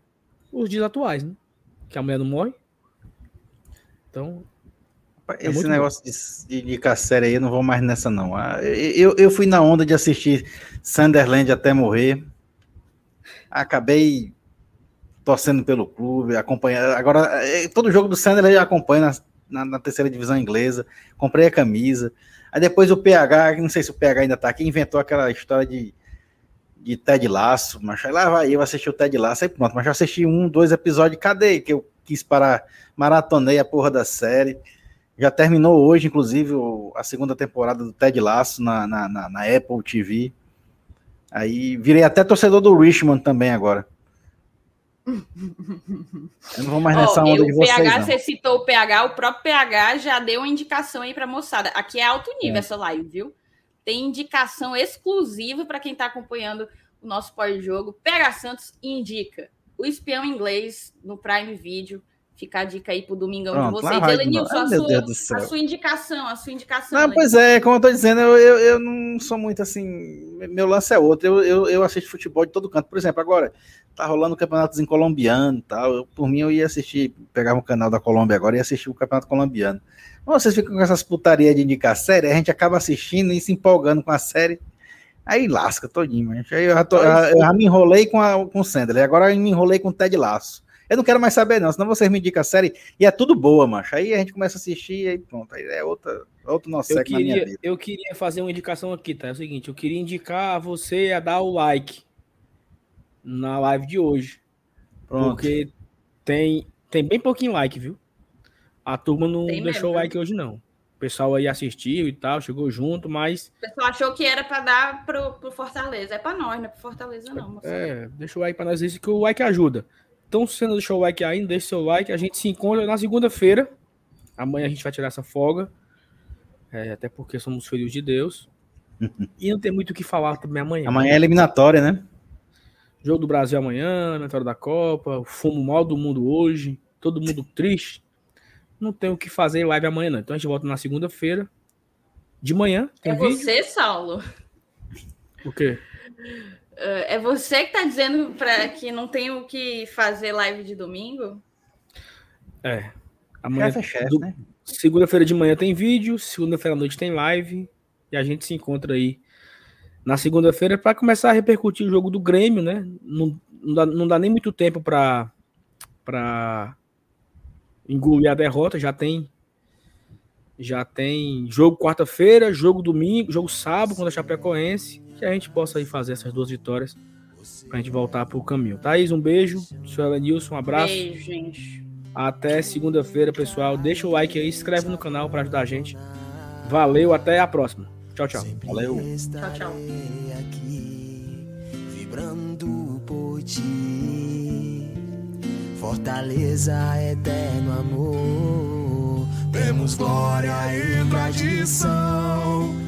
Speaker 1: os dias atuais, né? Que a mulher não morre. Então.
Speaker 2: É Esse negócio de, de, de série aí, eu não vou mais nessa, não. Ah, eu, eu fui na onda de assistir Sunderland até morrer. Acabei torcendo pelo clube, acompanhando. Agora, é, todo jogo do Sander eu acompanho na, na, na, terceira divisão inglesa. Comprei a camisa. Aí depois o PH, não sei se o PH ainda tá aqui, inventou aquela história de, de Ted Laço. Mas lá vai eu assistir o Ted Laço. Aí pronto, mas já assisti um, dois episódios. Cadê que eu quis parar? Maratonei a porra da série. Já terminou hoje, inclusive, a segunda temporada do Ted Laço na, na, na, na Apple TV. Aí virei até torcedor do Richmond também agora. Eu não vou mais nessa oh, onda de vocês.
Speaker 3: O PH,
Speaker 2: não.
Speaker 3: você citou o PH, o próprio PH já deu uma indicação aí para moçada. Aqui é alto nível é. essa live, viu? Tem indicação exclusiva para quem está acompanhando o nosso pós-jogo. PH Santos indica o espião inglês no Prime Video. Fica a dica aí pro domingão Pronto, de vocês. Elenilson, a, sua, a sua indicação, a sua indicação.
Speaker 2: Não, pois é, como eu tô dizendo, eu, eu, eu, não sou muito assim. Meu lance é outro. Eu, eu, eu assisto futebol de todo canto. Por exemplo, agora, tá rolando campeonatos em colombiano e tal. Eu, por mim, eu ia assistir, pegava um canal da Colômbia agora e assistir o campeonato colombiano. Vocês ficam com essas putarias de indicar série, a gente acaba assistindo e se empolgando com a série. Aí lasca todinho, mas aí eu já, tô, eu já me enrolei com, a, com o Sandler, agora eu me enrolei com o Ted Laço. Eu não quero mais saber, não, senão vocês me indicam a série e é tudo boa, macho. Aí a gente começa a assistir e aí pronto, aí é outra, outro nosso
Speaker 1: eu queria, na minha vida. Eu queria fazer uma indicação aqui, tá? É o seguinte, eu queria indicar a você a dar o like na live de hoje. Pronto. Porque tem, tem bem pouquinho like, viu? A turma não tem deixou o like hoje, não. O pessoal aí assistiu e tal, chegou junto, mas.
Speaker 3: O pessoal achou que era para dar pro, pro Fortaleza. É para nós, não é pro Fortaleza, não. Moça.
Speaker 1: É, deixa o like para nós, isso que o like ajuda. Então, se você não deixou o like ainda, deixe seu like. A gente se encontra na segunda-feira. Amanhã a gente vai tirar essa folga. É, até porque somos filhos de Deus. [LAUGHS] e não tem muito o que falar também amanhã.
Speaker 2: Amanhã é eliminatória, né?
Speaker 1: Jogo do Brasil amanhã, vitória da Copa, o fumo mal do mundo hoje, todo mundo triste. Não tem o que fazer live amanhã, não. Então a gente volta na segunda-feira. De manhã.
Speaker 3: é vídeo. você, Saulo.
Speaker 1: O quê?
Speaker 3: É, você que tá dizendo para que não tem o que fazer live de domingo?
Speaker 1: É. Amanhã, chefe é chefe, né? Segunda-feira de manhã tem vídeo, segunda-feira à noite tem live e a gente se encontra aí na segunda-feira para começar a repercutir o jogo do Grêmio, né? Não, não, dá, não dá nem muito tempo para para engolir a derrota, já tem já tem jogo quarta-feira, jogo domingo, jogo sábado contra a Chapecoense, que a gente possa aí fazer essas duas vitórias para a gente voltar para o caminho. Thaís, um beijo. Sou Elenilson, um abraço.
Speaker 3: Beijo, gente.
Speaker 1: Até segunda-feira, pessoal. Deixa o like aí, se inscreve no canal para ajudar a gente. Valeu, até a próxima. Tchau, tchau.
Speaker 2: Valeu.
Speaker 3: Tchau, tchau.
Speaker 7: vibrando por ti. Fortaleza, eterno amor. Temos glória e tradição